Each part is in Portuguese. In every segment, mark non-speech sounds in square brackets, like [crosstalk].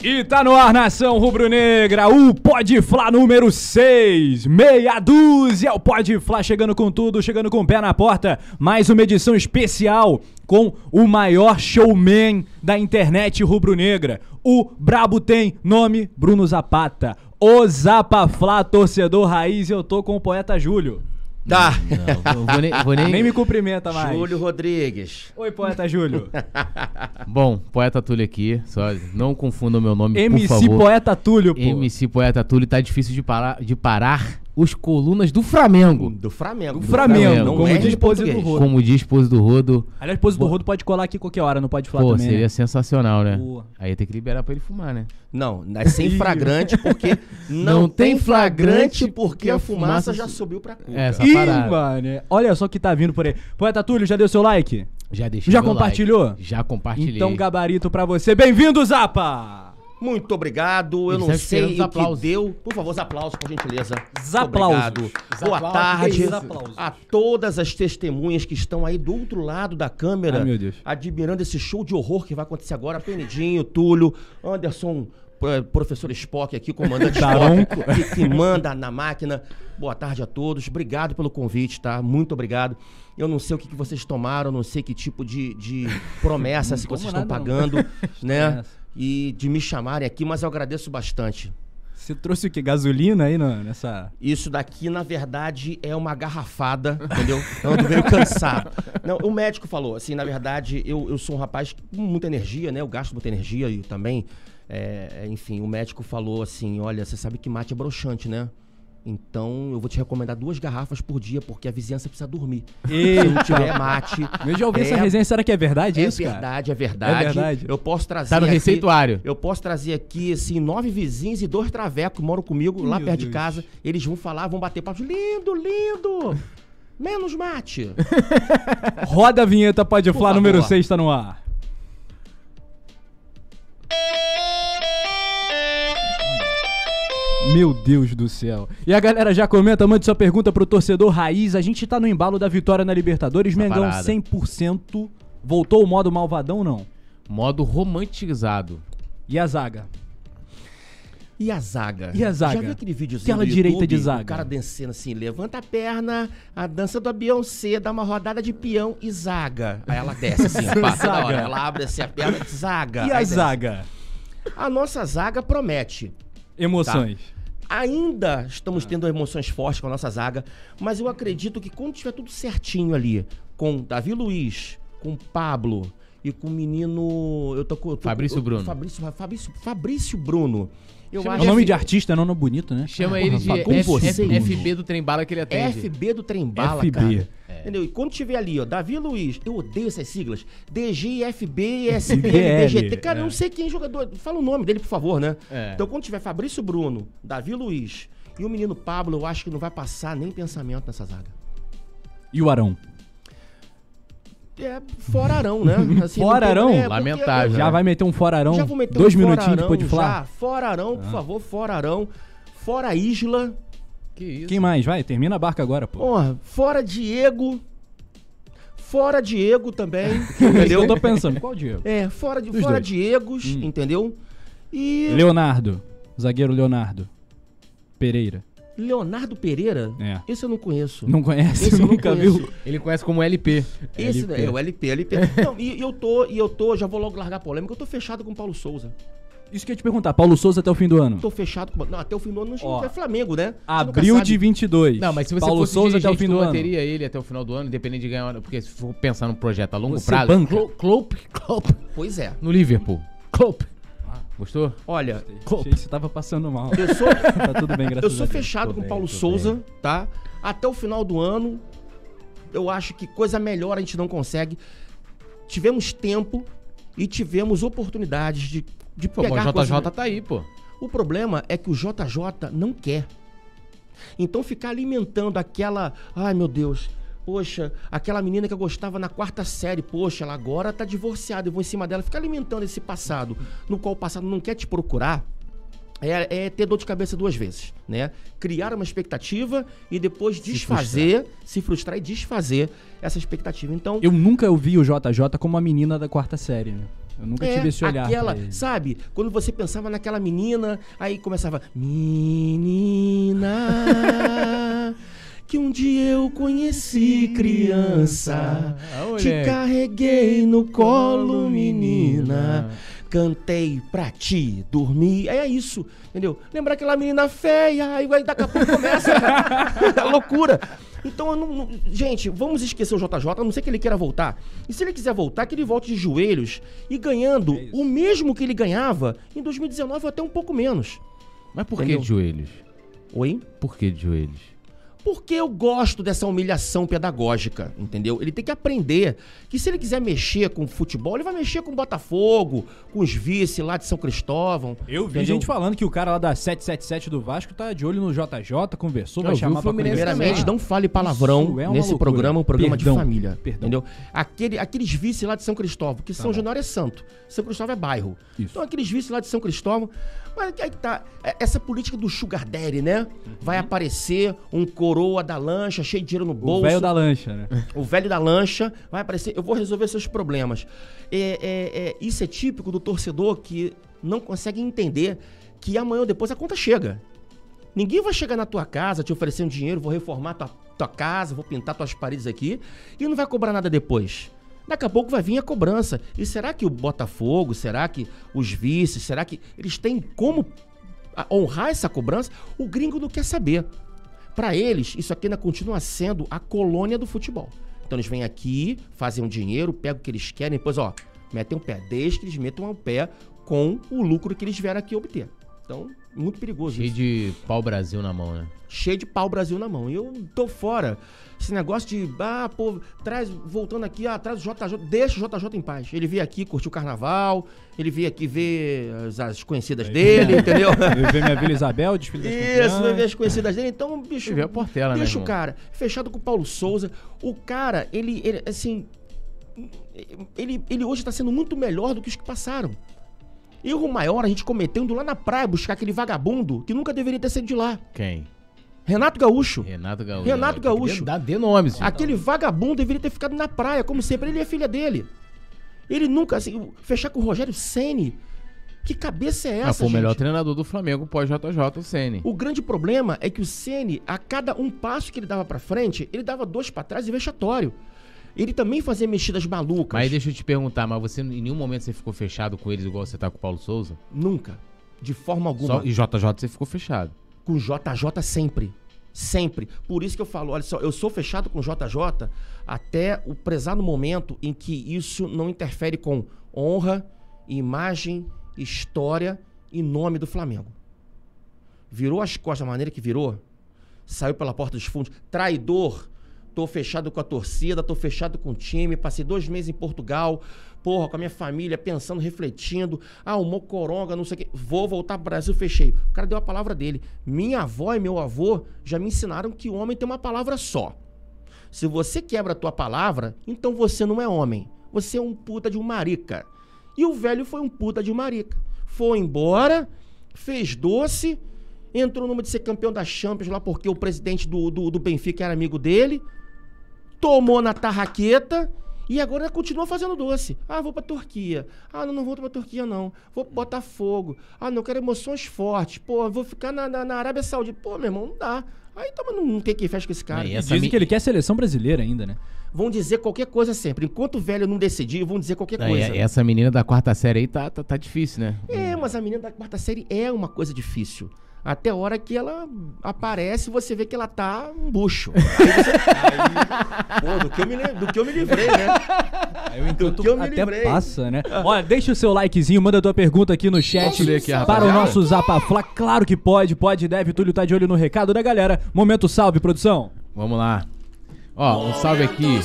E tá no ar, Nação Rubro-Negra, o Pode Flá número 6, meia dúzia, o Pode Flá chegando com tudo, chegando com o pé na porta, mais uma edição especial com o maior showman da internet rubro-negra. O Brabo tem nome Bruno Zapata, o Zapa Flá, torcedor raiz, eu tô com o poeta Júlio. Tá. Não, vou nem, vou nem- Nem me cumprimenta mais. Júlio Rodrigues. Oi, poeta Júlio. [laughs] Bom, Poeta Túlio aqui. Só não confunda o meu nome, por MC favor. Poeta Túlio, pô. MC Poeta Túlio tá difícil de parar, de parar os colunas do Flamengo. Do Flamengo. Do Flamengo, Não como é diz Pose do. Rodo. Como diz esposo do Rodo. Aliás, pose do Rodo pode colar aqui qualquer hora, não pode falar Pô, também, seria né? sensacional, né? Boa. Aí tem que liberar pra ele fumar, né? Não, é sem [laughs] flagrante porque [laughs] não, Não tem flagrante porque a fumaça fumaça já su- subiu pra cuca. É, essa Ih, parada. mano. Olha só o que tá vindo por aí. Poeta Túlio, já deu seu like? Já deixei Já compartilhou? like. Já compartilhei. Então, gabarito pra você. Bem-vindo, Zapa! Muito obrigado. Eu não sei o que deu. Por favor, os aplausos, por gentileza. Obrigado. Boa tarde a todas as testemunhas que estão aí do outro lado da câmera. Ai, meu Deus. Admirando esse show de horror que vai acontecer agora. Penidinho, Túlio, Anderson, eh, professor Spock aqui, comandante. Spock, que, que manda na máquina. Boa tarde a todos. Obrigado pelo convite, tá? Muito obrigado. Eu não sei o que, que vocês tomaram, não sei que tipo de, de [laughs] promessas que Não vocês estão pagando, [laughs] né? E de me chamarem aqui, mas eu agradeço bastante. Você trouxe o quê? Gasolina aí nessa... Isso daqui, na verdade, é uma garrafada, entendeu? Eu ando meio cansado. Não, o médico falou, assim, na verdade, eu, eu sou um rapaz com muita energia, né? Eu gasto muita energia e também, é, enfim, o médico falou assim, olha, você sabe que mate é broxante, né? Então, eu vou te recomendar duas garrafas por dia, porque a vizinhança precisa dormir. Se não tiver mate... Eu já ouvi essa é- resenha, será que é verdade É isso, verdade, é verdade. É verdade? Eu posso trazer Tá no aqui- receituário. Eu posso trazer aqui, assim, nove vizinhos e dois travecos que moram comigo lá Meu perto de Deus. casa. Eles vão falar, vão bater papo. Lindo, lindo! Menos mate. [laughs] Roda a vinheta, pode Por falar, favor. número 6 tá no ar. Meu Deus do céu. E a galera já comenta, mande sua pergunta pro torcedor raiz. A gente tá no embalo da vitória na Libertadores. Essa Mengão parada. 100%. Voltou o modo malvadão ou não? Modo romantizado. E a zaga? E a zaga? E a zaga? Já viu aquele videozinho Aquela do direita YouTube, de zaga. O cara dançando assim, levanta a perna, a dança do Beyoncé, dá uma rodada de peão e zaga. Aí ela desce assim, [laughs] toda Zaga. hora. Ela abre assim a perna e zaga. E a desce. zaga? A nossa zaga promete. Emoções. Ainda estamos tendo emoções fortes com a nossa zaga, mas eu acredito que quando tiver tudo certinho ali, com Davi Luiz, com Pablo e com o menino. Eu tô com. eu tô Fabrício eu- Bruno. Fabrício, Fabrício, Fabrício Bruno. Eu Chama É acho o nome de artista, é nome bonito, né? Chama Ah, ele porra, de F- F-. FB do trem bala que ele atende. FB do Trem Bala, FB. cara. É. Entendeu? E quando tiver ali, ó, Davi Luiz, eu odeio essas siglas. DG, FB, SBL, DGT. Cara, eu é. não sei quem é jogador. Fala o nome dele, por favor, né? É. Então, quando tiver Fabrício Bruno, Davi Luiz e o menino Pablo, eu acho que não vai passar nem pensamento nessa zaga. E o Arão? É fora Arão, né? [laughs] Assim, Fora não tem- Arão? é, Lamentável. eu- Já vai meter um fora Arão? Já vou meter Dois um minutinhos depois de já. falar. Fora Arão, por favor, fora Arão. Fora Isla. Que isso? Quem mais? Vai, termina a barca agora, pô. Porra, fora Diego. Fora Diego também. [laughs] Entendeu? eu tô pensando. Qual Diego? É, fora, de, Dos fora dois. Diegos, Hum. entendeu? E Leonardo. Zagueiro Leonardo. Pereira. Leonardo Pereira, É. esse eu não conheço. Não conhece? Esse Nunca conheço. viu? Ele conhece como LP. Esse LP. é o LP, LP. Não, e, e eu tô, e eu tô, já vou logo largar a polêmica, eu tô fechado com o Paulo Souza. Isso que eu ia te perguntar. Paulo Souza até o fim do ano. Tô fechado com. Não, até o fim do ano Ó, não é Flamengo, né? Abril de 22. Não, mas se você Paulo fosse Souza até o fim do ano. manteria ele até o final do ano, independente de ganhar. Porque se for pensar num projeto a longo Você prazo. banca. Klo- Klopp, Klopp. Pois é. No Liverpool. Klopp. Gostou? Olha, você tava passando mal. eu sou, [laughs] tá tudo bem, graças eu sou fechado com o bem, Paulo Souza, tá? Até o final do ano, eu acho que coisa melhor a gente não consegue. Tivemos tempo e tivemos oportunidades de, de Pô, pegar o JJ tá aí, pô. O problema é que o JJ não quer. Então ficar alimentando aquela, ai meu Deus, poxa, aquela menina que eu gostava na quarta série, poxa, ela agora tá divorciada, eu vou em cima dela, ficar alimentando esse passado, no qual o passado não quer te procurar, é, é ter dor de cabeça duas vezes, né? Criar uma expectativa e depois desfazer, se frustrar e desfazer essa expectativa. Então, Eu nunca ouvi o JJ como uma menina da quarta série. né? Eu nunca É, tive esse olhar. Aquela, sabe? Quando você pensava naquela menina, aí começava. Menina. Que um dia eu conheci criança. Ah, Te carreguei no colo, menina. Cantei pra ti dormir. É isso, entendeu? Lembrar aquela menina feia, aí vai- daqui a pouco começa a [laughs] loucura. Então, eu não, não- gente, vamos esquecer o JJ, a não ser que ele queira voltar. E se ele quiser voltar, que ele volte de joelhos e ganhando É o mesmo que ele ganhava em 2019 ou até um pouco menos. Mas por que Entendeu? de joelhos? Oi? Por que de joelhos? Porque eu gosto dessa humilhação pedagógica, entendeu? Ele tem que aprender que se ele quiser mexer com futebol, ele vai mexer com o Botafogo, com os vice lá de São Cristóvão. Eu vi entendeu? gente falando que o cara lá da 777 do Vasco tá de olho no JJ, conversou, Eu vai chamar o pra. Primeiramente, não fale palavrão é nesse loucura. programa, um programa Perdão, de família. perdão. Entendeu? Aquele, aqueles vice lá de São Cristóvão, que São bom. Januário é santo. São Cristóvão é bairro. Isso. Então, aqueles vice lá de São Cristóvão. Mas aí tá. é- Essa política do Sugar Daddy, né? Vai aparecer um coroa da lancha, cheio de dinheiro no O bolso. velho da lancha, né? O velho da lancha vai aparecer. Eu vou resolver seus problemas. É, é- é- isso é típico do torcedor que não consegue entender que amanhã ou depois a conta chega. Ninguém vai chegar na tua casa te oferecendo dinheiro, vou reformar tua, tua casa, vou pintar tuas paredes aqui e não vai cobrar nada depois. Daqui a pouco vai vir a cobrança. E será que o Botafogo, será que os vices, será que eles têm como honrar essa cobrança? O gringo não quer saber. Para eles, isso aqui ainda continua sendo a colônia do futebol. Então eles vêm aqui, fazem um dinheiro, pegam o que eles querem, depois, ó, metem o pé. Desde que eles metam o pé com o lucro que eles vieram aqui obter. Então, muito perigoso Cheio isso. de pau Brasil na mão, né? Cheio de pau Brasil na mão. E eu tô fora. Esse negócio de, ah, pô, traz, voltando aqui, ah, traz o JJ, deixa o JJ em paz. Ele veio aqui curtir o carnaval, ele veio aqui ver as, as conhecidas dele, entendeu? Eu vi minha Vila Isabel, desfile das Isso, vai ver as conhecidas dele. Então, bicho. Vê a Portela, né, o cara. Fechado com o Paulo Souza. O cara, ele, ele, assim. Ele, ele hoje tá sendo muito melhor do que os que passaram. Erro maior a gente cometeu indo lá na praia buscar aquele vagabundo que nunca deveria ter saído de lá. Quem? Renato Gaúcho. Renato Gaúcho. Renato Gaúcho. Dá de nomes. filho. Aquele vagabundo deveria ter ficado na praia, como sempre. Ele é filha dele. Ele nunca, assim, fechar com o Rogério Ceni. Que cabeça é essa, Ah, foi o melhor treinador do Flamengo pós-JJ, o Ceni. O grande problema é que o Ceni, a cada um passo que ele dava pra frente, ele dava dois pra trás e vexatório. Ele também fazia mexidas malucas. Mas deixa eu te perguntar, mas você em nenhum momento você ficou fechado com eles igual você tá com o Paulo Souza? Nunca. De forma alguma. Só, e JJ você ficou fechado. Com JJ sempre. Sempre. Por isso que eu falo, olha só, eu sou fechado com o JJ até o prezado momento em que isso não interfere com honra, imagem, história e nome do Flamengo. Virou as costas da maneira que virou, saiu pela porta dos fundos, traidor. Tô fechado com a torcida, tô fechado com o time, passei dois meses em Portugal, porra, com a minha família, pensando, refletindo. Ah, o Mocoronga, não sei o quê. Vou voltar pro Brasil, fechei. O cara deu a palavra dele. Minha avó e meu avô já me ensinaram que o homem tem uma palavra só. Se você quebra a tua palavra, então você não é homem. Você é um puta de um marica. E o velho foi um puta de um marica. Foi embora, fez doce, entrou numa de ser campeão da Champions lá porque o presidente do, do, do Benfica era amigo dele, tomou na tarraqueta e agora continua fazendo doce. Ah, vou pra Turquia. Ah, não, não vou pra Turquia, não. Vou pro Botafogo. Ah, não quero emoções fortes. Pô, vou ficar na, na, na Arábia Saudita. Pô, meu irmão, não dá. Aí toma, tem quem fecha com esse cara. Essa Dizem mi- que ele quer seleção brasileira ainda, né? Vão dizer qualquer coisa sempre. Enquanto o velho não decidir, vão dizer qualquer Não, e coisa. essa menina da quarta série aí tá, tá, tá difícil, né? É, mas a menina da quarta série é uma coisa difícil. Até a hora que ela aparece, você vê que ela tá um bucho. [laughs] Aí você... Aí, pô, do que, eu me, li- do que eu me livrei, né? Aí o encanto que eu me até livrei. passa, né? Olha, deixa o seu likezinho, manda tua pergunta aqui no chat aqui, para o nosso Zapa Fla. Claro que pode, pode, deve. Túlio tá de olho no recado da galera. Momento salve, produção. Vamos lá. Ó, um salve aqui.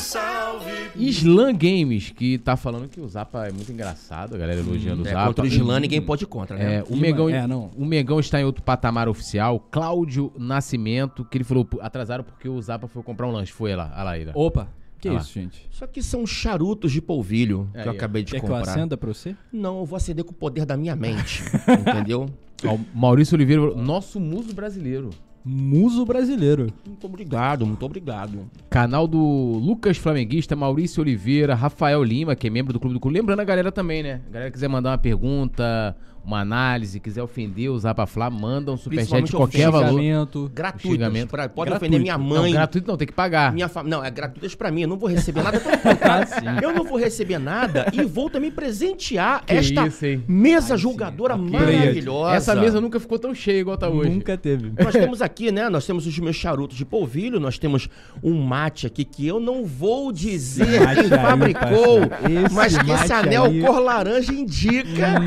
Slam Games, que tá falando que o Zapa é muito engraçado, a galera elogiando o É, Zapa. contra o Gilan, ninguém pode ir contra, né? É, o, Megão, É, não. o Megão está em outro patamar oficial. Cláudio Nascimento, que ele falou, atrasaram porque o Zapa foi comprar um lanche. Foi lá, a Laíra. Opa, que Ah isso, gente? Só que são charutos de polvilho que Aí, eu ó. acabei de Quer que eu comprar. acenda pra você? Não, eu vou acender com o poder da minha mente. [laughs] entendeu? Maurício Oliveira falou, nosso muso brasileiro. Muso brasileiro. Muito obrigado, muito obrigado. Canal do Lucas Flamenguista, Maurício Oliveira, Rafael Lima, que é membro do Clube do Clube. Lembrando a galera também, né? A galera quiser mandar uma pergunta, uma análise, quiser ofender, usar pra falar, manda um superchat de qualquer valor. Xingamento. Gratuitos. Xingamento. pra- pode Gratuito. ofender minha Não, mãe. gratuito não, tem que pagar. Minha fam... Não, é gratuitas pra mim. Eu não vou receber nada. Eu tô contando. [laughs] Eu não vou receber nada e vou também presentear Que esta isso, mesa julgadora maravilhosa. Essa mesa nunca ficou tão cheia igual tá hoje. Nunca teve. [laughs] Nós temos aqui, né? Nós temos os meus charutos de polvilho, nós temos um mate aqui que eu não vou dizer quem fabricou, mas que esse anel aí. cor laranja indica.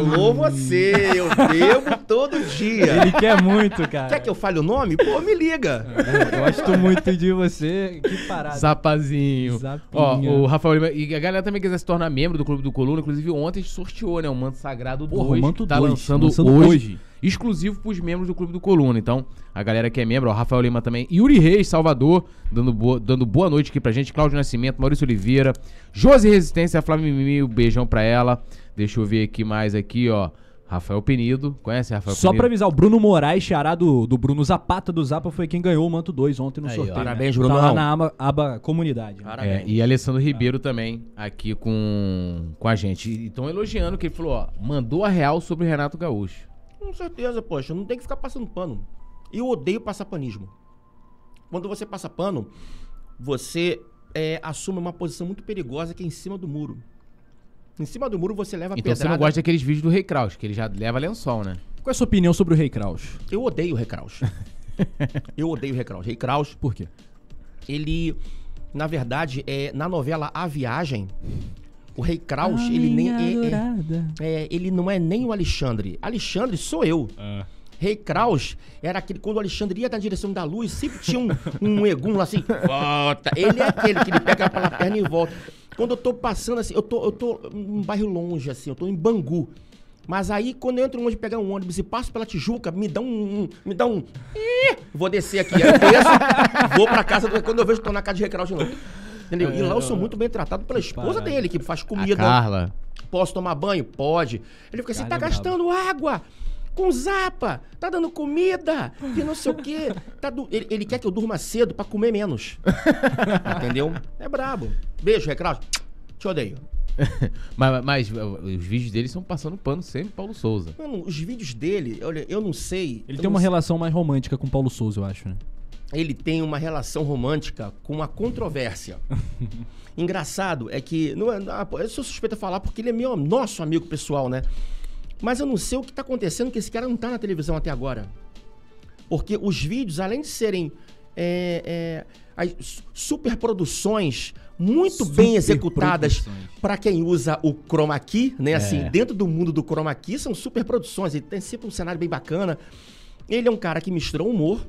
Alô, você, eu bebo todo dia. Ele quer muito, cara. Quer que eu fale o nome? Pô, me liga. Eu gosto muito de você. Que parada. Zapazinho. Zapinha. Ó, o Rafael Lima. E a galera também quiser se tornar membro do Clube do Coluna. Inclusive, ontem a gente sorteou, né? O Manto Sagrado Porra, 2. o Manto tá 2, lançando, lançando hoje, hoje. Exclusivo pros membros do Clube do Coluna. Então, a galera que é membro, ó, Rafael Lima também. Yuri Reis, Salvador, dando boa, dando boa noite aqui pra gente. Cláudio Nascimento, Maurício Oliveira. Josi Resistência, Flávio Mimi, um beijão pra ela. Deixa eu ver aqui mais aqui, ó. Rafael Penido. Conhece Rafael Só pra Penido? avisar, o Bruno Moraes, xará do, do Bruno Zapata do Zapa, foi quem ganhou o Manto 2 ontem no Aí, ó. sorteio. né? Parabéns, Tá lá na aba, aba comunidade. né? É, Parabéns. e Alessandro Ribeiro também aqui com, com a gente. E estão elogiando que ele falou, ó, mandou a real sobre o Renato Gaúcho. Com certeza, poxa, não tem que ficar passando pano. Eu odeio passar panismo. Quando você passa pano, você é, assume uma posição muito perigosa que é em cima do muro. Em cima do muro você leva Então você não pedrada. gosta daqueles vídeos do Rei Kraus, que ele já leva lençol, né? Qual é a sua opinião sobre o Rei Kraus? Eu odeio o Recraus. [laughs] Eu odeio o Recraus. Rei Kraus, Por quê? ele, na verdade, é, na novela A Viagem, o Rei Kraus, ele nem é, é- é, ele não é nem o Alexandre. Alexandre sou eu. Rei Kraus era aquele, quando o Alexandre ia na direção da luz, sempre tinha um, um egum lá assim, volta. Ele é aquele que ele pega pela perna e volta. Quando eu tô passando assim, eu tô, eu tô num bairro longe, assim, eu tô em Bangu. Mas aí, quando eu entro longe pegar um ônibus e passo pela Tijuca, me dá um. um- me dá um. Ih, vou descer aqui. Aí eu desço, vou pra casa. do- Quando eu vejo, tô na casa de Rei Kraus de novo. Entendeu? E lá eu sou muito bem tratado pela esposa dele, que faz A comida. Carla. Posso tomar banho? Pode. Ele fica assim, Cara, tá é gastando água com zapa, tá dando comida, que não sei o quê. Tá du- ele, ele quer que eu durma cedo pra comer menos. [laughs] Entendeu? É brabo. Beijo, Recraus. Te odeio. [laughs] mas, mas, os vídeos dele estão passando pano sempre Paulo Souza. Mano, os vídeos dele, olha, eu não sei. Ele tem uma não sei- relação mais romântica com o Paulo Souza, eu acho, né? ele tem uma relação romântica com uma controvérsia. [laughs] Engraçado é que. Não é, ah, eu sou suspeito a falar porque ele é meu, nosso amigo pessoal, né? Mas eu não sei o que tá acontecendo, que esse cara não tá na televisão até agora. Porque os vídeos, além de serem é, é, superproduções muito bem executadas para quem usa o chroma key, né? Assim, É. dentro do mundo do chroma key são superproduções. Ele tem sempre um cenário bem bacana. Ele é um cara que mistura humor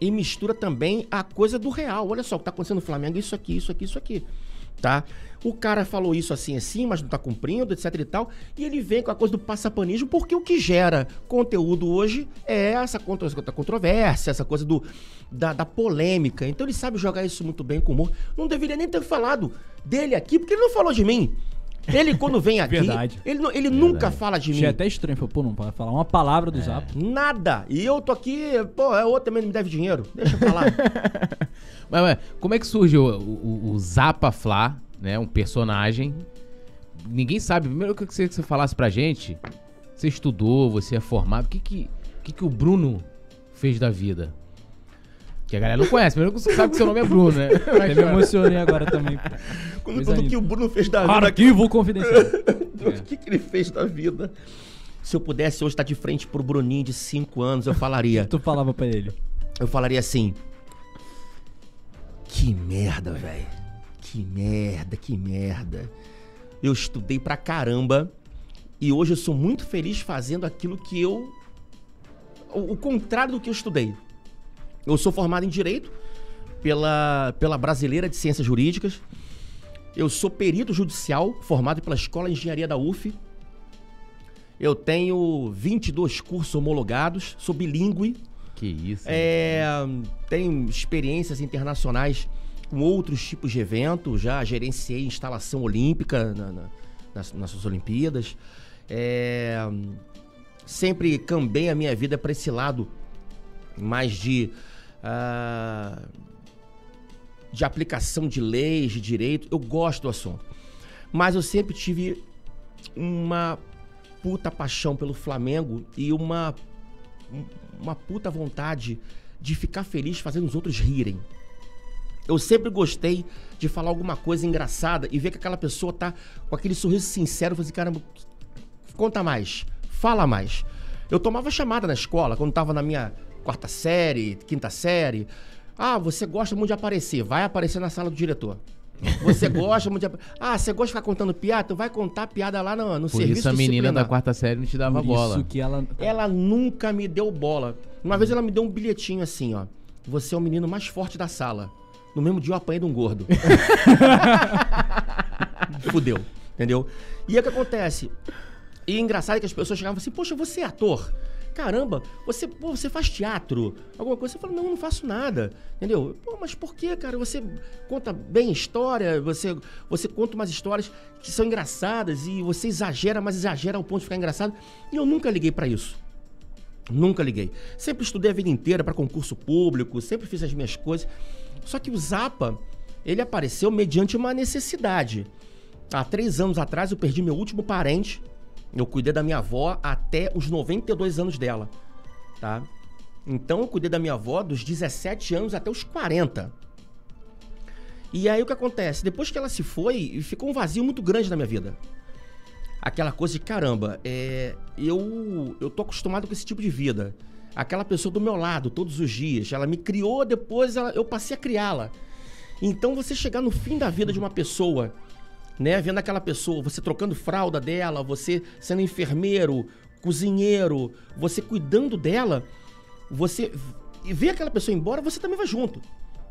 e mistura também a coisa do real. Olha só o que tá acontecendo no Flamengo, isso aqui, isso aqui, isso aqui. Tá? O cara falou isso assim, assim, mas não tá cumprindo, etc e tal. E ele vem com a coisa do passapanismo, porque o que gera conteúdo hoje é essa contro- essa controvérsia, essa coisa do, da, da polêmica. Então ele sabe jogar isso muito bem com humor. Não deveria nem ter falado dele aqui, porque ele não falou de mim. Ele, quando vem aqui, Verdade. ele, ele nunca fala de mim. Achei até estranho. Falei, pô, não vai falar uma palavra do Zapa. Nada. E eu tô aqui, pô, é outro também me deve dinheiro. Deixa eu falar. [laughs] Mas, mas, como é que surgiu o, o, o Zapa Flá, né? Um personagem. Ninguém sabe. Primeiro eu queria que você, que você falasse pra gente. Você estudou, você é formado. O que que, o que que o Bruno fez da vida? Que a galera não conhece. Primeiro você sabe que seu nome é Bruno, né? [laughs] Até me emocionei agora também. Quando tudo que o Bruno fez da vida. Arquivo confidencial. [laughs] O que, que ele fez da vida? Se eu pudesse hoje estar de frente pro Bruninho de 5 anos, eu falaria. [laughs] tu falava pra ele. Eu falaria assim. Que merda, velho. Que merda, que merda. Eu estudei pra caramba. E hoje eu sou muito feliz fazendo aquilo que eu. O, o contrário do que eu estudei. Eu sou formado em Direito pela, pela Brasileira de Ciências Jurídicas. Eu sou perito judicial, formado pela Escola de Engenharia da UF. Eu tenho 22 cursos homologados, sou bilíngue. Que isso. É, tenho experiências internacionais com outros tipos de eventos, já gerenciei instalação olímpica na- na- nas, nas suas Olimpíadas. É, sempre cambei a minha vida para esse lado mais de. Ah, de aplicação de leis, de direito. Eu gosto do assunto. Mas eu sempre tive uma puta paixão pelo Flamengo e uma, uma puta vontade de ficar feliz fazendo os outros rirem. Eu sempre gostei de falar alguma coisa engraçada e ver que aquela pessoa tá com aquele sorriso sincero, fazer assim, caramba, conta mais, fala mais. Eu tomava chamada na escola, quando tava na minha quarta série, quinta série. Ah, você gosta muito de aparecer, vai aparecer na sala do diretor. Você [laughs] gosta muito de... Ah, você gosta de ficar contando piada? Tu vai contar piada lá no, no Por serviço isso a menina da quarta série não te dava Por bola. isso que ela... Ela nunca me deu bola. Uma vez ela me deu um bilhetinho assim, ó. Você é o menino mais forte da sala. No mesmo dia eu apanhei de um gordo. [laughs] Fudeu, entendeu? E aí o que acontece? E engraçado é que as pessoas chegavam assim, poxa, você é ator? Caramba, você, pô, você faz teatro? Alguma coisa? Você fala, não, não faço nada. Entendeu? Pô, mas por que, cara? Você conta bem história, você, você conta umas histórias que são engraçadas e você exagera, mas exagera ao ponto de ficar engraçado. E eu nunca liguei pra isso. Nunca liguei. Sempre estudei a vida inteira para concurso público, sempre fiz as minhas coisas. Só que o Zapa, ele apareceu mediante uma necessidade. Há três anos atrás eu perdi meu último parente. Eu cuidei da minha avó até os 92 anos dela, tá? Então eu cuidei da minha avó dos 17 anos até os 40. E aí o que acontece? Depois que ela se foi, ficou um vazio muito grande na minha vida aquela coisa de caramba, é, eu eu tô acostumado com esse tipo de vida. Aquela pessoa do meu lado todos os dias, ela me criou, depois ela- eu passei a criá-la. Então você chegar no fim da vida de uma pessoa, né, vendo aquela pessoa, você trocando fralda dela, você sendo enfermeiro, cozinheiro, você cuidando dela, você ver aquela pessoa embora, você também vai junto.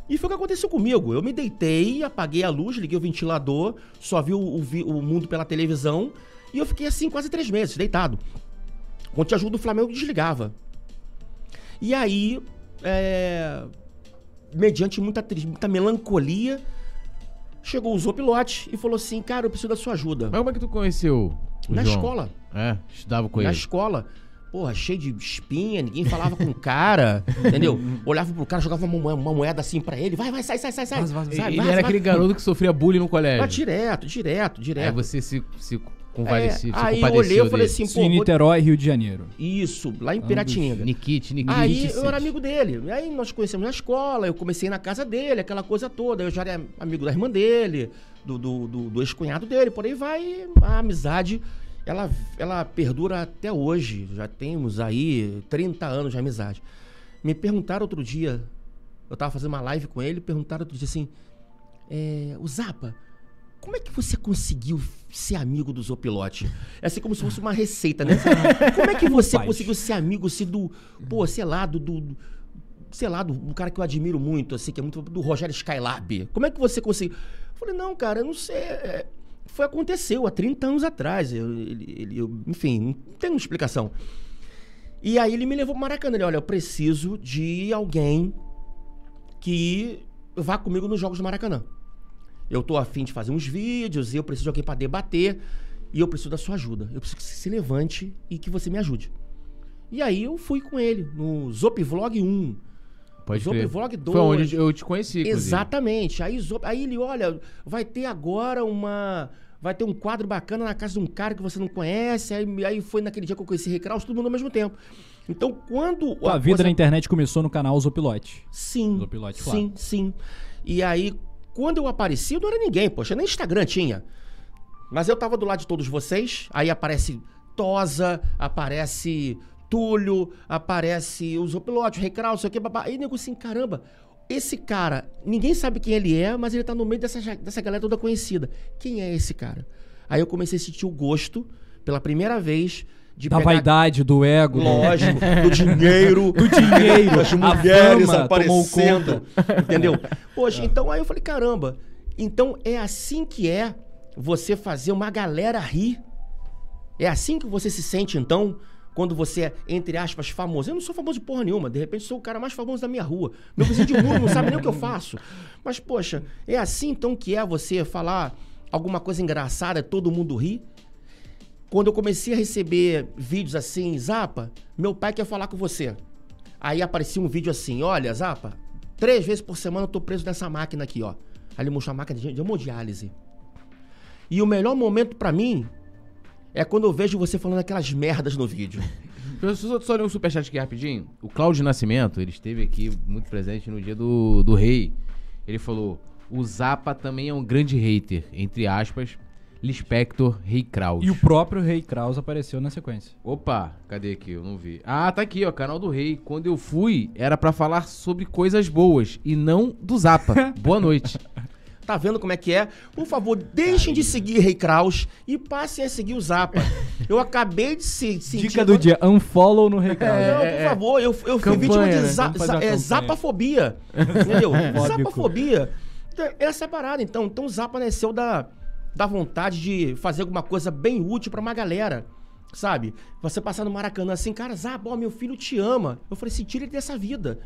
E foi o que aconteceu comigo. Eu me deitei, apaguei a luz, liguei o ventilador, só vi o, o o mundo pela televisão e eu fiquei assim quase três meses, deitado. Com a ajuda do Flamengo, desligava. E aí, é, mediante muita, muita melancolia, chegou o Zopilote e falou assim: Cara, eu preciso da sua ajuda. Mas como é que tu conheceu o Na João? escola. É, estudava com Na ele. escola. Porra, cheio de espinha, ninguém falava com o cara, [laughs] entendeu? Olhava pro cara, jogava uma, uma moeda assim pra ele. Vai, vai, sai, sai, sai, sai. Vaza, vaza, sai ele vaza, era aquele garoto que sofria bullying no colégio. Ah, direto, direto, direto. Aí você se, se convalesceu, É, se aí eu olhei, eu falei assim, Isso pô, em vou- Niterói, Rio de Janeiro. isso, lá em Piratininga. Nikit, Nikit. Aí eu era amigo dele. Aí nós conhecemos na escola, eu comecei na casa dele, aquela coisa toda. Eu já era amigo da irmã dele, do, do, do- do ex-cunhado dele, por aí vai. A amizade, ela, ela perdura até hoje. Já temos aí 30 anos de amizade. Me perguntaram outro dia, eu tava fazendo uma live com ele, perguntaram outro dia assim: é, o Zapa, como é que você conseguiu ser amigo do Zopilote? É assim como se fosse uma receita, né? [laughs] Como é que você conseguiu ser amigo assim, do, pô, sei lá, do, do- sei lá, do, do cara que eu admiro muito, assim, que é muito do Rogério Skylab. Como é que você conseguiu? Eu falei, não, cara, eu não sei. é, foi aconteceu há 30 anos atrás. Eu, ele, ele- eu- enfim, não tem uma explicação. E aí ele me levou pro Maracanã. Ele, olha, eu preciso de alguém que vá comigo nos Jogos do Maracanã. Eu tô afim de fazer uns vídeos, e eu preciso de alguém para debater, e eu preciso da sua ajuda. Eu preciso que você se levante e que você me ajude. E aí eu fui com ele no Zop Vlog 1. Pode Zop crer. Vlog 2. Foi onde eu te conheci, inclusive. Exatamente. Aí, Zop- aí ele, olha, vai ter agora uma. Vai ter um quadro bacana na casa de um cara que você não conhece. Aí, aí foi naquele dia que eu conheci Recraus, todo mundo ao mesmo tempo. Então, quando. A vida coisa- na internet começou no canal Zopilote. Sim. Do pilote sim, sim. E aí, quando eu apareci, eu não era ninguém, poxa, nem Instagram tinha. Mas eu tava do lado de todos vocês, aí aparece Tosa, aparece Túlio, aparece o Zopilote, o sei o que, babá. Aí nego assim, caramba, esse cara, ninguém sabe quem ele é, mas ele tá no meio dessa, dessa galera toda conhecida. Quem é esse cara? Aí eu comecei a sentir o gosto, pela primeira vez, de Da pegar vaidade, do ego. do- Lógico, do dinheiro, [laughs] do dinheiro, as a mulheres fama aparecendo, entendeu? Poxa, então aí eu falei, caramba, então é assim que é você fazer uma galera rir? É assim que você se sente, então, quando você é, entre aspas, famoso? Eu não sou famoso de porra nenhuma, de repente sou o cara mais famoso da minha rua. Meu vizinho de muro não sabe nem o que eu faço. Mas, poxa, é assim então que é você falar alguma coisa engraçada e todo mundo rir? Quando eu comecei a receber vídeos assim, Zapa, meu pai quer falar com você. Aí aparecia um vídeo assim, olha, Zapa, três vezes por semana eu tô preso nessa máquina aqui, ó. Ele mostrou a máquina de de hemodiálise. E o melhor momento pra mim é quando eu vejo você falando aquelas merdas no vídeo. [laughs] Só, só ler um superchat aqui rapidinho. O Cláudio Nascimento, ele esteve aqui muito presente no dia do, do rei. Ele falou: o Zapa também é um grande hater, entre aspas, Lispector Rei Kraus. E o próprio Rei Kraus apareceu na sequência. Opa, cadê aqui? Eu não vi. Ah, tá aqui, ó, canal do Rei. Quando eu fui, era pra falar sobre coisas boas e não do Zapa. [laughs] Boa noite. Tá vendo como é que é? Por favor, deixem de seguir Rei Kraus e passem a seguir o Zapa. Eu acabei de se sentir... Dica do dia: unfollow no Rei Kraus. Não, É, por é. favor, eu, eu fui Campanha, vítima de né? za, uma é, zapafobia. [laughs] Entendeu? Fóbico. zapafobia. Então, Essa é a parada, então. Então o Zapa nasceu da, da vontade de fazer alguma coisa bem útil pra uma galera. Sabe? Você passar no Maracanã assim, cara, Zapa, ó, meu filho te ama. Eu falei assim, tira ele dessa vida.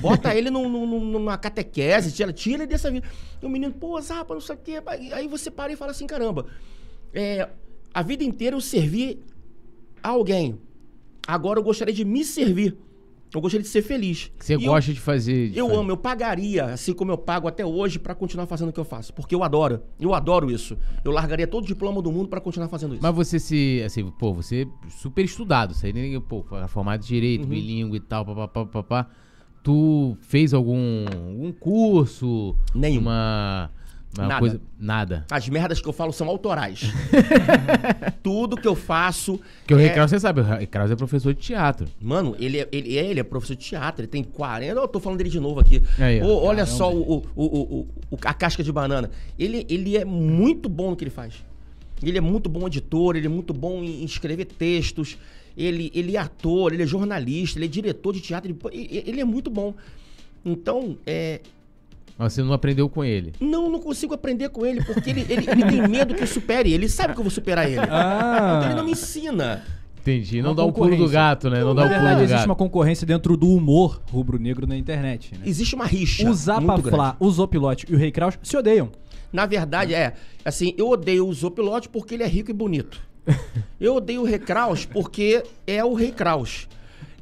Bota ele num- num- num- numa catequese, tira, tira ele dessa vida. E o menino, pô, Zapa, não sei o quê. Aí você para e fala assim, caramba, é, a vida inteira eu servi a alguém. Agora eu gostaria de me servir. Eu gostaria de ser feliz. Você E eu- gosta de fazer. de eu fazer. amo, eu pagaria, assim como eu pago até hoje, pra continuar fazendo o que eu faço. Porque eu adoro. Eu adoro isso. Eu largaria todo o diploma do mundo pra continuar fazendo isso. Mas você se. Assim, pô, você é super estudado. Aí nem. Pô, formado de Uhum. direito, bilíngue e tal, papapá, papapá. Tu fez algum, algum curso? Nenhum. Uma. Uma Nada. coisa. Nada. As merdas que eu falo são autorais. [laughs] Tudo que eu faço. Porque o Rei é- Kraus, você sabe, o Rei Kraus é professor de teatro. Mano, ele é, ele, é, ele é professor de teatro, ele tem 40. Eu tô falando dele de novo aqui. Aí, ó. Olha só o, o, o, o- a casca de banana. Ele, ele é muito bom no que ele faz. Ele é muito bom editor, ele é muito bom em escrever textos. Ele, ele é ator, ele é jornalista, ele é diretor de teatro. Ele- ele é muito bom. Então, é, Mas você não aprendeu com ele. não, não consigo aprender com ele, porque ele, ele, ele tem medo que eu supere ele. Sabe que eu vou superar ele. Ah. Então ele não me ensina. Entendi. Não Uma dá o pulo do gato, né? Não, dá Na o pulo verdade, do existe gato. uma concorrência dentro do humor rubro-negro na internet. Né? Existe uma rixa. O Zapa muito grande. Flá, o Zopilote e o Rei Kraus se odeiam. Na verdade, é. Assim, eu odeio o Zopilote porque ele é rico e bonito. [laughs] Eu odeio o Rei Kraus porque é o Rei Kraus.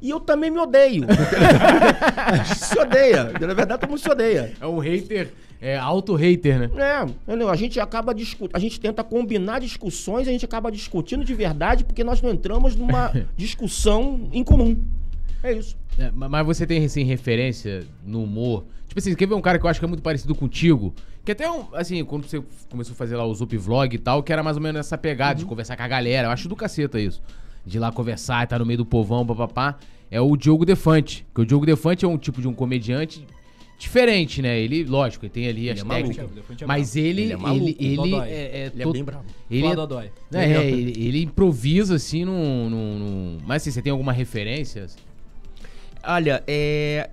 E eu também me odeio. a [laughs] gente se odeia. Na verdade, todo mundo se odeia. É um hater, é auto-hater, né? É, entendeu? A gente acaba discutindo, a gente tenta combinar discussões, a gente acaba discutindo de verdade porque nós não entramos numa [laughs] discussão em comum. É isso. É, ma- mas você tem, assim, referência no humor? Tipo assim, quer ver um cara que eu acho que é muito parecido contigo? Que até, um, assim, quando você começou a fazer lá o Zup Vlog e tal, que era mais ou menos essa pegada de conversar com a galera. Eu acho do caceta isso. De ir lá conversar e tá no meio do povão, papapá. É o Diogo Defante. Que o Diogo Defante é um tipo de um comediante diferente, né? Ele, lógico, ele tem ali as é maluco. técnicas. O Defante é mas ele, Ele é ele, maluco, ele, é, é Ele é bem bravo. Ele Flá é, é, ele, ele improvisa assim num, num, num- Mas assim, você tem alguma referência? Olha, é.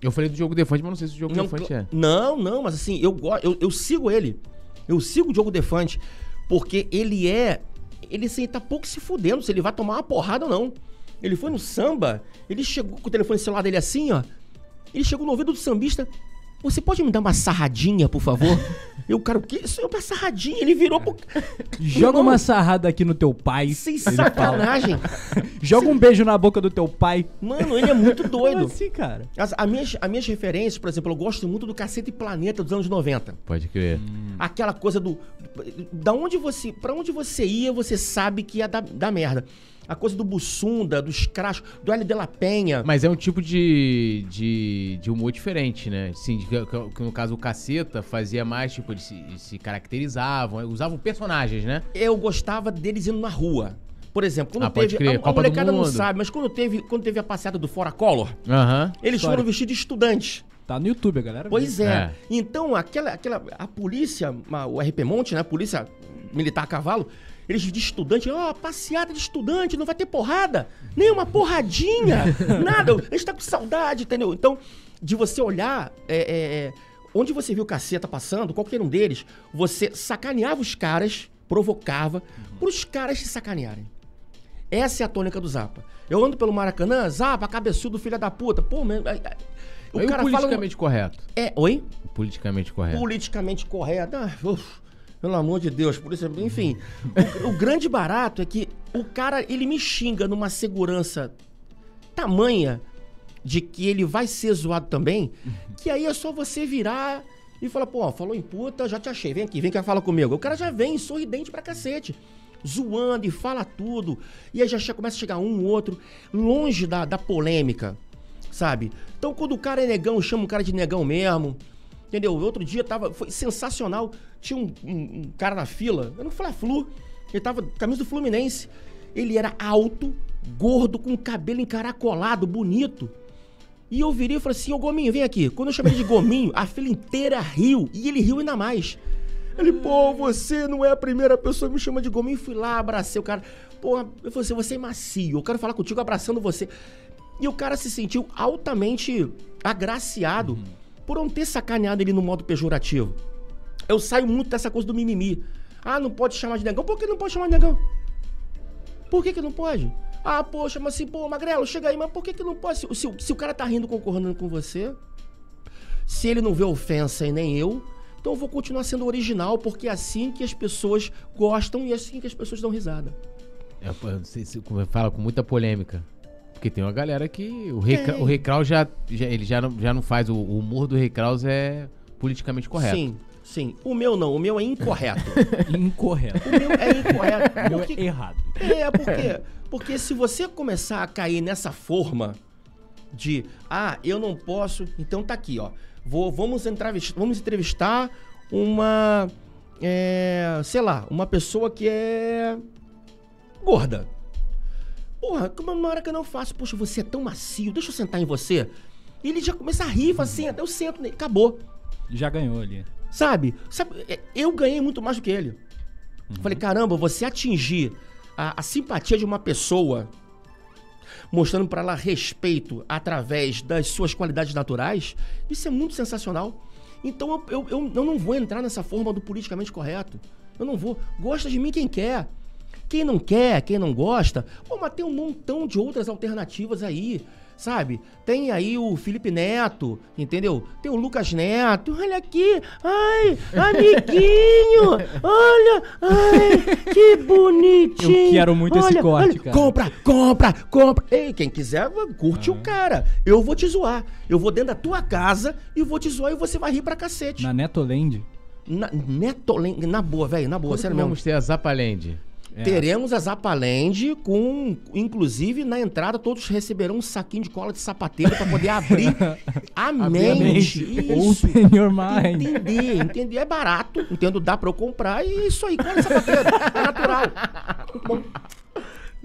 Eu falei do Diogo Defante, mas não sei se o Diogo Não, Defante é. não, não, mas assim, eu, eu, eu sigo ele. Eu sigo o Diogo Defante. Porque ele é. Ele assim, tá pouco se fudendo se ele vai tomar uma porrada ou não. Ele foi no samba, ele chegou com o telefone celular dele assim, ó. Ele chegou no ouvido do sambista. Você pode me dar uma sarradinha, por favor? [laughs] Eu, cara, o que? Isso é uma sarradinha. Ele virou pro. Joga uma sarrada aqui no teu pai. Sem sacanagem. [laughs] Joga um beijo na boca do teu pai. Mano, ele é muito [laughs] Como doido. assim, cara? As, as minhas, as minhas referências, por exemplo, eu gosto muito do Cacete Planeta dos anos 90. Pode crer. Aquela coisa do. Da onde você. Pra onde você ia, você sabe que ia dar, dar merda. A coisa do Bussunda, dos Crash, do L de la Penha. Mas é um tipo de, de, de humor diferente, né? Sim, de- que, no caso o Caceta fazia mais, tipo, eles se, eles se caracterizavam, usavam personagens, né? Eu gostava deles indo na rua. Por exemplo, quando Ah, teve. crer, a, a Copa do molecada não sabe, mas quando teve, quando teve a passeada do Fora Collor, eles História. foram vestidos de estudantes. Tá no YouTube, a galera. Pois é. É. Então, aquela, aquela. A polícia, o RP Monte, né? A polícia militar a cavalo, eles de estudante, ó, passeada de estudante, não vai ter porrada, nem uma porradinha, [laughs] nada. A gente tá com saudade, entendeu? Então, de você olhar. é, é, é, onde você viu o caceta passando, qualquer um deles, você sacaneava os caras, provocava, pros caras se sacanearem. Essa é a tônica do Zapa. Eu ando pelo Maracanã, Zapa, cabeçudo, filha da puta. Pô, meu, aí- o e cara o fala. politicamente correto? É, oi? Politicamente correto. politicamente correto. Ah, uf, pelo amor de Deus, por isso, enfim. O, o grande barato é que o cara, ele me xinga numa segurança tamanha de que ele vai ser zoado também, que aí é só você virar e falar, pô, falou em puta, já te achei, vem aqui, vem cá, fala comigo. O cara já vem sorridente pra cacete, zoando e fala tudo, e aí já começa a chegar um, outro, longe da, da polêmica, sabe? Então quando o cara é negão, chama o cara de negão mesmo, entendeu? Outro dia tava, foi sensacional, tinha um, um- um cara na fila, eu não falei Flu, ele tava camisa do Fluminense, ele era alto, gordo, com cabelo encaracolado, bonito. E eu virei e falei assim, ô Gominho, vem aqui. Quando eu chamei ele de Gominho, a fila inteira riu. E ele riu ainda mais. Ele, pô, você não é a primeira pessoa que me chama de Gominho. Fui lá, abracei o cara. Pô, eu falei assim, você é macio. Eu quero falar contigo abraçando você. E o cara se sentiu altamente agraciado por não ter sacaneado ele no modo pejorativo. Eu saio muito dessa coisa do mimimi. Ah, não pode chamar de negão. Por que não pode chamar de negão? Por que, que não pode? Ah, poxa, mas assim, pô, Magrelo, chega aí, mas por que, que não pode? Se, se- se o cara tá rindo, concordando com você, se ele não vê ofensa e nem eu, então eu vou continuar sendo original, porque é assim que as pessoas gostam e é assim que as pessoas dão risada. É, pô, não sei se como fala com muita polêmica. Porque tem uma galera que. O. Krau- o Rei Kraus já, já- ele já não, já não faz. O, o humor do Rei Kraus é politicamente correto. Sim, sim. O meu não, o meu é incorreto. [laughs] Incorreto. o meu é incorreto. O meu é Porque- errado. É, porque, porque se você começar a cair nessa forma de, ah, eu não posso, então tá aqui, ó. Vou, vamos, entrevistar, vamos entrevistar uma, é, sei lá, uma pessoa que é gorda. Porra, como na hora que eu não faço, poxa, você é tão macio, deixa eu sentar em você. E ele já começa a rir, fala, senta, eu sento nele, acabou. Já ganhou ali. Sabe? Sabe, é, eu ganhei muito mais do que ele. Falei, caramba, você atingir a, a simpatia de uma pessoa, mostrando pra ela respeito através das suas qualidades naturais, isso é muito sensacional. Então eu, eu, eu, eu não vou entrar nessa forma do politicamente correto. Eu não vou. Gosta de mim quem quer. Quem não quer, quem não gosta, pô, mas tem um montão de outras alternativas aí, sabe? Tem aí o Felipe Neto, entendeu? Tem o Lucas Neto, olha aqui, ai, amiguinho, [laughs] olha, ai, que bonitinho. Eu quero muito esse olha, corte, olha, cara. Compra, compra, compra. Ei, quem quiser, curte o cara. Eu vou te zoar. Eu vou dentro da tua casa e vou te zoar e você vai rir pra cacete. Na Netoland. Na, Netolen- na boa, velho, na boa, Quando sério que mesmo. vamos ter a Zapaland? É. Teremos a Zapaland com, inclusive, na entrada todos receberão um saquinho de cola de sapateiro pra poder abrir [laughs] a mente. Isso. Open your mind. Entender, entender. É barato, entendo, dá pra eu comprar e isso aí, cola de sapateiro. É natural. Bom.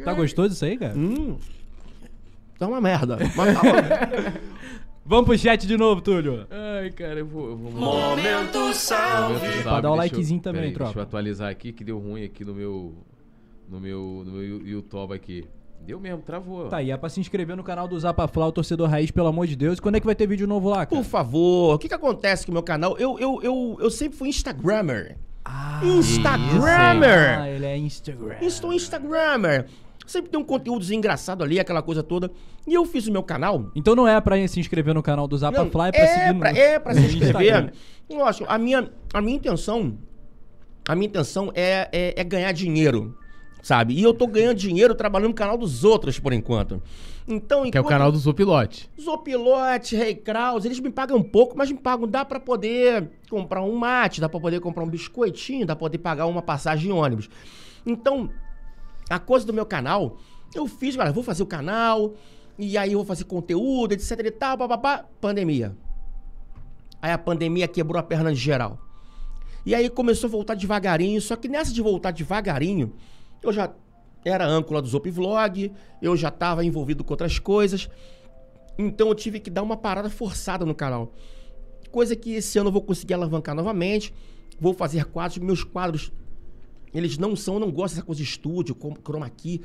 Tá gostoso isso aí, cara? Hum. Tá uma merda. Mas tá. [laughs] Vamos pro chat de novo, Túlio. Ai, cara, eu vou. Eu vou Momento salve. Momento Pra dar o deixa likezinho também, peraí, tropa. Deixa eu atualizar aqui que deu ruim aqui no meu. No meu. No meu YouTube aqui. Deu mesmo, travou. Tá aí, é pra se inscrever no canal do Zapa Fla, o torcedor raiz, pelo amor de Deus. Quando é que vai ter vídeo novo lá, cara? Por favor, o que que acontece com o meu canal? Eu, eu, eu, eu sempre fui Instagrammer. Ah, Instagrammer! Ah, ele é Instagram. Estou Instagrammer. Sempre tem um conteúdo engraçado ali, aquela coisa toda. E eu fiz o meu canal. Então não é pra se inscrever no canal do Zapa Não, Fly, é pra é, seguir no... pra, é pra se no inscrever. Lógico, a minha, a minha intenção. A minha intenção é, é, é ganhar dinheiro. Sabe? E eu tô ganhando dinheiro trabalhando no canal dos outros por enquanto. Então, Que é o canal do Zopilote. Zopilote, Rei Kraus, eles me pagam um pouco, mas me pagam, dá pra poder comprar um mate, dá pra poder comprar um biscoitinho, dá pra poder pagar uma passagem de ônibus. Então, a coisa do meu canal, eu fiz, galera, vou fazer o canal, e aí eu vou fazer conteúdo, etc e tal, papapá, pandemia. Aí a pandemia quebrou a perna de geral. E aí começou a voltar devagarinho, só que nessa de voltar devagarinho, eu já era âncora do Zop Vlog, eu já estava envolvido com outras coisas. Então eu tive que dar uma parada forçada no canal. Coisa que esse ano eu vou conseguir alavancar novamente. Vou fazer quadros, meus quadros eles não são, eu não gosto dessa coisa de estúdio, chroma key.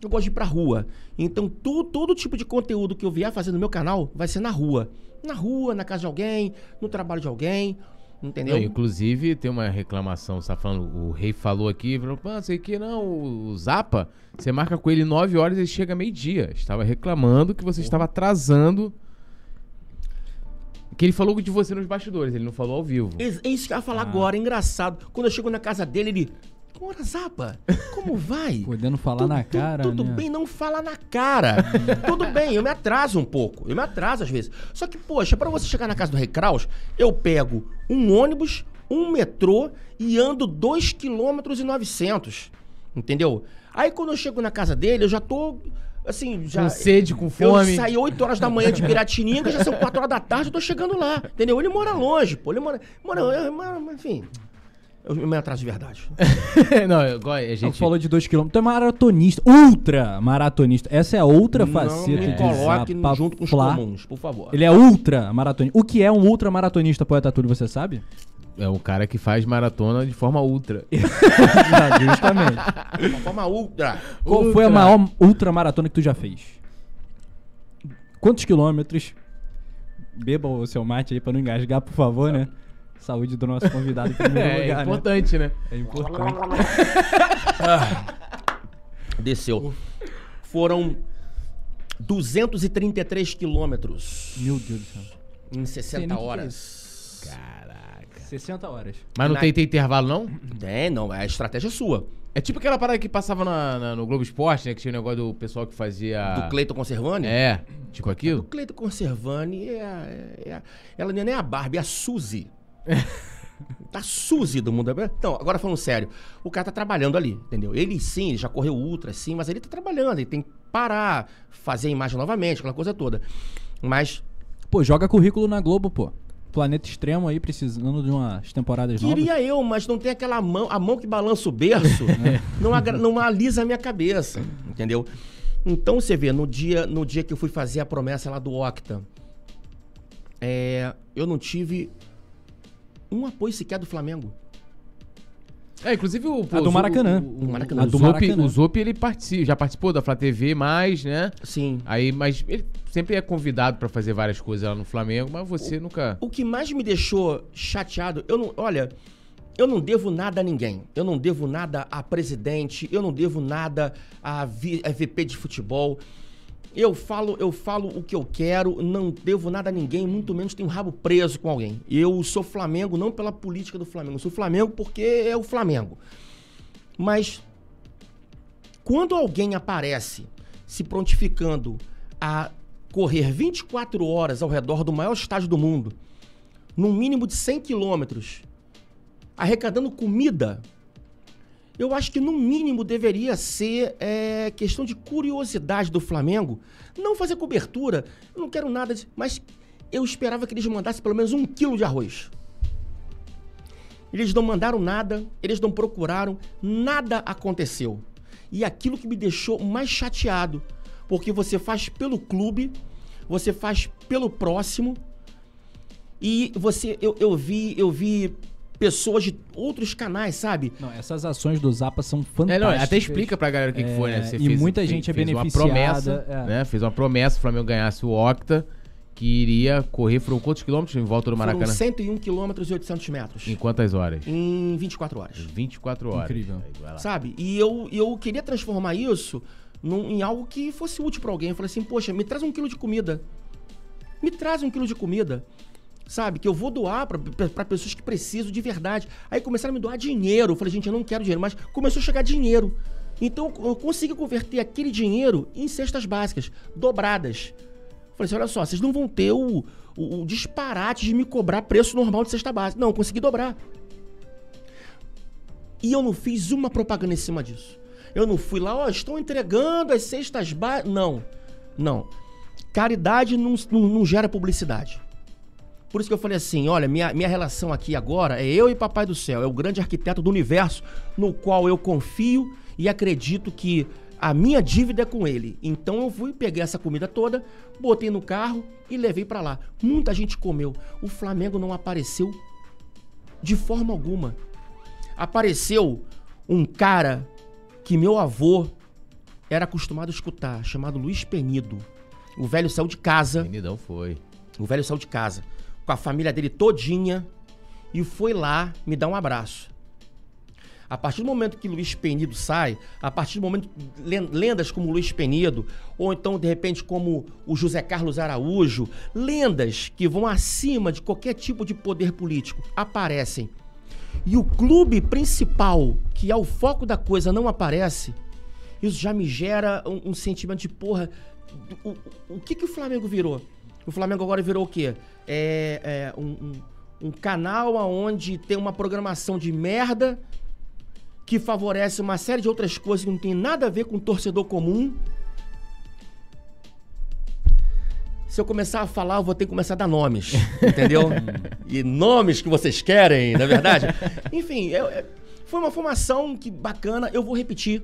Eu gosto de ir pra rua. Então, tu, todo tipo de conteúdo que eu vier fazer no meu canal vai ser na rua. Na rua, na casa de alguém, no trabalho de alguém. Entendeu? Não, inclusive, tem uma reclamação, você tá falando, o rei falou aqui, falou, pô, sei que não, o Zapa, você marca com ele 9 horas e ele chega meio-dia. Estava reclamando que você estava atrasando. Que ele falou de você nos bastidores, ele não falou ao vivo. É é isso que eu ia falar Ah. agora, engraçado. Quando eu chego na casa dele, ele. Ora, Zapa, como [laughs] vai? Podendo falar Tu- na tu- cara, Tudo né? bem, não fala na cara. [laughs] tudo bem, eu me atraso um pouco. Eu me atraso às vezes. Só que, poxa, pra você chegar na casa do Rei Kraus, eu pego um ônibus, um metrô e ando 2 km e 900. Entendeu? Aí quando eu chego na casa dele, eu já tô assim, já Com sede, com eu fome. saí 8 horas da manhã de Piratininga, já são 4 horas da tarde, eu tô chegando lá. Entendeu? Ele mora longe, pô. Ele mora. mora, eu- mora- enfim. Eu me atraso de verdade. [laughs] não, eu, a Não, gente... tu falou de 2km. Tu é maratonista. Ultra maratonista. Essa é a outra Não faceta me de coloque Zapa junto com os comuns, por favor. Ele é ultra maratonista. O que é um ultra maratonista, poeta Túlio, você sabe? É o cara que faz maratona de forma ultra. [laughs] Justamente. [laughs] De uma forma ultra. Qual Ultra. foi a maior ultra maratona que tu já fez? Quantos quilômetros? Beba o seu mate aí pra não engasgar, por favor, né? Saúde do nosso convidado em [laughs] primeiro É, lugar, né? importante, né? É importante. [laughs] Desceu. Foram 233 quilômetros Meu Deus do céu. em Sei 60 nem o que que é horas. Caraca. 60 horas. Mas não Na- tem, tem intervalo, não? É, não, a estratégia é sua. É tipo aquela parada que passava na- na- no Globo Esporte, né? Que tinha o negócio do pessoal que fazia... Do Cleiton Conservani? É, tipo O aquilo? Cleiton Conservani é, a- é a- ela não é nem a Barbie, é a Suzy. A [laughs] Suzy do mundo. Então, agora falando sério, o cara tá trabalhando ali, entendeu? Ele sim, ele já correu ultra, sim, mas ele tá trabalhando, ele tem que parar, fazer a imagem novamente, aquela coisa toda. Mas Pô, joga currículo na Globo, pô. Planeta Extremo aí, precisando de umas temporadas novas. Queria eu, mas não tem aquela mão, a mão que balança o berço, [laughs] não, agra- não alisa a minha cabeça, entendeu? Então você vê, no dia, no dia que eu fui fazer a promessa lá do Octa, é, eu não tive um apoio sequer do Flamengo. É, inclusive o... A do Maracanã. O, o, Do Maracanã. o A do Zop, Maracanã. o Zop, ele participa, já participou da Flá TV, mais, né? Sim. Aí, mas ele sempre é convidado pra fazer várias coisas lá no Flamengo, mas você nunca... O que mais me deixou chateado, eu não, olha, eu não devo nada a ninguém. Eu não devo nada a presidente, eu não devo nada a, vi- a VP de futebol. Eu falo, eu falo o que eu quero, não devo nada a ninguém, muito menos tenho rabo preso com alguém. Eu sou Flamengo não pela política do Flamengo, eu sou Flamengo porque é o Flamengo. Mas quando alguém aparece se prontificando a correr 24 horas ao redor do maior estádio do mundo, num mínimo de 100 quilômetros, arrecadando comida, eu acho que no mínimo deveria ser é, questão de curiosidade do Flamengo. Não fazer cobertura, eu não quero nada, mas eu esperava que eles mandassem pelo menos um quilo de arroz. Eles não mandaram nada, eles não procuraram, nada aconteceu. E aquilo que me deixou mais chateado, porque você faz pelo clube, você faz pelo próximo, e você, eu, eu vi, eu vi pessoas de outros canais, sabe? Não, essas ações do Zapa são É, fantásticas. não, até explica pra galera o que, que foi, né? É, e muita gente é fez beneficiada, Uma promessa, é. né? Fez uma promessa, o Flamengo ganhasse o Octa, que iria correr, foram quantos quilômetros em volta do Foram Maracanã? 101 quilômetros e 800 metros. Em quantas horas? Em 24 horas. 24 horas. Incrível. Aí. Sabe? E eu, eu queria transformar isso num- em algo que fosse útil pra alguém. Eu falei assim, poxa, me traz um quilo de comida. Me traz um quilo de comida. Sabe? Que eu vou doar pra pessoas que precisam de verdade. Aí começaram a me doar dinheiro. Eu falei, gente, eu não quero dinheiro. Mas começou a chegar dinheiro. Então eu consegui converter aquele dinheiro em cestas básicas, dobradas. Falei assim, olha só, vocês não vão ter o, o- o disparate de me cobrar preço normal de cesta básica. Não, eu consegui dobrar. E eu não fiz uma propaganda em cima disso. Eu não fui lá, ó, estão entregando as cestas básicas. Não, não. Caridade não, não, não gera publicidade. Por isso que eu falei assim, olha, minha, minha relação aqui agora é eu e Papai do Céu, é o grande arquiteto do universo no qual eu confio e acredito que a minha dívida é com ele. Então eu fui, peguei essa comida toda, botei no carro e levei pra lá. Muita gente comeu. O Flamengo não apareceu de forma alguma. Apareceu um cara que meu avô era acostumado a escutar, chamado Luiz Penido. O velho saiu de casa. Menidão foi. O velho saiu de casa com a família dele todinha e foi lá me dar um abraço. A partir do momento que Luiz Penido sai, a partir do momento len- lendas como Luiz Penido, ou então de repente como o José Carlos Araújo, lendas que vão acima de qualquer tipo de poder político, aparecem. e o clube principal, que é o foco da coisa, não aparece, isso já me gera um, um sentimento de porra. O, o, o que, que o Flamengo virou? O Flamengo agora virou o quê? É, é um, um, um canal onde tem uma programação de merda que favorece uma série de outras coisas que não tem nada a ver com o torcedor comum. Se eu começar a falar, eu vou ter que começar a dar nomes, [laughs] entendeu? e nomes que vocês querem, na é verdade. [laughs] Enfim, é, foi uma formação que bacana. Eu vou repetir.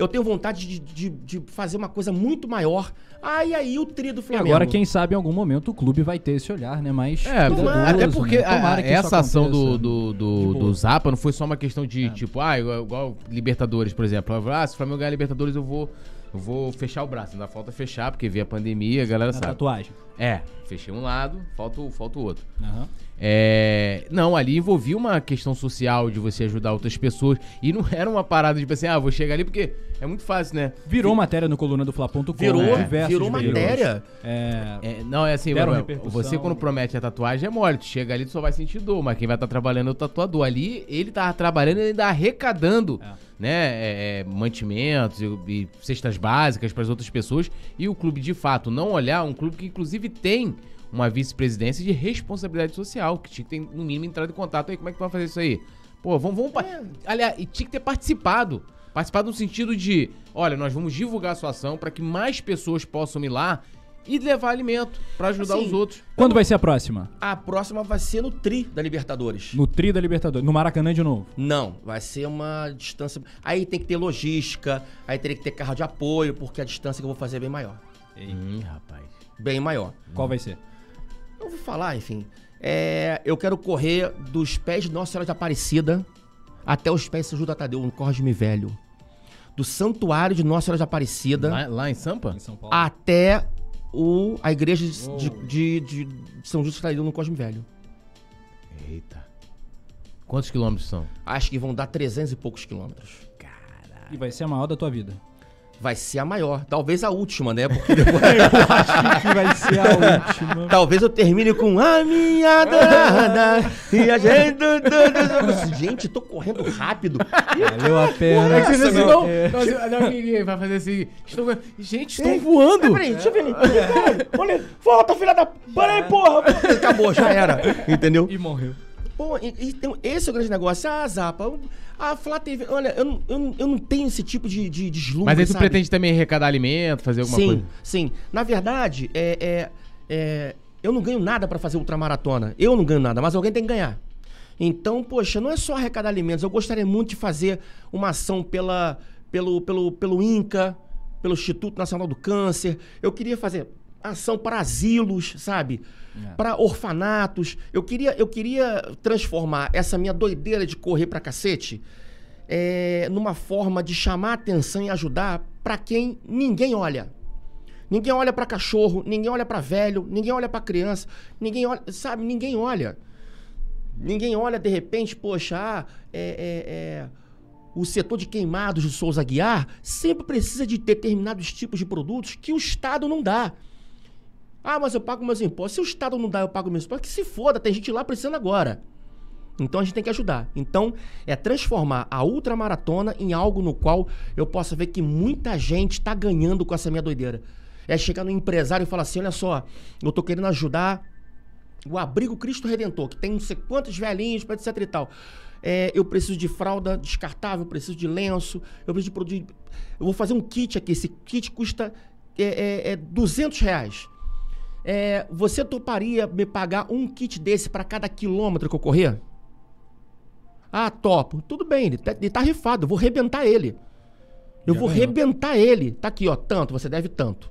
Eu tenho vontade de, de, de fazer uma coisa muito maior. Ah, e aí o tri do E Flamengo. agora, quem sabe, em algum momento o clube vai ter esse olhar, né? Mais É, cuidadoso, até porque né? a- Tomara essa ação do, do, do, do. Zapa não foi só uma questão de, tipo, ah, igual, igual Libertadores, por exemplo. Ah, se o Flamengo ganhar Libertadores, eu vou, eu vou fechar o braço. Ainda falta fechar, porque veio a pandemia, a galera Na sabe. tatuagem. É, fechei um lado, falta, falta o outro. Aham. É, não, ali envolvia uma questão social de você ajudar outras pessoas. E não [laughs] era uma parada tipo assim, ah, vou chegar ali porque é muito fácil, né? Virou matéria no coluna do Fla.com. Virou, né? Diversos virou matéria. É, É, não, é assim, mano, você quando promete a tatuagem é mole. Tu chega ali, tu só vai sentir dor, mas quem vai estar trabalhando é o tatuador. Ali, ele tava trabalhando e ainda arrecadando, É. né, é, é, mantimentos e, e cestas básicas para as outras pessoas. E o clube, de fato, não olhar, um clube que inclusive tem uma vice-presidência de responsabilidade social, que tinha que ter, no mínimo, entrado em contato aí. Como é que tu vai fazer isso aí? Pô, vamos... vamos pa- Aliás, e tinha que ter participado. Participado no sentido de, olha, nós vamos divulgar a sua ação para que mais pessoas possam ir lá e levar alimento para ajudar Assim, os outros. Quando vai ser a próxima? A próxima vai ser no tri da Libertadores. No Tri da Libertadores. No Maracanã de novo. Não, vai ser uma distância. Aí tem que ter logística, aí teria que ter carro de apoio, porque a distância que eu vou fazer é bem maior. Hum, rapaz. Bem maior. Qual vai ser? Eu vou falar, enfim. É, eu quero correr dos pés de Nossa Senhora de Aparecida até os pés de São Judas Tadeu, no Cosme Velho. Do Santuário de Nossa Senhora de Aparecida Lá, lá em Sampa? Em São Paulo. até o, a igreja de, de- de- de São Judas Tadeu, no Cosme Velho. Eita. Quantos quilômetros são? Acho que vão dar 300 e poucos quilômetros. E vai ser a maior da tua vida. Vai ser a maior. Talvez a última, né? Porque [laughs] depois... Acho que vai ser a última. [laughs] Talvez eu termine com a minha adorada e a gente... [laughs] Gente, tô correndo rápido. Valeu a pena. É que você Nossa, não, é. não, não, vai fazer assim. Estou, gente, estão Ei, voando. Ah, Peraí, deixa eu ver ali. Caralho, Olha, volta, filha da... Peraí, porra. Acabou, já era. Entendeu? E morreu. Pô, então, esse é o grande negócio. Ah, Zapa, a Flá TV... Olha, eu, não- eu, não- eu não tenho esse tipo de, de deslumbre, Mas aí tu sabe? pretende também arrecadar alimento, fazer alguma sim, coisa? sim. Na verdade, é, é- é, eu não ganho nada pra fazer ultramaratona. Eu não ganho nada, mas alguém tem que ganhar. Então, poxa, não é só arrecadar alimentos. Eu gostaria muito de fazer uma ação pela, pelo, pelo, pelo INCA, pelo Instituto Nacional do Câncer. Eu queria fazer ação para asilos, sabe? É. Para orfanatos. Eu queria, eu queria transformar essa minha doideira de correr pra cacete é, numa forma de chamar atenção e ajudar pra quem ninguém olha. Ninguém olha pra cachorro, ninguém olha pra velho, ninguém olha pra criança, ninguém olha, sabe, ninguém olha. Ninguém olha de repente, poxa, ah, é, é, é, o setor de queimados do Souza Guiar sempre precisa de determinados tipos de produtos que o Estado não dá. Ah, mas eu pago meus impostos. Se o Estado não dá, eu pago meus impostos. Que se foda, tem gente lá precisando agora. Então a gente tem que ajudar. Então é transformar a ultramaratona em algo no qual eu possa ver que muita gente está ganhando com essa minha doideira. É chegar no empresário e falar assim: olha só, eu tô querendo ajudar o Abrigo Cristo Redentor, que tem não sei quantos velhinhos, etc e tal. É, eu preciso de fralda descartável, preciso de lenço, eu preciso de produto. Eu vou fazer um kit aqui. Esse kit custa é, é, é 200 reais. É, você toparia me pagar um kit desse para cada quilômetro que eu correr? Ah, topo. Tudo bem, ele tá, ele tá rifado, eu vou rebentar ele. Eu Já vou ganhou. rebentar ele. Tá aqui, ó, tanto, você deve tanto.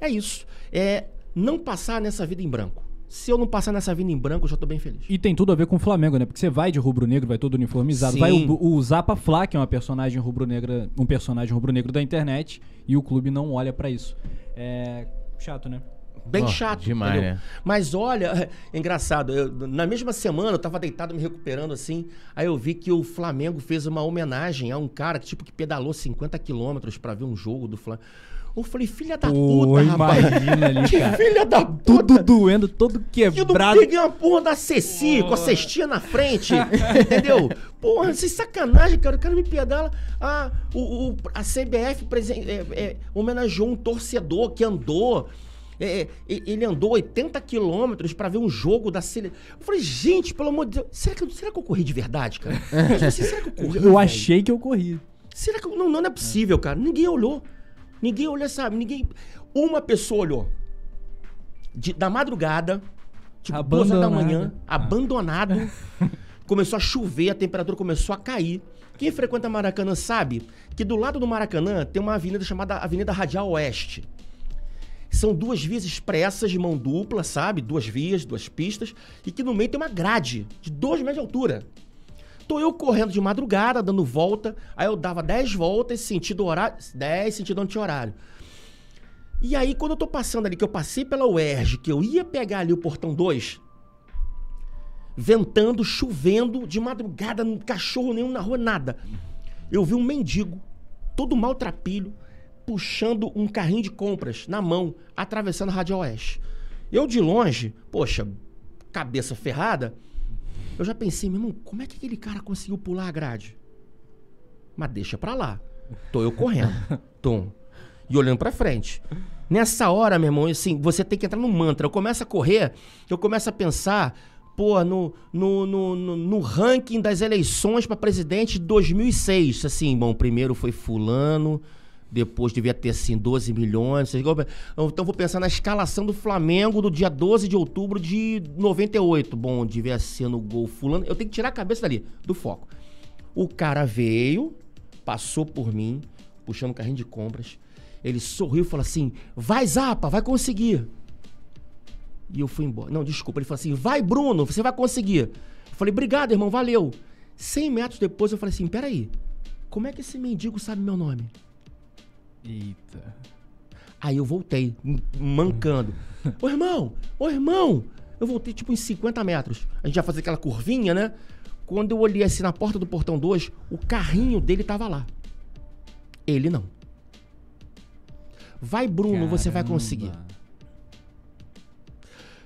É isso. É não passar nessa vida em branco. Se eu não passar nessa vida em branco, eu já tô bem feliz. E tem tudo a ver com o Flamengo, né? Porque você vai de rubro-negro, vai todo uniformizado. Sim. Vai o, o Zapa Flá, que é uma personagem rubro-negra, um personagem rubro-negro da internet, e o clube não olha pra isso. É chato, né? Bem Ó, chato. demais, entendeu? né? Mas olha, é [laughs] engraçado. eu- na mesma semana eu tava deitado me recuperando assim. Aí eu vi que o Flamengo fez uma homenagem a um cara que, tipo, que pedalou 50 quilômetros pra ver um jogo do Flamengo. Eu falei, filha da Pô, puta, rapaz. ali, [laughs] Que cara. filha da Tudo puta. doendo, todo Eu quebrado. peguei uma porra da Ceci com a cestinha na frente, [laughs] entendeu? Porra, sem sacanagem, cara. O cara me pedala. Ah, o, o- a CBF presen- é, é, homenageou um torcedor que andou. É, é, ele andou 80 quilômetros pra ver um jogo da seleção. Eu falei, gente, pelo amor de Deus, será que, eu- será que eu corri de verdade, cara? [laughs] Tipo assim, será que eu corri? Eu velho? achei que eu corri. Será que. eu- Não, não é possível, cara. Ninguém olhou. Ninguém olhou, sabe? Ninguém. Uma pessoa olhou. De- da madrugada, tipo, duas da manhã, abandonado. [laughs] começou a chover, a temperatura começou a cair. Quem frequenta Maracanã sabe que do lado do Maracanã tem uma avenida chamada Avenida Radial Oeste. São duas vias expressas de mão dupla, sabe? Duas vias, duas pistas. E que no meio tem uma grade de dois metros de altura. Tô eu correndo de madrugada, dando volta. Aí eu dava 10 voltas, sentido horário. 10 sentido anti-horário. E aí, quando eu tô passando ali, que eu passei pela UERJ, que eu ia pegar ali o portão 2, ventando, chovendo, de madrugada, não cachorro nenhum na rua, nada. Eu vi um mendigo, todo maltrapilho, puxando um carrinho de compras na mão, atravessando a Rádio Oeste. Eu de longe, poxa, cabeça ferrada, eu já pensei, meu irmão, como é que aquele cara conseguiu pular a grade? Mas deixa pra lá. Tô eu correndo. [laughs] Tom. E olhando pra frente. Nessa hora, meu irmão, assim, você tem que entrar no mantra. Eu começo a correr, eu começo a pensar, pô, no, no, no, no, no ranking das eleições pra presidente de 2006. Assim, bom, primeiro foi fulano, depois devia ter, assim, 12 milhões. Então vou pensar na escalação do Flamengo do dia 12 de outubro de 98. Bom, devia ser no gol fulano. Eu tenho que tirar a cabeça dali, do foco. O cara veio, passou por mim, puxando um carrinho de compras. Ele sorriu e falou assim: Vai, Zapa, vai conseguir. E eu fui embora. Não, desculpa. Ele falou assim: Vai, Bruno, você vai conseguir. Eu falei: Obrigado, irmão, valeu. 100 metros depois eu falei assim: Peraí, como é que esse mendigo sabe meu nome? Eita. Aí eu voltei, mancando. [laughs] Ô irmão, ô irmão! Eu voltei tipo em 50 metros. A gente ia fazer aquela curvinha, né? Quando eu olhei assim na porta do portão 2, o carrinho dele tava lá. Ele não. Vai, Bruno, você vai Caramba. conseguir.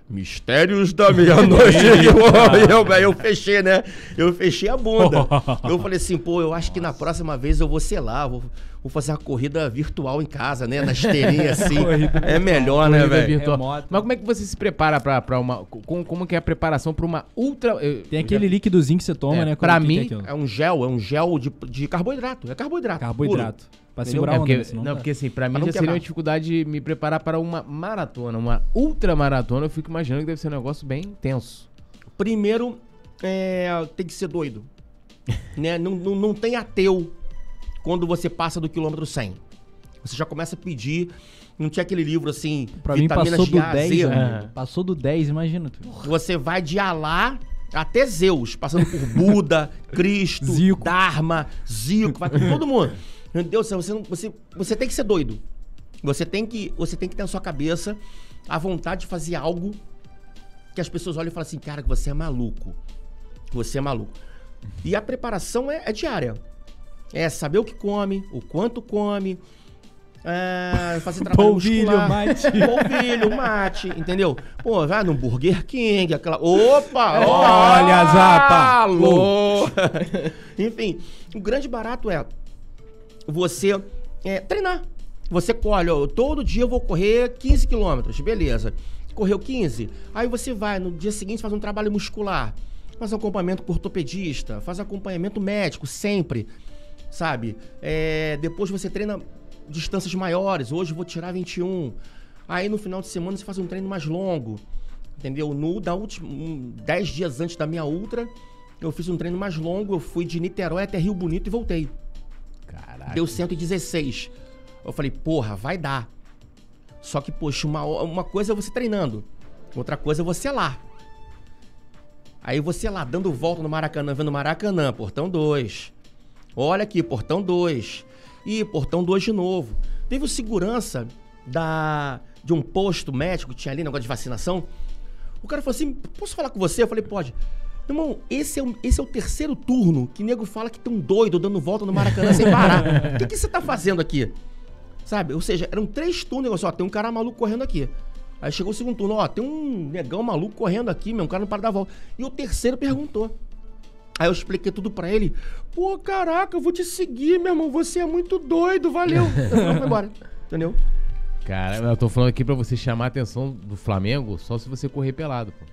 Mistérios da meia-noite. [laughs] eu, eu, eu fechei, né? Eu fechei a bunda. [laughs] Eu falei assim, pô, eu acho que na próxima vez eu vou, sei lá, vou, vou fazer uma corrida virtual em casa, né? Na esteirinha [laughs] assim. É melhor, né, velho? Remoto. Mas como é que você se prepara pra, pra uma. Como, como que é a preparação pra uma ultra. eu- Tem aquele líquidozinho que você toma, É, né? pra mim, é? É um gel, é um gel de, de carboidrato. É carboidrato. Carboidrato. Pra Entendeu? segurar É porque, onda, senão não, dá. porque assim, pra mim Pra não já seria uma dificuldade me preparar para uma maratona. Uma ultra maratona, eu fico imaginando que deve ser um negócio bem intenso. Puro. Primeiro, é, tem que ser doido. [laughs] né? não, não, não tem ateu quando você passa do quilômetro 100. Você já começa a pedir. Não tinha aquele livro assim, Pra mim passou vitaminas do de A a 10, Z. amigo. Passou do 10, imagina. Você vai de Alá até Zeus, passando por [laughs] Buda, Cristo, Zico. Dharma, Zico, vai com todo mundo. Meu Deus do céu, você, você, você tem que ser doido. Você tem que, você tem que ter na sua cabeça a vontade de fazer algo que as pessoas olham e falam assim, cara, que você é maluco. Você é maluco. E a preparação é, é diária. É saber o que come, o quanto come, é, fazer trabalho Polvilho, muscular. mate. [laughs] Polvilho, mate, entendeu? Pô, vai no Burger King, aquela... Opa! Olha, Zapa! Alô! [laughs] Enfim, o grande barato é você é, treinar. Você colhe, ó, todo dia eu vou correr 15 quilômetros, beleza. Correu 15, aí você vai, no dia seguinte faz um trabalho muscular, faz acompanhamento com ortopedista, faz acompanhamento médico sempre, sabe? É, depois você treina distâncias maiores, hoje vou tirar 21. Aí no final de semana você faz um treino mais longo, entendeu? No da última, um, 10 dias antes da minha ultra, eu fiz um treino mais longo, eu fui de Niterói até Rio Bonito e voltei. Caraca. Deu 116. Eu falei, porra, vai dar. Só que, poxa, uma, uma coisa é você treinando, outra coisa é você lá. Aí você lá, dando volta no Maracanã, vendo Maracanã, portão 2. Olha aqui, portão 2. Ih, portão 2 de novo. Teve o segurança da, de um posto médico que tinha ali, negócio de vacinação. O cara falou assim: posso falar com você? Eu falei, pode. Meu irmão, esse é, o, esse é o terceiro turno que nego fala que tem um doido dando volta no Maracanã sem parar. O que, que você tá fazendo aqui? Sabe? Ou seja, eram três turnos, negócio, ó, tem um cara maluco correndo aqui. Aí chegou o segundo turno, ó, tem um negão maluco correndo aqui, meu, um cara não para dar volta. E o terceiro perguntou. Aí eu expliquei tudo pra ele. Pô, caraca, eu vou te seguir, meu irmão. Você é muito doido, valeu. [laughs] Eu foi embora. Entendeu? Cara, eu tô falando aqui pra você chamar a atenção do Flamengo só se você correr pelado, pô.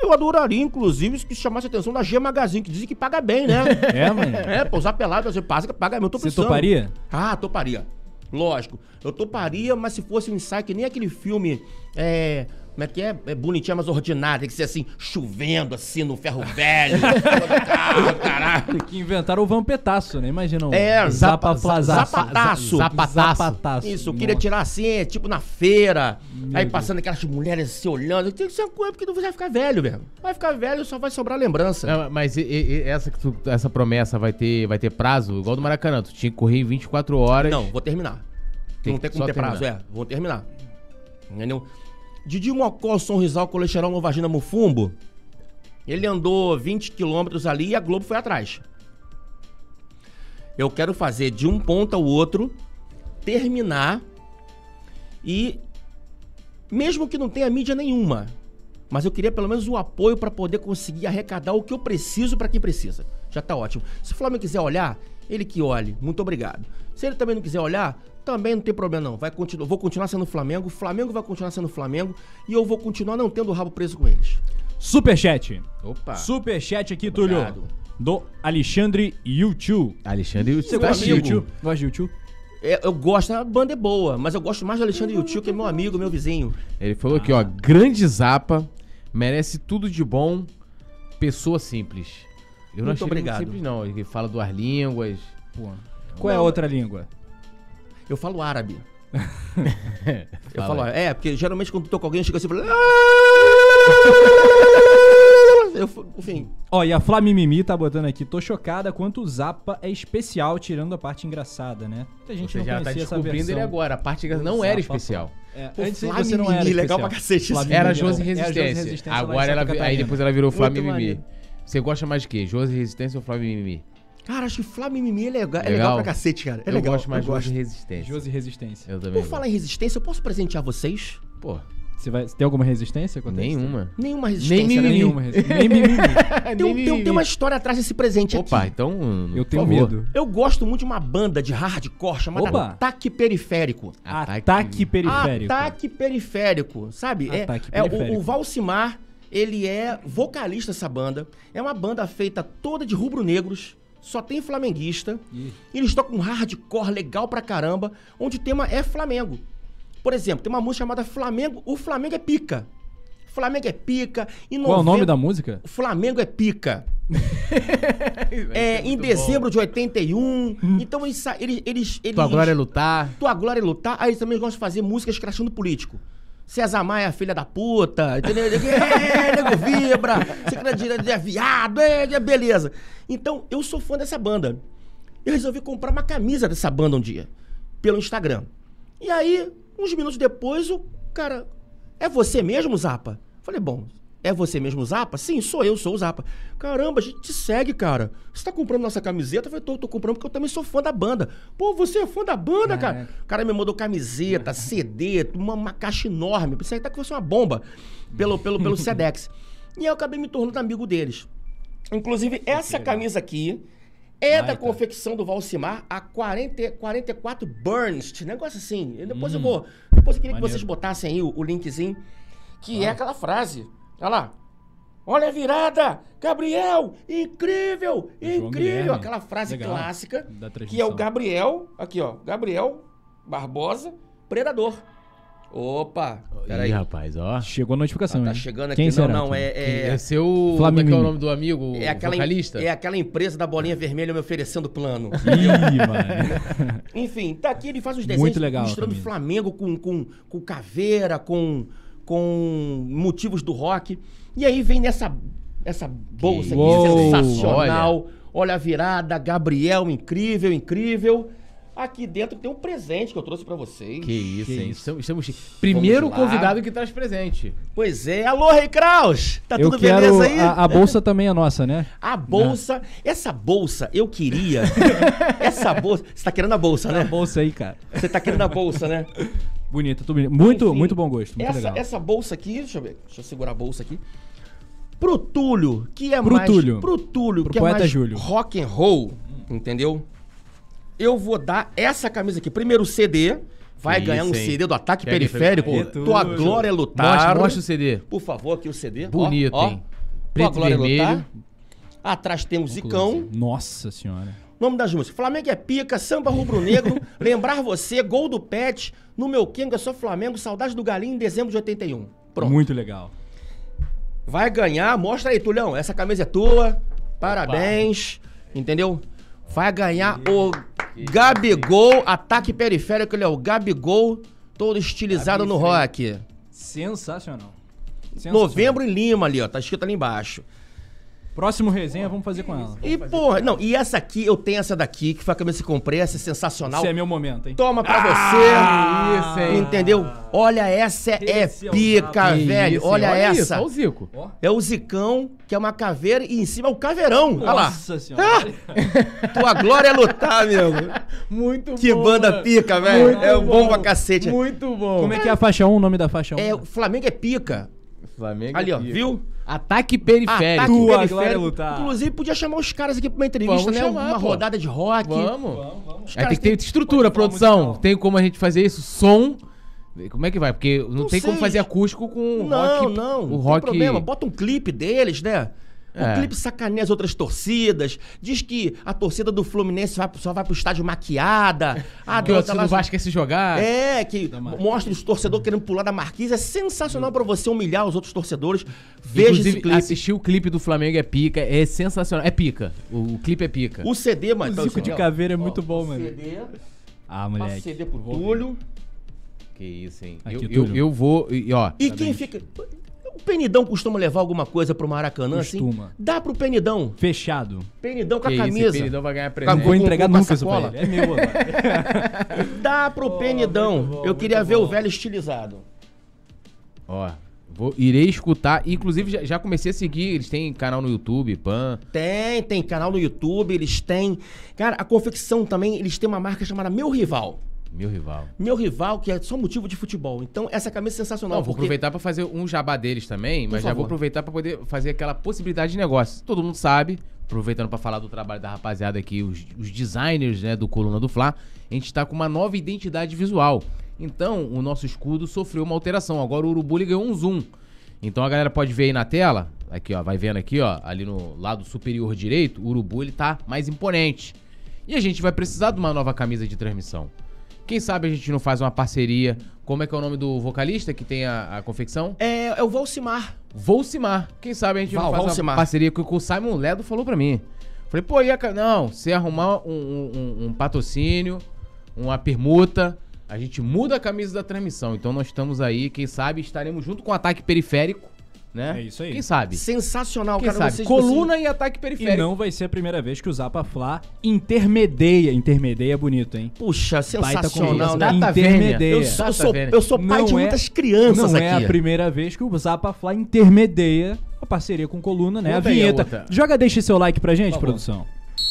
Eu adoraria, inclusive, que chamasse a atenção da G Magazine, que dizem que paga bem, né? [laughs] É, mano. é, pô, usar pelado, você passa, paga bem. Eu tô Você pensando. toparia? Ah, toparia. Lógico. Eu toparia, mas se fosse um ensaio que nem aquele filme. É. Como é que é? É bonitinha, mas ordinária. Tem que ser assim, chovendo assim no ferro velho. Caralho, caralho. Que inventaram o vampetaço, né? Imagina um É, zapa, zapa- zapataço. Zapataço. Zapataço. Isso, eu queria tirar assim, é, tipo na feira. aí passando aquelas mulheres se olhando. Tem que ser uma coisa porque não vai ficar velho, velho. Vai ficar velho, só vai sobrar lembrança. Não, mas e- e- essa, que tu- essa promessa vai ter, vai ter prazo, igual do Maracanã. Tu tinha que correr em 24 horas. Não, vou terminar. Tem não que tem como ter prazo, terminar. é. Vou terminar. Entendeu? Didi Mocó, Sonrisal, Colesterol, Novagina, Mufumbo. Ele andou 20 quilômetros ali e a Globo foi atrás. Eu quero fazer de um ponto ao outro, terminar e mesmo que não tenha mídia nenhuma, mas eu queria pelo menos o apoio para poder conseguir arrecadar o que eu preciso para quem precisa. Já tá ótimo. Se o Flamengo quiser olhar, ele que olhe. Muito obrigado. Se ele também não quiser olhar, também não tem problema não. Vai continuar, vou continuar sendo Flamengo, o Flamengo vai continuar sendo Flamengo e eu vou continuar não tendo o rabo preso com eles. Superchat. Opa. Superchat aqui, Túlio. Obrigado. Do Alexandre YouTube. Alexandre, Você você Meu gosta de. YouTube? Gosta de YouTube? É, eu gosto, a banda é boa, mas eu gosto mais do Alexandre Yutil, que é meu amigo, meu vizinho. Ele falou aqui, ó, grande zapa, merece tudo de bom, pessoa simples. Eu não Muito achei obrigado. ele muito simples, não. Ele fala duas línguas. Pô. Qual é a Não, outra língua? Eu falo árabe. Eu falo, aí. é, porque geralmente quando tô com alguém, eu chego assim e falo. Eu, enfim, Ó, e a Flamimimi tá botando aqui. Tô chocada quanto o Zapa é especial, tirando a parte engraçada, né? Muita gente Você não já tá essa descobrindo ele agora. A parte que não era especial. É, Pô, antes Flamimimi, você não era legal especial. pra cacete. Flamimimi Era. Josi É, a Resistência. Resistência lá Agora ela, aí depois ela virou Muito Flávio Mimi. maneiro. Você gosta mais de quê? Josi Resistência ou Flávio Mimi? Cara, acho que Flamimimi é legal, é Legal? legal pra cacete, cara. É eu legal. gosto mais de eu gosto. Resistência. Josi Resistência. Eu também Por falar em resistência, eu posso presentear vocês? Pô, Você, vai, tem alguma resistência? quanto a isso? nenhuma. Nenhuma resistência, Nem né? mimimi. Nenhuma resistência. Nem mimimi. [laughs] Tem, um- tem tem uma história atrás desse presente Opa, aqui. então. Eu tenho favor. medo. Eu gosto muito de uma banda de hardcore chamada Opa. Ataque Periférico. Ataque periférico. Ataque periférico, sabe? É- Ataque é, o- periférico. o, Valcimar, ele é vocalista dessa banda. É uma banda feita toda de rubro-negros. Só tem flamenguista. Ih. Eles tocam um hardcore legal pra caramba, onde o tema é Flamengo. Por exemplo, tem uma música chamada Flamengo. O Flamengo é pica. Flamengo é pica. Em Qual é o nome da música? o Flamengo é pica. [laughs] é, em dezembro de 81. Então eles, eles, eles, eles. Tua glória é lutar. Tua glória é lutar. Aí eles também gostam de fazer música escrachando político. César Maia, filha da puta, entendeu? É, nego vibra, você é viado, é, é, beleza. Então, eu sou fã dessa banda. Eu resolvi comprar uma camisa dessa banda um dia, pelo Instagram. E aí, uns minutos depois, o cara, é você mesmo, Zapa? Falei, bom, é você mesmo, Zapa? Sim, sou eu, sou o Zapa. Caramba, a gente te segue, cara. Você tá comprando nossa camiseta? Eu falei, tô, tô comprando porque eu também sou fã da banda. Pô, você é fã da banda, cara? Caraca. O cara me mandou camiseta, [laughs] CD, uma, uma caixa enorme. Pensei até que fosse uma bomba pelo, pelo, pelo [laughs] Sedex. E aí eu acabei me tornando amigo deles. Inclusive, essa camisa aqui é da Baita. confecção do Valcimar, a 40, 44 Burns, negócio assim. Depois eu vou. Depois eu queria que Maneiro. vocês botassem aí o, o linkzinho, que é aquela frase. Olha lá. Olha a virada! Gabriel! Incrível! João Incrível! Guilherme. Aquela frase Legal. clássica que é o. Gabriel, aqui ó, Gabriel Barbosa, Predador. Opa, Ih, peraí. rapaz, ó. Chegou a notificação, Tá hein? chegando aqui, Quem não, será, não, é, É, é, seu. Como é Flamengo. que é o nome do amigo? é aquela, vocalista? é aquela empresa da bolinha vermelha me oferecendo plano. Ih, mano. [laughs] Enfim, tá aqui, ele faz os desenhos Muito legal mostrando camisa. Flamengo com, com, com caveira, com, com motivos do rock. E aí vem nessa essa bolsa aqui Uou, sensacional. Olha. a virada, Gabriel, incrível, incrível. Aqui dentro tem um presente que eu trouxe pra vocês. Que isso, Que hein? isso. Estamos, Primeiro convidado que traz presente. Pois é. Alô, Rei Kraus! Tá Eu tudo quero. beleza aí? A, a bolsa também é nossa, né? [laughs] A bolsa, essa bolsa eu queria. [laughs] essa bolsa. Você tá querendo a bolsa, A né? bolsa aí, cara. Você tá querendo a bolsa, né? [laughs] Bonita, tudo bonito. Muito, Enfim, muito bom gosto. Muito essa, legal. essa bolsa aqui, deixa eu ver, deixa eu segurar a bolsa aqui. Pro Túlio, que é Pro mais. Túlio. Pro Túlio, Pro que é poeta mais Júlio. rock and roll, entendeu? Eu vou dar essa camisa aqui. Primeiro o CD. Vai Que ganhar isso, um hein? CD do Ataque Pega Periférico. aí. Tua glória é lutar. Mostra, mostra o CD. Por favor, aqui o CD. ó, Bonito, ó. hein? Tua Preto e glória é vermelho. lutar. Atrás tem o Zicão. Nossa senhora. Nome das músicas. Flamengo é pica, samba rubro-negro, [laughs] lembrar você, gol do Pet, no meu Kenga, sou Flamengo, saudade do Galinho em dezembro de 81. Pronto. Muito legal. Vai ganhar, mostra aí, Tulhão, essa camisa é tua, parabéns, entendeu? Vai ganhar o Gabigol, ataque periférico, ele é o Gabigol, todo estilizado no rock. Sensacional. Sensacional. Novembro em Lima ali, ó, tá escrito ali embaixo. Próximo resenha, vamos fazer com ela. E, porra, não, e essa aqui, eu tenho essa daqui, que foi a camisa que comprei, essa é sensacional. Esse é meu momento, hein? Toma pra isso, você. hein? Entendeu? Olha, essa é Esse é o pica. Que velho. isso, Olha, essa. Olha o Zico. É o Zicão, que é uma caveira, e em cima é o caveirão. Olha lá. Nossa senhora. Tua glória é lutar, meu. Muito Que bom. banda mano. pica, velho. Muito É bom pra cacete. Muito bom. Como é que é a faixa 1, o nome da faixa 1? É, o Flamengo é pica. Flamengo Ali, ó, aqui. viu? Ataque periférico. Ataque Tua periférico. é lutar. Inclusive, podia chamar os caras aqui pra uma entrevista, Vamos né? chamar, uma pô. rodada de rock. Vamos. Os Aí caras tem que ter estrutura, produção. Tem como a gente fazer isso? Som. Como é que vai? Porque não, Não tem como sei. fazer acústico com o Não, rock. não, o não rock. tem problema. Bota um clipe deles, né? O É. clipe sacaneia as outras torcidas. Diz que a torcida do Fluminense vai- só vai pro estádio maquiada. [laughs] A Que o lá- do Vasco quer se jogar. É, que mostra os torcedores querendo pular da marquise. É sensacional pra você humilhar os outros torcedores. Veja Inclusive, esse clipe. assistir o clipe do Flamengo é pica, é sensacional. É pica. O, o clipe é pica. O CD, mano. O então, Zico de ó, caveira é ó, muito bom, mano. CD, Ah, moleque. CD pro. Túlio. Que isso, hein? Aqui, eu, eu, eu vou. E, ó, E quem fica. O Penidão costuma levar alguma coisa pro Maracanã, assim? Costuma. Dá pro Penidão. Fechado. Penidão com que a isso, camisa. o Peridão vai ganhar presente. Vou entregar nunca isso pra sacola. ele. É meu. [laughs] Dá pro Penidão. muito bom, Eu queria ver bom. o velho estilizado. Ó, vou, irei escutar. Inclusive, já, já comecei a seguir. Eles têm canal no YouTube, Pan. Tem, tem canal no YouTube, eles têm. Cara, a confecção também, eles têm uma marca chamada Meu Rival. Meu rival. Meu rival, que é só motivo de futebol. Então, essa camisa é sensacional. Não, vou porque- aproveitar pra fazer um jabá deles também, mas já favor. vou aproveitar pra poder fazer aquela possibilidade de negócio. Todo mundo sabe, aproveitando pra falar do trabalho da rapaziada aqui, os, os designers né, do Coluna do Fla, a gente tá com uma nova identidade visual. Então, o nosso escudo sofreu uma alteração. Agora o Urubu ganhou um zoom. Então a galera pode ver aí na tela, aqui ó, vai vendo aqui ó, ali no lado superior direito, o Urubu ele tá mais imponente. E a gente vai precisar de uma nova camisa de transmissão. Quem sabe a gente não faz uma parceria. Como é que é o nome do vocalista que tem a, a confecção? É, é o Valcimar. Volcimar. Quem sabe a gente Val- não faz Valcimar. uma parceria que o Simon Ledo falou pra mim. Falei, pô, ia, não, se arrumar um, um- um- um patrocínio, uma permuta, a gente muda a camisa da transmissão. Então nós estamos aí, quem sabe estaremos junto com o ataque periférico, né? É isso aí. Quem sabe? Sensacional, Quem cara. sabe? vocês- Coluna e ataque E periférico. não vai ser a primeira vez que o Zapa Fla intermedeia. Intermedeia é bonito, hein? Puxa, sensacional, né? Vênia. Eu sou, eu sou, eu sou pai Não de é- muitas crianças Não aqui. é a primeira vez que o Zapa Fla intermedeia a parceria com Coluna, né? Conta a vinheta. outra. Joga, deixa seu like pra gente, produção.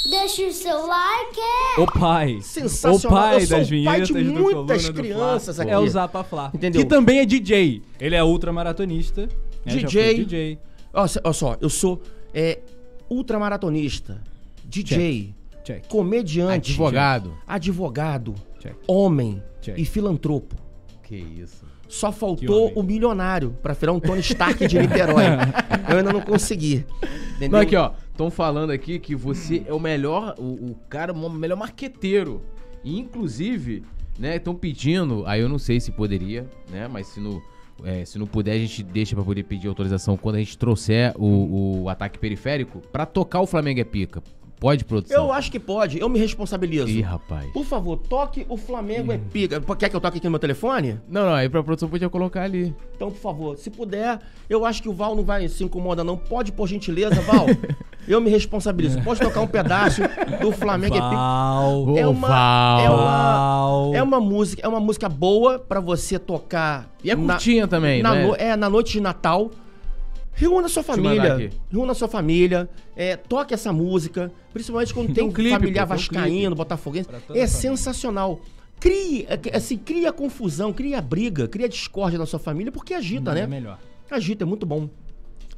Deixa o seu like. O pai. Sensacional. O pai Eu sou das pai vinhetas de do muitas Coluna do Fla. crianças aqui. É o Zapa Fla. Entendeu? Que também é DJ. Ele é ultramaratonista. né? DJ. DJ. Olha só- olha só, eu sou é, ultramaratonista, DJ, Check. comediante, Advogado. advogado, Check. homem Check. e filantropo. Que isso. Só faltou o milionário pra virar um Tony Stark de Niterói. [laughs] eu ainda não consegui. Entendeu? Não, aqui, ó. Estão falando aqui que você é o melhor, o, o cara, o melhor marqueteiro. E, inclusive, né, estão pedindo, aí eu não sei se poderia, né, mas se não, é, se não puder, a gente deixa pra poder pedir autorização quando a gente trouxer o, o ataque periférico pra tocar o Flamengo é pica. Pode, produção? Eu acho que pode, eu me responsabilizo. Ih, rapaz. Por favor, toque o Flamengo é pica. Quer que eu toque aqui no meu telefone? Não, não, aí pra produção podia colocar ali. Então, por favor, se puder, eu acho que o Val não vai se incomodar, não. Pode, por gentileza, Val. [laughs] eu me responsabilizo. Pode tocar um pedaço do Flamengo é pica. Val. É uma, Val. é uma, Val. é uma música, é uma música boa pra você tocar. E é na- curtinha também, na né? no- é, na noite de Natal. Reúna sua família. Reúna sua família. É, toque essa música. Principalmente quando tem um clipe, familiar pô, tem um vascaíno, botafoguense. É família. sensacional. Crie, é, assim, cria confusão, cria briga, cria discórdia na sua família, porque agita, É né? melhor. Agita, é muito bom.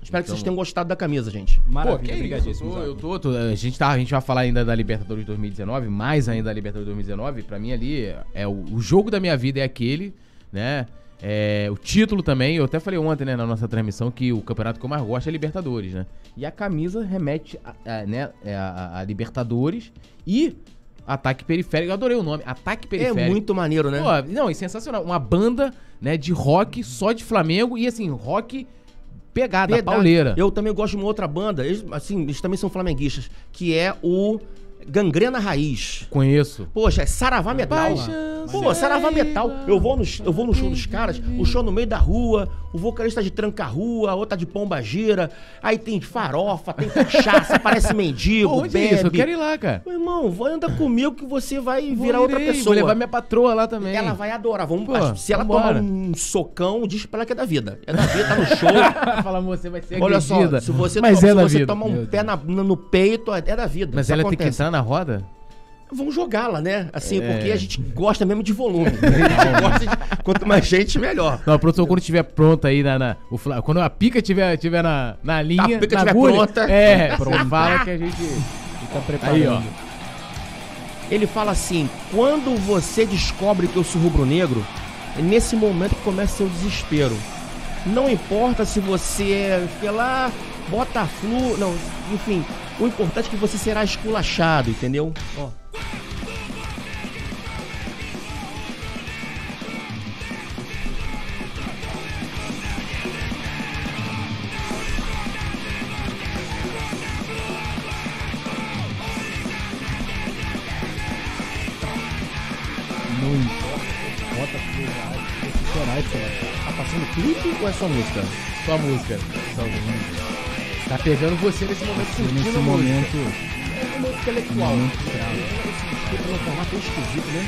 Espero que Então- vocês tenham gostado da camisa, gente. Maravilha, Pô, que obrigadíssimo. eu tô, eu tô, tô- a, gente tá, a gente vai falar ainda da Libertadores 2019, mais ainda da Libertadores 2019. Pra mim ali, é o, o jogo da minha vida é aquele, né? É, o título também, eu até falei ontem, né, na nossa transmissão, que o campeonato que eu mais gosto é Libertadores, né? E a camisa remete a, a, né, é a, a Libertadores e Ataque Periférico. Eu adorei o nome, Ataque Periférico. É muito maneiro, né? Pô, não, e sensacional. Uma banda, né, de rock só de Flamengo e assim, rock pegada, Verdade. pauleira. Eu também gosto de uma outra banda, eles, assim, eles também são flamenguistas, que é o Gangrena Raiz. Conheço. Poxa, é Saravá Metal. Pô, Saravá Metal. Eu vou, no, eu vou no show dos caras, o show no meio da rua, o vocalista de tranca-rua, a outra de pomba gira, aí tem farofa, tem cachaça, [laughs] parece mendigo, Pô, onde bebe. é isso? Eu quero ir lá, cara. Meu irmão, vai andar comigo que você vai virar Vou outra irei, pessoa. Vou levar minha patroa lá também. Ela vai adorar. Vamos, Pô, se ela vambora. tomar um socão, diz pra ela que é da vida. É da vida, tá no show. [laughs] Fala, você vai ser Olha só, agredida. se você, Mas to- é se você vida. tomar um Meu pé na- no peito, é da vida. Mas Isso ela tem que acontece. entrar na roda? Vamos jogá-la, né? Assim, É. porque a gente gosta mesmo de volume. [laughs] A de- Quanto mais gente, melhor. Não, a produção, quando estiver pronta aí na. na- o quando a pica estiver tiver na, na linha. pica na tiver agulha, pronta. É, você fala que a gente. Fica preparado. Aí, ó. Ele fala assim: quando você descobre que eu sou rubro-negro, é nesse momento que começa seu desespero. Não importa se você é, sei lá, bota flu, não, enfim, o importante é que você será esculachado, entendeu? Ó. Não importa. Bota chorar. Tá passando clipe ou é só música? Só música. Só música. Tá pegando você nesse momento curtindo Nesse momento. É música intelectual. Muito Esse disco é um formato esquisito, né?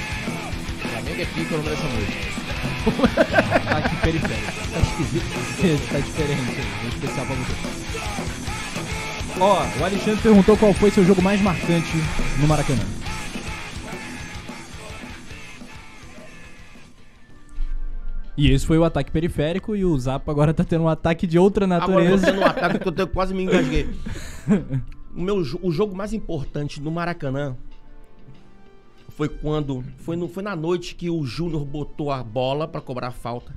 Flamengo é pica o nome dessa música. Ataque periférico. Tá esquisito. Esse tá diferente. É especial pra você. Ó, o Alexandre perguntou qual foi seu jogo mais marcante no Maracanã. E esse foi o ataque periférico e o Zapa agora tá tendo um ataque de outra Agora eu tô natureza. tendo um ataque que eu tô- quase me engasguei. [laughs] O, meu, o jogo mais importante no Maracanã foi quando. Foi, no, foi na noite que o Júnior botou a bola pra cobrar a falta.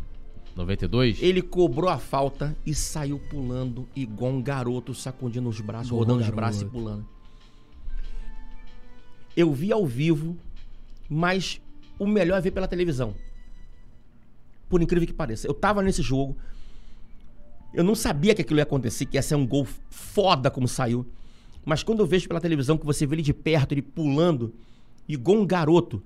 92? Ele cobrou a falta e saiu pulando igual um garoto, sacudindo os braços, Igual rodando os garoto. braços e pulando. Eu vi ao vivo, mas o melhor é ver pela televisão. Por incrível que pareça. Eu tava nesse jogo. Eu não sabia que aquilo ia acontecer, que ia ser um gol foda como saiu. Mas quando eu vejo pela televisão que você vê ele de perto, ele pulando, igual um garoto,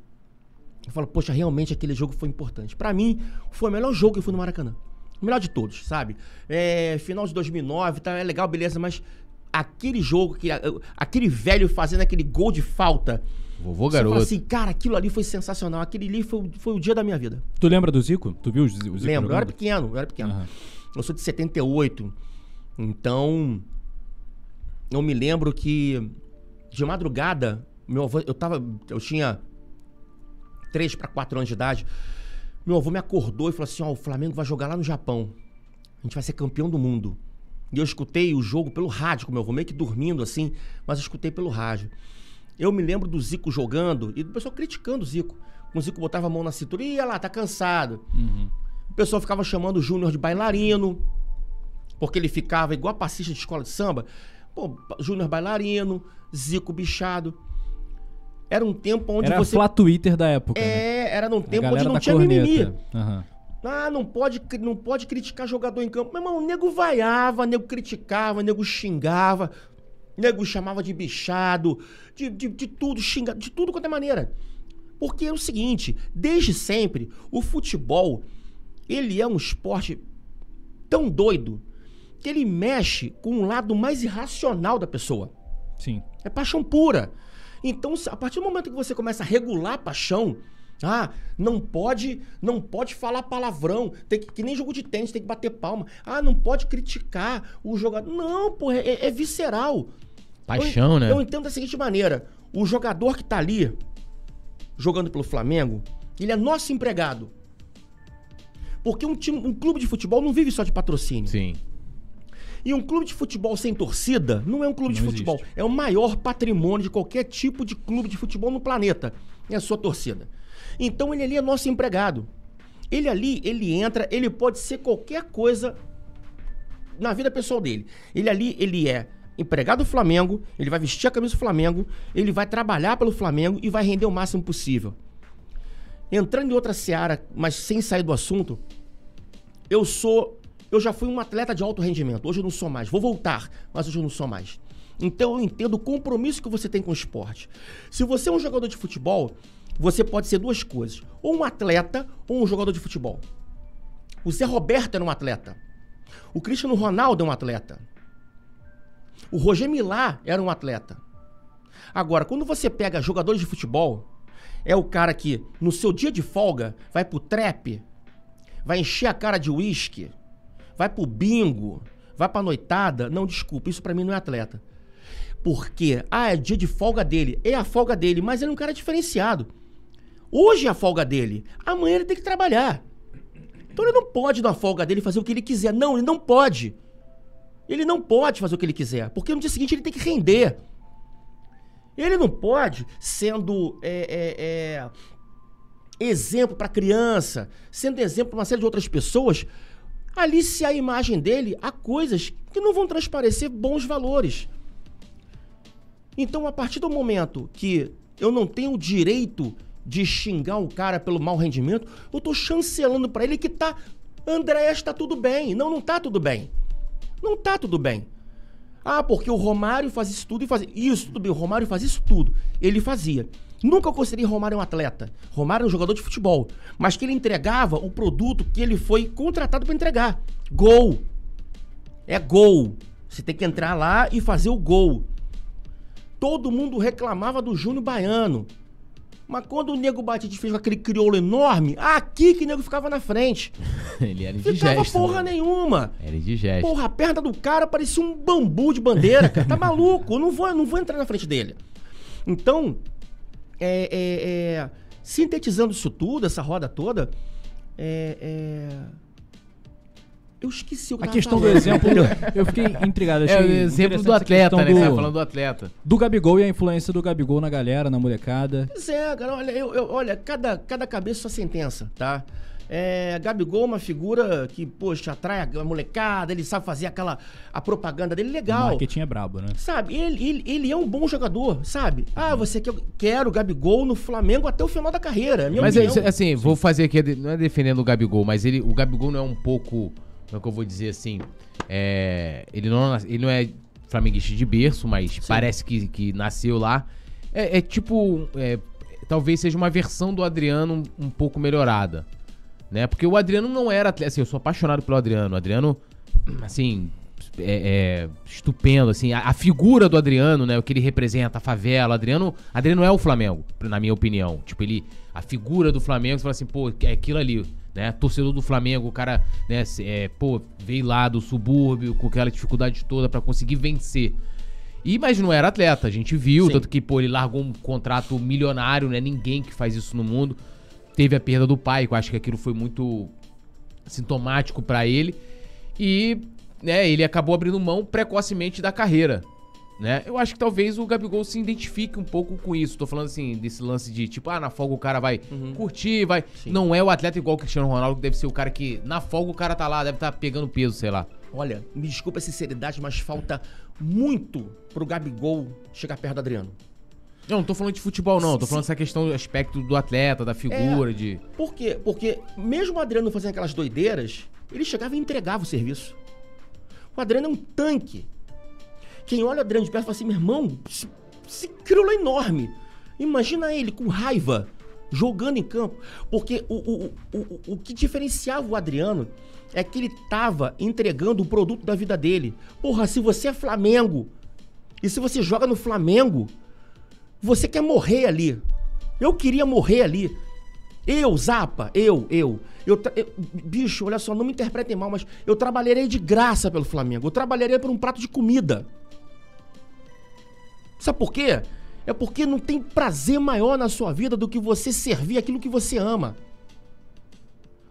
eu falo, poxa, realmente aquele jogo foi importante. Pra mim, foi o melhor jogo que eu fui no Maracanã. O melhor de todos, sabe? É, final de 2009, tá, é legal, beleza, mas aquele jogo, que, aquele velho fazendo aquele gol de falta. Vovô Você garoto. assim, cara, aquilo ali foi sensacional. Aquele ali foi, o- foi o dia da minha vida. Tu lembra do Zico? Tu viu o Zico? Lembro, eu era jogando? pequeno, eu era pequeno. Aham. Eu sou de 78. Então, eu me lembro que de madrugada, meu avô, eu tava, eu tinha 3 para 4 anos de idade. Meu avô me acordou e falou assim: "Ó, o Flamengo vai jogar lá no Japão. A gente vai ser campeão do mundo". E eu escutei o jogo pelo rádio com meu avô, meio que dormindo assim, mas eu escutei pelo rádio. Eu me lembro do Zico jogando e do pessoal criticando o Zico. O Zico botava a mão na cintura e ia lá, tá cansado. O pessoal ficava chamando o Júnior de bailarino, porque ele ficava igual a passista de escola de samba. Pô, Júnior bailarino, Zico bichado. Era um tempo onde Era você. Flá Twitter da época. né? É, era num tempo onde não tinha corneta. mimimi. Aham. Ah, não pode, não pode criticar jogador em campo. Meu irmão, o nego vaiava, o nego criticava, o nego xingava. Nego chamava de bichado, de, de, de tudo, xinga, de tudo quanto é maneira. Porque é o seguinte, desde sempre, o futebol, ele é um esporte tão doido que ele mexe com o lado mais irracional da pessoa. Sim. É paixão pura. Então, a partir do momento que você começa a regular a paixão, ah, não pode, não pode falar palavrão, tem que, que nem jogo de tênis, tem que bater palma. Ah, não pode criticar o jogador. Não, pô, é, é visceral. Paixão, eu, né? Eu entendo da seguinte maneira: o jogador que tá ali jogando pelo Flamengo, ele é nosso empregado. Porque um, time, um clube de futebol não vive só de patrocínio. Sim. E um clube de futebol sem torcida não é um clube de Não futebol. existe. É o maior patrimônio de qualquer tipo de clube de futebol no planeta. É a sua torcida. Então ele ali é nosso empregado. Ele ali, ele entra, ele pode ser qualquer coisa na vida pessoal dele. Ele ali, ele é empregado do Flamengo, ele vai vestir a camisa do Flamengo, ele vai trabalhar pelo Flamengo e vai render o máximo possível. Entrando em outra seara, mas sem sair do assunto, eu sou. Eu já fui um atleta de alto rendimento. Hoje eu não sou mais. Vou voltar, mas hoje eu não sou mais. Então eu entendo o compromisso que você tem com o esporte. Se você é um jogador de futebol, você pode ser duas coisas: ou um atleta ou um jogador de futebol. O Zé Roberto era um atleta. O Cristiano Ronaldo é um atleta. O Roger Milá era um atleta. Agora, quando você pega jogadores de futebol, é o cara que, no seu dia de folga, vai pro trap, vai encher a cara de uísque, vai pro bingo, vai pra noitada. Não, desculpa, isso pra mim não é atleta. Porque, ah, é dia de folga dele. É a folga dele, mas ele é um cara diferenciado. Hoje é a folga dele, amanhã ele tem que trabalhar. Então ele não pode, na folga dele, fazer o que ele quiser. Não, ele não pode. Ele não pode fazer o que ele quiser, porque no dia seguinte ele tem que render. Ele não pode, sendo é, é, é, exemplo para criança, sendo exemplo para uma série de outras pessoas, aliciar a imagem dele a coisas que não vão transparecer bons valores. Então, a partir do momento que eu não tenho o direito de xingar um cara pelo mau rendimento, eu tô chancelando para ele que tá. Andrés, tá tudo bem. Não, não tá tudo bem. Não tá tudo bem. Ah, porque o Romário faz isso tudo e faz isso tudo bem. O Romário faz isso tudo. Ele fazia. Nunca considerei Romário um atleta. Romário é um jogador de futebol. Mas que ele entregava o produto que ele foi contratado para entregar. Gol. É gol. Você tem que entrar lá e fazer o gol. Todo mundo reclamava do Júnior Baiano. Mas quando o Nego Batista fez com aquele crioulo enorme, aqui que o Nego ficava na frente. [laughs] Ele era Ficava indigesto. porra né? nenhuma. Era indigesto. Porra, a perna do cara parecia um bambu de bandeira, cara. Tá [laughs] maluco? Eu não vou, eu não vou entrar na frente dele. Então, é, é, é, sintetizando isso tudo, essa roda toda, é, é, eu esqueci o que A questão do exemplo, [laughs] eu fiquei intrigado. É o achei exemplo do atleta, né? Você tá Do, falando do atleta. do Gabigol e a influência do Gabigol na galera, na molecada. Pois é, cara, olha, eu, eu- olha cada, cada cabeça sua sentença, tá? É, Gabigol é uma figura que, poxa, atrai a molecada, ele sabe fazer aquela a propaganda dele O legal. marketing é brabo, né? Sabe, ele, ele, ele é um bom jogador, sabe? Ah, você quer, quer o Gabigol no Flamengo até o final da carreira. é Minha Mas opinião. é, assim, vou fazer aqui, não é defendendo o Gabigol, mas ele, o Gabigol não é um pouco, como é que eu vou dizer assim, é, ele, não, ele não é flamenguista de berço, mas parece que, que nasceu lá. É, é tipo, é, talvez seja uma versão do Adriano um, um pouco melhorada, né? Porque o Adriano não era atleta, assim, eu sou apaixonado pelo Adriano. O Adriano, [clears throat] assim, é, é estupendo, assim, a, a figura do Adriano, né, o que ele representa, a favela, Adriano, Adriano é o Flamengo, na minha opinião. Tipo, ele, a figura do Flamengo, você fala assim, pô, é aquilo ali, né, torcedor do Flamengo, o cara, né, é, pô, veio lá do subúrbio com aquela dificuldade toda pra conseguir vencer. E, mas não era atleta, a gente viu, Sim. tanto que, pô, ele largou um contrato milionário, né, ninguém que faz isso no mundo. Teve a perda do pai, que eu acho que aquilo foi muito sintomático pra ele. E, né, ele acabou abrindo mão precocemente da carreira, né? Eu acho que talvez o Gabigol se identifique um pouco com isso. Tô falando assim, desse lance de tipo, ah, na folga o cara vai curtir, vai. Não é o atleta igual o Cristiano Ronaldo, que deve ser o cara que na folga o cara tá lá, deve estar pegando peso, sei lá. Olha, me desculpa a sinceridade, mas falta muito pro Gabigol chegar perto do Adriano. Não, não tô falando de futebol, não. Tô Sim. falando dessa questão do aspecto do atleta, da figura, É. de. Por quê? Porque mesmo o Adriano fazendo aquelas doideiras, ele chegava e entregava o serviço. O Adriano é um tanque. Quem olha Adriano de perto fala assim, meu irmão, esse, esse crioulo é enorme. Imagina ele com raiva, jogando em campo. Porque o, o, o, o, que diferenciava o Adriano é que ele tava entregando o produto da vida dele. Porra, se você é Flamengo e se você joga no Flamengo, você quer morrer ali. Eu queria morrer ali. Eu, Zapa, eu, eu. eu, eu- bicho, olha só, não me interpretem mal, mas eu trabalharei de graça pelo Flamengo. Eu trabalharei por um prato de comida. Sabe por quê? É porque não tem prazer maior na sua vida do que você servir aquilo que você ama.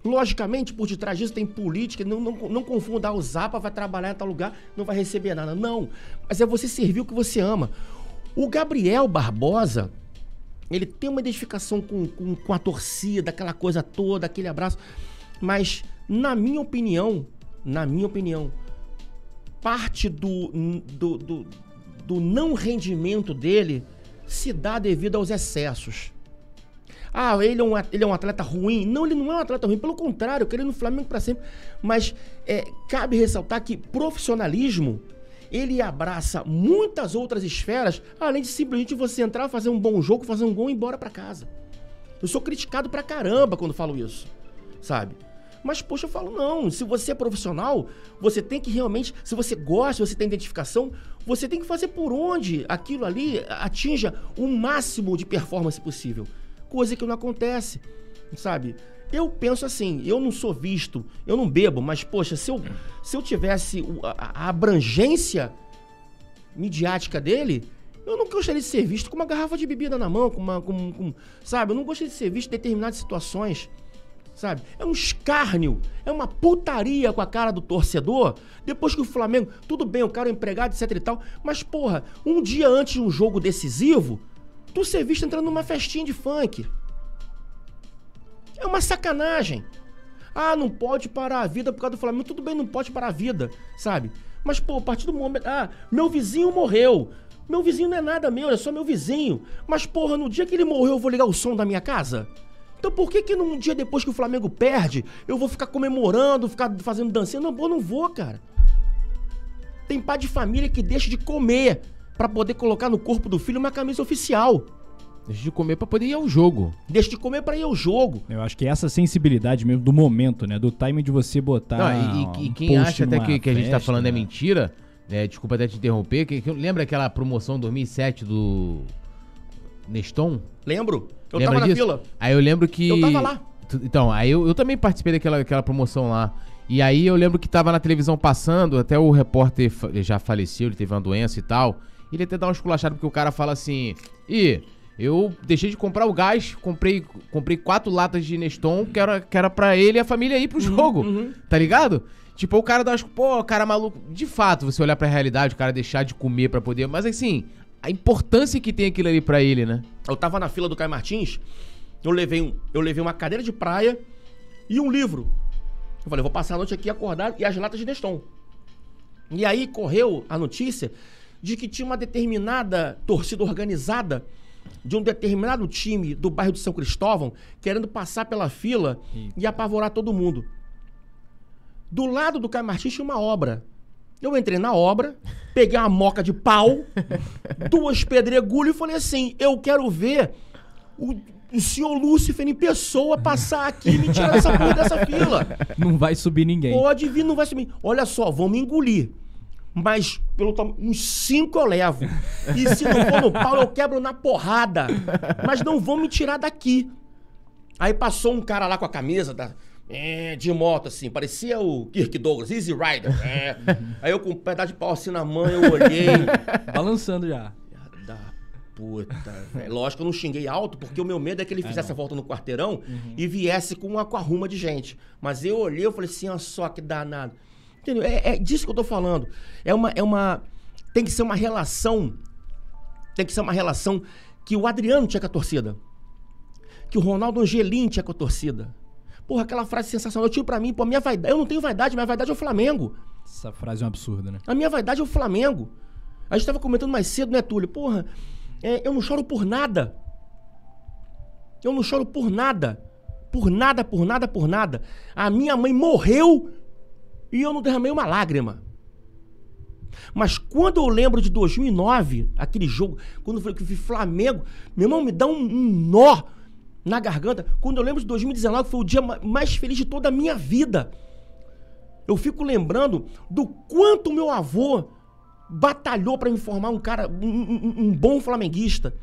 Logicamente, por detrás disso tem política, não, não, não confunda, ah, o Zapa vai trabalhar em tal lugar, não vai receber nada. Não, mas é você servir o que você ama. O Gabriel Barbosa, ele tem uma identificação com, com, com a torcida, aquela coisa toda, aquele abraço. Mas, na minha opinião, na minha opinião, parte do, do, do, do não rendimento dele se dá devido aos excessos. Ah, ele é, um, ele é um atleta ruim. Não, ele não é um atleta ruim. Pelo contrário, eu ir no Flamengo para sempre. Mas é, cabe ressaltar que profissionalismo ele abraça muitas outras esferas, além de simplesmente você entrar, fazer um bom jogo, fazer um gol e ir embora para casa. Eu sou criticado pra caramba quando falo isso, sabe? Mas, poxa, eu falo, não, se você é profissional, você tem que realmente, se você gosta, se você tem identificação, você tem que fazer por onde aquilo ali atinja o máximo de performance possível. Coisa que não acontece, sabe? Eu penso assim, eu não sou visto, eu não bebo, mas, poxa, se eu, se eu tivesse a, a abrangência midiática dele, eu não gostaria de ser visto com uma garrafa de bebida na mão, com uma. Com, com- sabe? Eu não gostaria de ser visto em determinadas situações. Sabe? É um escárnio, é uma putaria com a cara do torcedor. Depois que o Flamengo. Tudo bem, o cara é empregado, etc e tal. Mas, porra, um dia antes de um jogo decisivo, tu ser visto entrando numa festinha de funk. É uma sacanagem. Ah, não pode parar a vida por causa do Flamengo. Tudo bem, não pode parar a vida, sabe? Mas, pô, a partir do momento. Ah, meu vizinho morreu. Meu vizinho não é nada meu, é só meu vizinho. Mas, porra, no dia que ele morreu, eu vou ligar o som da minha casa? Então por que que num dia depois que o Flamengo perde, eu vou ficar comemorando, ficar fazendo dancinha? Não, eu não vou, cara. Tem pai de família que deixa de comer pra poder colocar no corpo do filho uma camisa oficial. Deixa de comer pra poder ir ao jogo. Deixa de comer pra ir ao jogo. Eu acho que essa sensibilidade mesmo do momento, né? Do timing de você botar. Não, e, e- e quem post acha até que, que a gente tá festa, falando é né? mentira, né, desculpa até te interromper, que, que lembra aquela promoção 2007 do Neston? Lembro? Eu Lembra tava na disso? fila. Aí eu lembro que. Eu tava lá. Então, aí eu, eu também participei daquela, daquela promoção lá. E aí eu lembro que tava na televisão passando, até o repórter já faleceu, ele teve uma doença e tal. Ele até dá uma esculachada porque o cara fala assim: Ih, eu deixei de comprar o gás, comprei, comprei quatro latas de Neston, que era, que era pra ele e a família ir pro Uhum, jogo. Tá ligado? Tipo, o cara dá umas. Pô, cara maluco. De fato, você olhar pra realidade, o cara deixar de comer pra poder. Mas assim, a importância que tem aquilo ali pra ele, né? Eu tava na fila do Caio Martins, eu levei, um, eu levei uma cadeira de praia e um livro. Eu falei, vou passar a noite aqui acordado e as latas de Neston. E aí correu a notícia de que tinha uma determinada torcida organizada de um determinado time do bairro de São Cristóvão querendo passar pela fila e apavorar todo mundo. Do lado do Caio Martins tinha uma obra. Eu entrei na obra, peguei uma moca de pau, duas pedregulhas e falei assim: eu quero ver o, o senhor Lúcifer em pessoa passar aqui e me tirar dessa porra dessa fila. Não vai subir ninguém. Pode vir, não vai subir. Olha só, vão me engolir. Mas pelo tamanho, uns cinco eu levo. E se não for no pau, eu quebro na porrada. Mas não vão me tirar daqui. Aí passou um cara lá com a camisa da, é, de moto, assim, parecia o Kirk Douglas, Easy Rider. é. [laughs] Aí eu com um pedaço de pau assim na mão, eu olhei. [laughs] Balançando já. Da puta, velho. Lógico que eu não xinguei alto, porque o meu medo é que ele fizesse a volta no quarteirão e viesse com uma ruma de gente. Mas eu olhei e falei assim, olha só que danado. Entendeu? É, é disso que eu tô falando. É uma, é uma. Tem que ser uma relação. Tem que ser uma relação que o Adriano tinha com a torcida. Que o Ronaldo Angelim tinha com a torcida. Porra, aquela frase sensacional. Eu tinha pra mim, pô, a minha vaidade. Eu não tenho vaidade, minha vaidade é o Flamengo. Essa frase é um absurdo, né? A minha vaidade é o Flamengo. A gente tava comentando mais cedo, né, Túlio? Porra, é, eu não choro por nada. Eu não choro por nada. Por nada, por nada, por nada. A minha mãe morreu e eu não derramei uma lágrima. Mas quando eu lembro de 2009, aquele jogo, quando eu falei que eu vi Flamengo, meu irmão, me dá um, um nó na garganta. Quando eu lembro de 2019, foi o dia ma- mais feliz de toda a minha vida. Eu fico lembrando do quanto meu avô batalhou para me formar um cara, um, um- um bom flamenguista.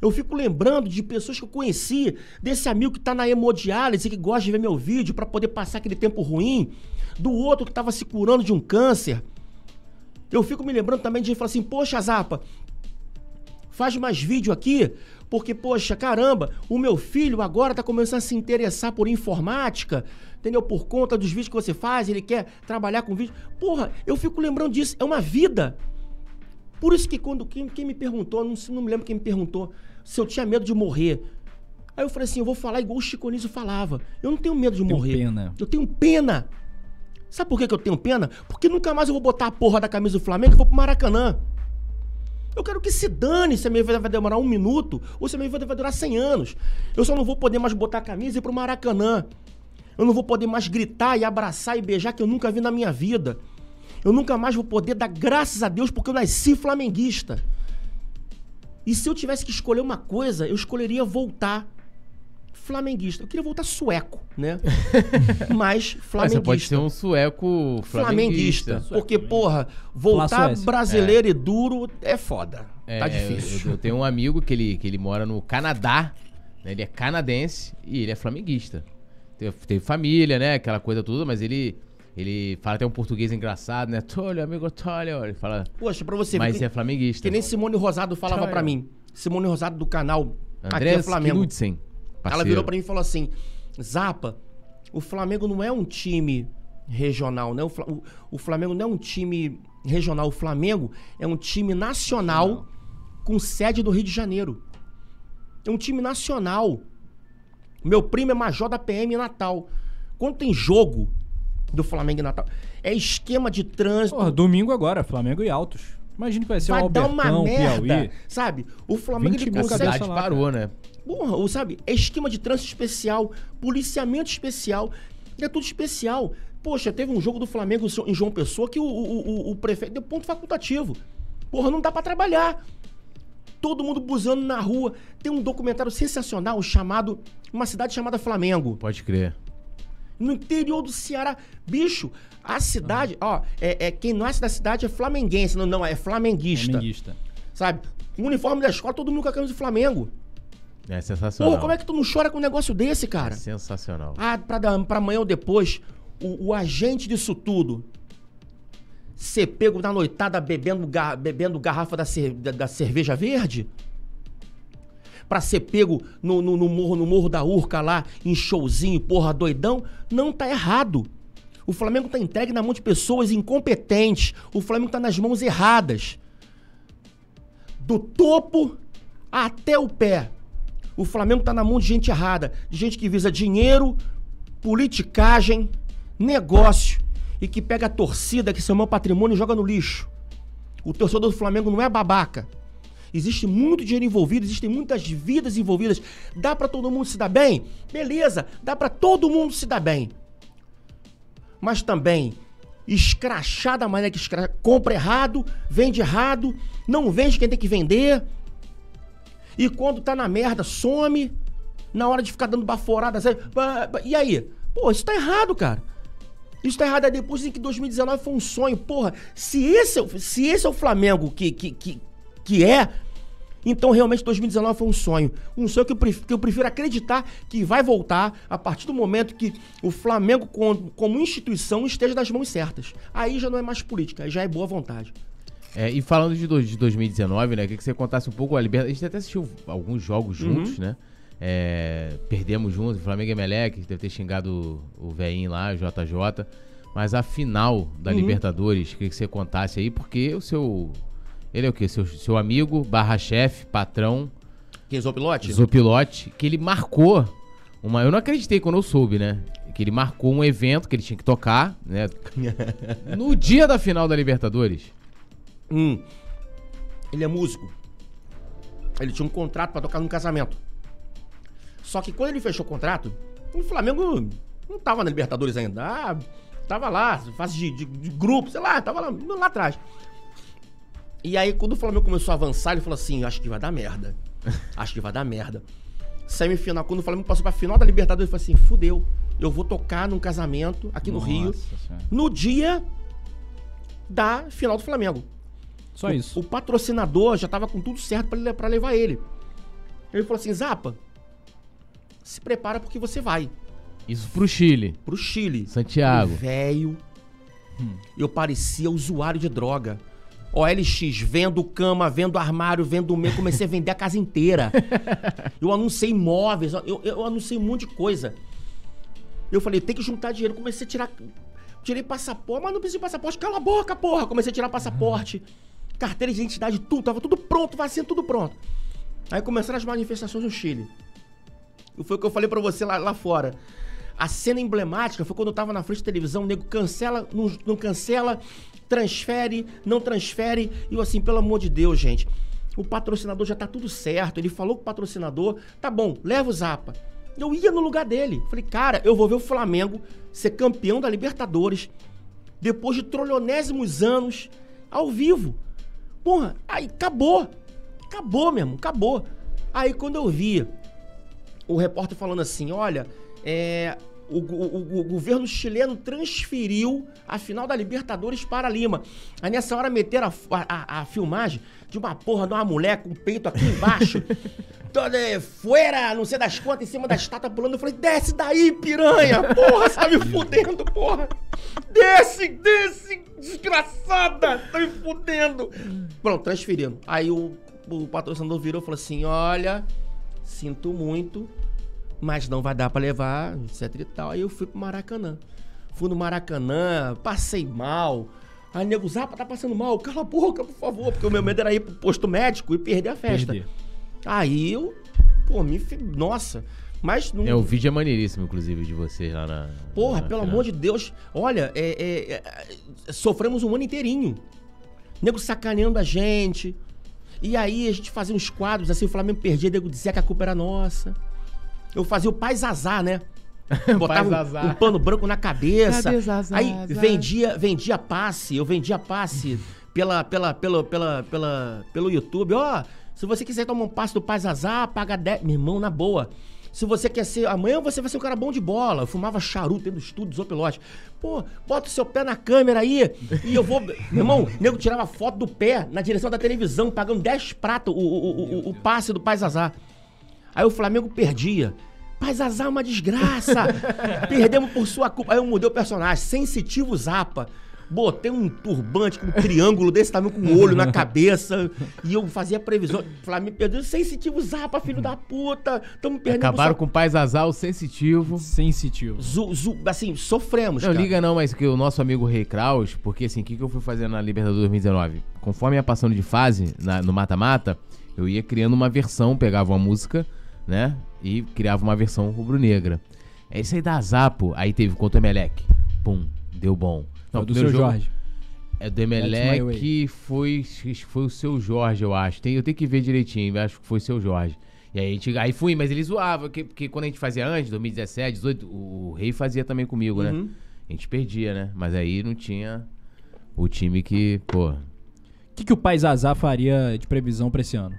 Eu fico lembrando de pessoas que eu conheci, desse amigo que tá na hemodiálise, que gosta de ver meu vídeo para poder passar aquele tempo ruim, do outro que tava se curando de um câncer. Eu fico me lembrando também de falar assim, poxa, Zapa, faz mais vídeo aqui, porque, poxa, caramba, o meu filho agora tá começando a se interessar por informática, entendeu? Por conta dos vídeos que você faz, ele quer trabalhar com vídeo. Porra, eu fico lembrando disso, é uma vida. Por isso que quando quem, quem me perguntou, não, não me lembro quem me perguntou, se eu tinha medo de morrer. Aí eu falei assim, eu vou falar igual o Chico Anísio falava. Eu não tenho medo de Tenho morrer. pena. Eu tenho pena. Sabe por que, que eu tenho pena? Porque nunca mais eu vou botar a porra da camisa do Flamengo e vou pro Maracanã. Eu quero que se dane se a minha vida vai demorar um minuto ou se a minha vida vai durar 100 anos. Eu só não vou poder mais botar a camisa e ir pro Maracanã. Eu não vou poder mais gritar e abraçar e beijar que eu nunca vi na minha vida. Eu nunca mais vou poder dar graças a Deus porque eu nasci flamenguista. E se eu tivesse que escolher uma coisa, eu escolheria voltar flamenguista. Eu queria voltar sueco, né? [laughs] Mas Mas flamenguista. você pode ser um sueco flamenguista. flamenguista. Porque, porra, voltar Suécia. brasileiro e duro é foda. É, tá eu- difícil. Eu, eu tenho um amigo que ele, que ele mora no Canadá, né? ele é canadense e ele é flamenguista. Teve, teve família, né? Aquela coisa toda, mas ele, ele fala até um português engraçado, né? Tolho, amigo Tolho. Ele fala, Poxa, pra você mas ver. é flamenguista. Que nem Simone Rosado falava Tchau. pra mim. Simone Rosado do canal Aqui André é Flamengo. Knudsen, Ela parceiro. virou pra mim e falou assim: Zapa, o Flamengo não é um time regional, né? O, o- o Flamengo não é um time regional. O Flamengo é um time nacional com sede no Rio de Janeiro. É um time nacional. Meu primo é major da PM em Natal. Quando tem jogo do Flamengo em Natal, é esquema de trânsito. Porra, domingo agora, Flamengo e Altos. Imagina que vai ser vai o dar Albertão, uma merda, Piauí. sabe? O Flamengo 20 ele consegue parou, né? Porra, ou sabe, é esquema de trânsito especial, policiamento especial, é tudo especial. Poxa, teve um jogo do Flamengo em João Pessoa que o, o, o- o prefeito deu ponto facultativo. Porra, não dá pra trabalhar. Todo mundo buzando na rua. Tem um documentário sensacional chamado. Uma cidade chamada Flamengo. Pode crer. No interior do Ceará. Bicho, a cidade, ó, é, é- quem nasce da cidade é flamenguense. Não, não, é flamenguista. Flamenguista. Sabe? O uniforme da escola, todo mundo com a camisa do Flamengo. É sensacional. Porra, como é que tu não chora com um negócio desse, cara? Sensacional. Ah, pra, pra amanhã ou depois, o, o agente disso tudo ser pego na noitada bebendo, ga- bebendo garrafa da, cer- da- da cerveja verde? Pra ser pego no, no- no morro, no morro da Urca lá, em showzinho, porra, doidão? Não, tá errado. O Flamengo tá entregue na mão de pessoas incompetentes. O Flamengo tá nas mãos erradas. Do topo até o pé. O Flamengo tá na mão de gente errada, de gente que visa dinheiro, politicagem, negócio e que pega a torcida, que são meu patrimônio, e joga no lixo. O torcedor do Flamengo não é babaca. Existe muito dinheiro envolvido, existem muitas vidas envolvidas. Dá pra todo mundo se dar bem? Beleza, dá pra todo mundo se dar bem. Mas também escrachar da maneira que escracha, compra errado, vende errado, não vende quem tem que vender. E quando tá na merda, some. Na hora de ficar dando baforada, sabe? E aí? Pô, isso tá errado, cara. Isso tá errado. Aí depois dizem que 2019 foi um sonho. Porra, se esse, é o- se esse é o Flamengo que, que, que, que é, então realmente 2019 foi um sonho. Um sonho que eu, prefiro, que eu prefiro acreditar que vai voltar a partir do momento que o Flamengo, como instituição, esteja nas mãos certas. Aí já não é mais política, aí já é boa vontade. É, e falando de, do- de 2019, né? Queria que você contasse um pouco a Libertadores. A gente até assistiu alguns jogos Uhum. juntos, né? É, perdemos juntos, Flamengo e Emelec, deve ter xingado o veinho lá, o JJ. Mas a final da Uhum. Libertadores, queria que você contasse aí, porque o seu. Ele é o quê? Seu, seu amigo, barra chefe, patrão, Quem usou o pilote? Zopilote, que ele marcou uma. Eu não acreditei quando eu soube, né? Que ele marcou um evento que ele tinha que tocar, né? [laughs] no dia da final da Libertadores. Hum. Ele é músico. Ele tinha um contrato pra tocar num casamento. Só que quando ele fechou o contrato, o Flamengo não tava na Libertadores ainda. Ah, tava lá, fase de, de, de grupo, sei lá, tava lá, lá atrás. E aí, quando o Flamengo começou a avançar, ele falou assim: acho que vai dar merda. [laughs] Acho que vai dar merda. Semifinal, quando o Flamengo passou pra final da Libertadores, ele falou assim: fudeu. Eu vou tocar num casamento aqui no Nossa Rio, Senhora. no dia da final do Flamengo. Só O- isso. O patrocinador já tava com tudo certo pra levar ele. Ele falou assim: Zapa, se prepara porque você vai Isso pro Chile. pro Chile. Santiago. Velho. Eu parecia usuário de droga. OLX, vendo cama, vendo armário, vendo meio, comecei a vender a casa inteira. [laughs] Eu anunciei imóveis, eu, eu anunciei um monte de coisa. Eu falei, tem que juntar dinheiro. Comecei a tirar. Tirei passaporte, mas não preciso de passaporte. Cala a boca, porra. Comecei a tirar passaporte, carteira de identidade, tudo. Tava tudo pronto, vacina, tudo pronto. Aí começaram as manifestações no Chile. E Foi o que eu falei pra você lá, lá fora. A cena emblemática foi quando eu tava na frente da televisão, o nego cancela, não, não cancela, transfere, não transfere. E eu assim, pelo amor de Deus, gente. O patrocinador já tá tudo certo. Ele falou com o patrocinador, tá bom, leva o Zapa. Eu ia no lugar dele. Falei, cara, eu vou ver o Flamengo ser campeão da Libertadores depois de trilionésimos anos ao vivo. Porra, aí acabou. Acabou mesmo, acabou. Aí quando eu vi o repórter falando assim: olha, é, o, o- o governo chileno transferiu a final da Libertadores para Lima. Aí nessa hora meteram a, a- a filmagem de uma porra de uma mulher com o peito aqui embaixo. [laughs] toda é, fuera, não sei das quantas, em cima da estátua pulando. Eu falei, desce daí, piranha! Porra, tá me fudendo, porra! Desce, desce, desgraçada! Tá me fudendo! Pronto, transferindo. Aí o, o patrocinador virou e falou assim: olha, sinto muito, mas não vai dar pra levar, etc e tal. Aí eu fui pro Maracanã. Fui no Maracanã, passei mal. Aí nego, Zapa, tá passando mal, cala a boca, por favor, porque o meu medo era ir pro posto médico e perder a festa. Perder. Aí eu, pô, me. Nossa, mas não. É, o vídeo é maneiríssimo, inclusive, de vocês lá na. Porra, na pelo final. amor de Deus. Olha, é, é, é, sofremos um ano inteirinho. Nego sacaneando a gente. E aí a gente fazia uns quadros, assim, o Flamengo perdia, nego dizia que a culpa era nossa. Eu fazia o pai Zazá, né? [laughs] Botava um- um, pano branco na cabeça. Zazá, aí vendia, vendia passe, eu vendia passe pela, pela, pela, pela, pela, pelo YouTube. Ó, se você quiser tomar um passe do pai Zazá, paga 10. Meu irmão, na boa. Se você quer ser. Amanhã você vai ser um cara bom de bola. Eu fumava charuto dentro do estúdio do Zopilote. Pô, bota o seu pé na câmera aí e eu vou. [laughs] Meu irmão, o nego tirava foto do pé na direção da televisão, pagando 10 pratos o, o, o, o- o passe do Pai Zazá. Aí o Flamengo perdia. Pai Zazá é uma desgraça. [laughs] Perdemos por sua culpa. Aí eu mudei o personagem. Sensitivo Zapa. Botei um turbante com um triângulo desse tamanho, com um olho na [laughs] cabeça. E eu fazia previsão. Flamengo perdeu. Sensitivo Zapa, filho da puta. Tamo perdendo Acabaram sua- com o Paz Azal sensitivo. Sensitivo. Zu- zu- assim, sofremos, Não, cara. liga não, mas que o nosso amigo Rei Kraus, porque assim, o que, que eu fui fazer na Libertadores 2019? Conforme ia passando de fase na- no mata-mata, eu ia criando uma versão, pegava uma música, né? E criava uma versão rubro-negra. É isso aí da Zapo, aí teve contra o Emelec. Pum, deu bom. Não, do seu jogo Jorge. É do Emelec, foi, foi o seu Jorge, eu acho. Tem, eu tenho que ver direitinho, acho que foi o seu Jorge. E aí, a gente, aí fui, mas ele zoava, porque, porque quando a gente fazia antes, 2017, 18, o, o Rei fazia também comigo, né? Uhum. A gente perdia, né? Mas aí não tinha o time que, pô. O que, que o Pai Zazá faria de previsão pra esse ano?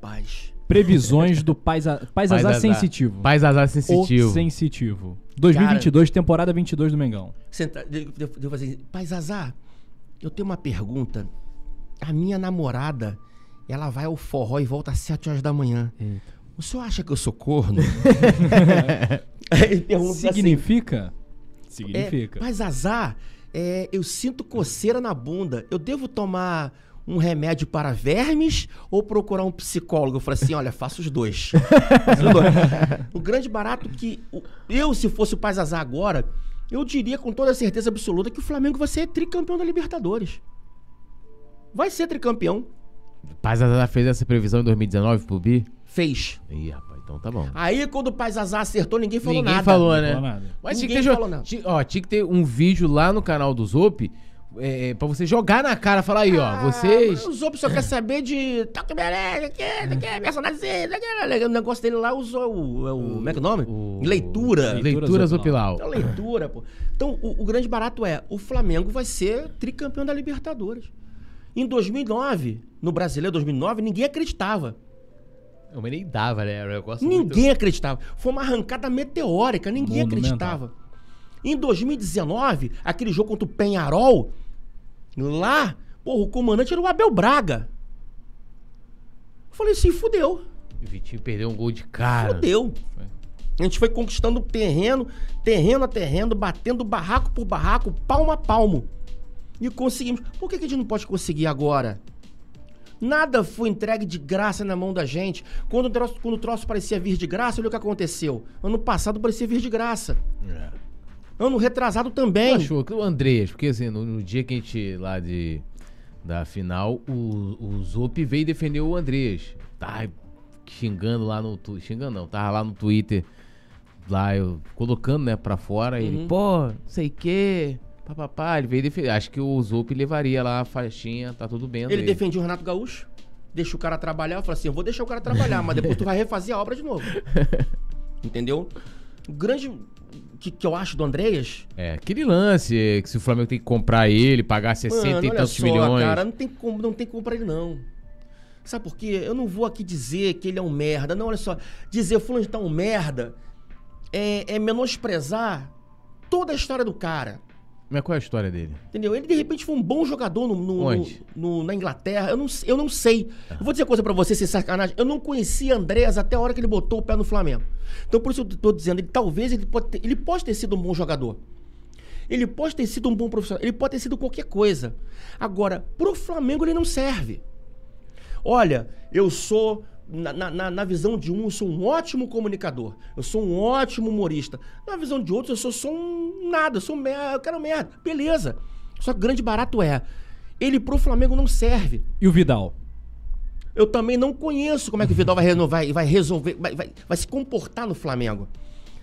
Rapaz. Previsões do Paz [laughs] Azar. sensitivo. Paz Azar sensitivo. O sensitivo. 2022, temporada 22 do Mengão. Senta, devo, devo- fazer. Pai Zazá, eu tenho uma pergunta. A minha namorada, ela vai ao forró e volta às 7 horas da manhã. O senhor acha que eu sou corno? [laughs] Pergunta assim, Significa? é, Significa. Pai Zazá, é, eu sinto coceira na bunda. Eu devo tomar um remédio para vermes ou procurar um psicólogo? Eu falei assim, olha, faça os dois. [laughs] Faça os dois. o grande barato que eu, se fosse o Pai Zazá agora, eu diria com toda certeza absoluta que o Flamengo vai ser tricampeão da Libertadores. Vai ser tricampeão. Paz Azar fez essa previsão em 2019 pro Bi? Fez. Ih, rapaz, então tá bom. Aí quando o Pai Zazá acertou, ninguém falou Ninguém nada. falou, Não né? falou nada. Mas tinha que, Ninguém ter, falou nada. tinha, ó, tinha que ter um vídeo lá no canal do Zop é, pra você jogar na cara, falar aí, ó, Ah, vocês. Os outros só quer saber de. Toque aqui, personagem, o negócio dele lá usou o. é o- Como é que é o nome? O- Leitura. Leituras Zopilau. Opilau. É leitura, pô. Então, o, o grande barato é: o Flamengo vai ser tricampeão da Libertadores. Em 2009, no Brasileiro 2009, ninguém acreditava. Eu nem dava, né? Era um negócio muito- Ninguém acreditava. Foi uma arrancada meteórica, ninguém Monumental. acreditava. Em 2019, aquele jogo contra o Penharol, lá, porra, o comandante era o Abel Braga. Eu falei assim, fudeu, O Vitinho perdeu um gol de cara. fudeu. A gente foi conquistando terreno, terreno a terreno, batendo barraco por barraco, palmo a palmo. E conseguimos. Por que, que a gente não pode conseguir agora? Nada foi entregue de graça na mão da gente. Quando o troço, quando o troço parecia vir de graça, olha o que aconteceu. Ano passado parecia vir de graça. É. Ano retrasado também. achou que o Andrés, porque assim, no, no dia que a gente lá de da final, o, o Zop veio defender o Andrés. Tá xingando lá no xingando não, tava lá no Twitter lá eu colocando, né, pra fora, ele, Uhum. pô, sei que, papapá, ele veio defender. Acho que o Zop levaria lá a faixinha, tá tudo bem, Ele defendia o Renato Gaúcho, deixa o cara trabalhar. Eu falei assim: eu vou deixar o cara trabalhar, mas depois tu vai refazer a obra de novo. [laughs] Entendeu? O grande que, que eu acho do Andreas É, aquele lance é, que se o Flamengo tem que comprar ele, pagar 60 Mano, e tantos só, milhões. cara, não tem como, não tem como pra ele não. Sabe por quê? Eu não vou aqui dizer que ele é um merda. Não, olha só. Dizer fulano de tá um merda é, é menosprezar toda a história do cara. Mas qual é a história dele? Entendeu? Ele de repente foi um bom jogador no, no- Onde? no- na Inglaterra. Eu não, eu não sei. Eu vou dizer uma coisa pra você, sem sacanagem. Eu não conhecia Andrés até a hora que ele botou o pé no Flamengo. Então por isso eu tô dizendo, ele, talvez ele pode, ter, ele pode ter sido um bom jogador. Ele pode ter sido um bom profissional. Ele pode ter sido qualquer coisa. Agora, pro Flamengo ele não serve. Olha, eu sou. Na, na- na visão de um, eu sou um ótimo comunicador. Eu sou um ótimo humorista. Na visão de outros, eu sou só um nada. Eu sou merda. Eu quero merda. Beleza. Só que o grande barato é. Ele pro Flamengo não serve. E o Vidal? Eu também não conheço como é que o Vidal vai, renovar, vai resolver, vai, vai, vai se comportar no Flamengo.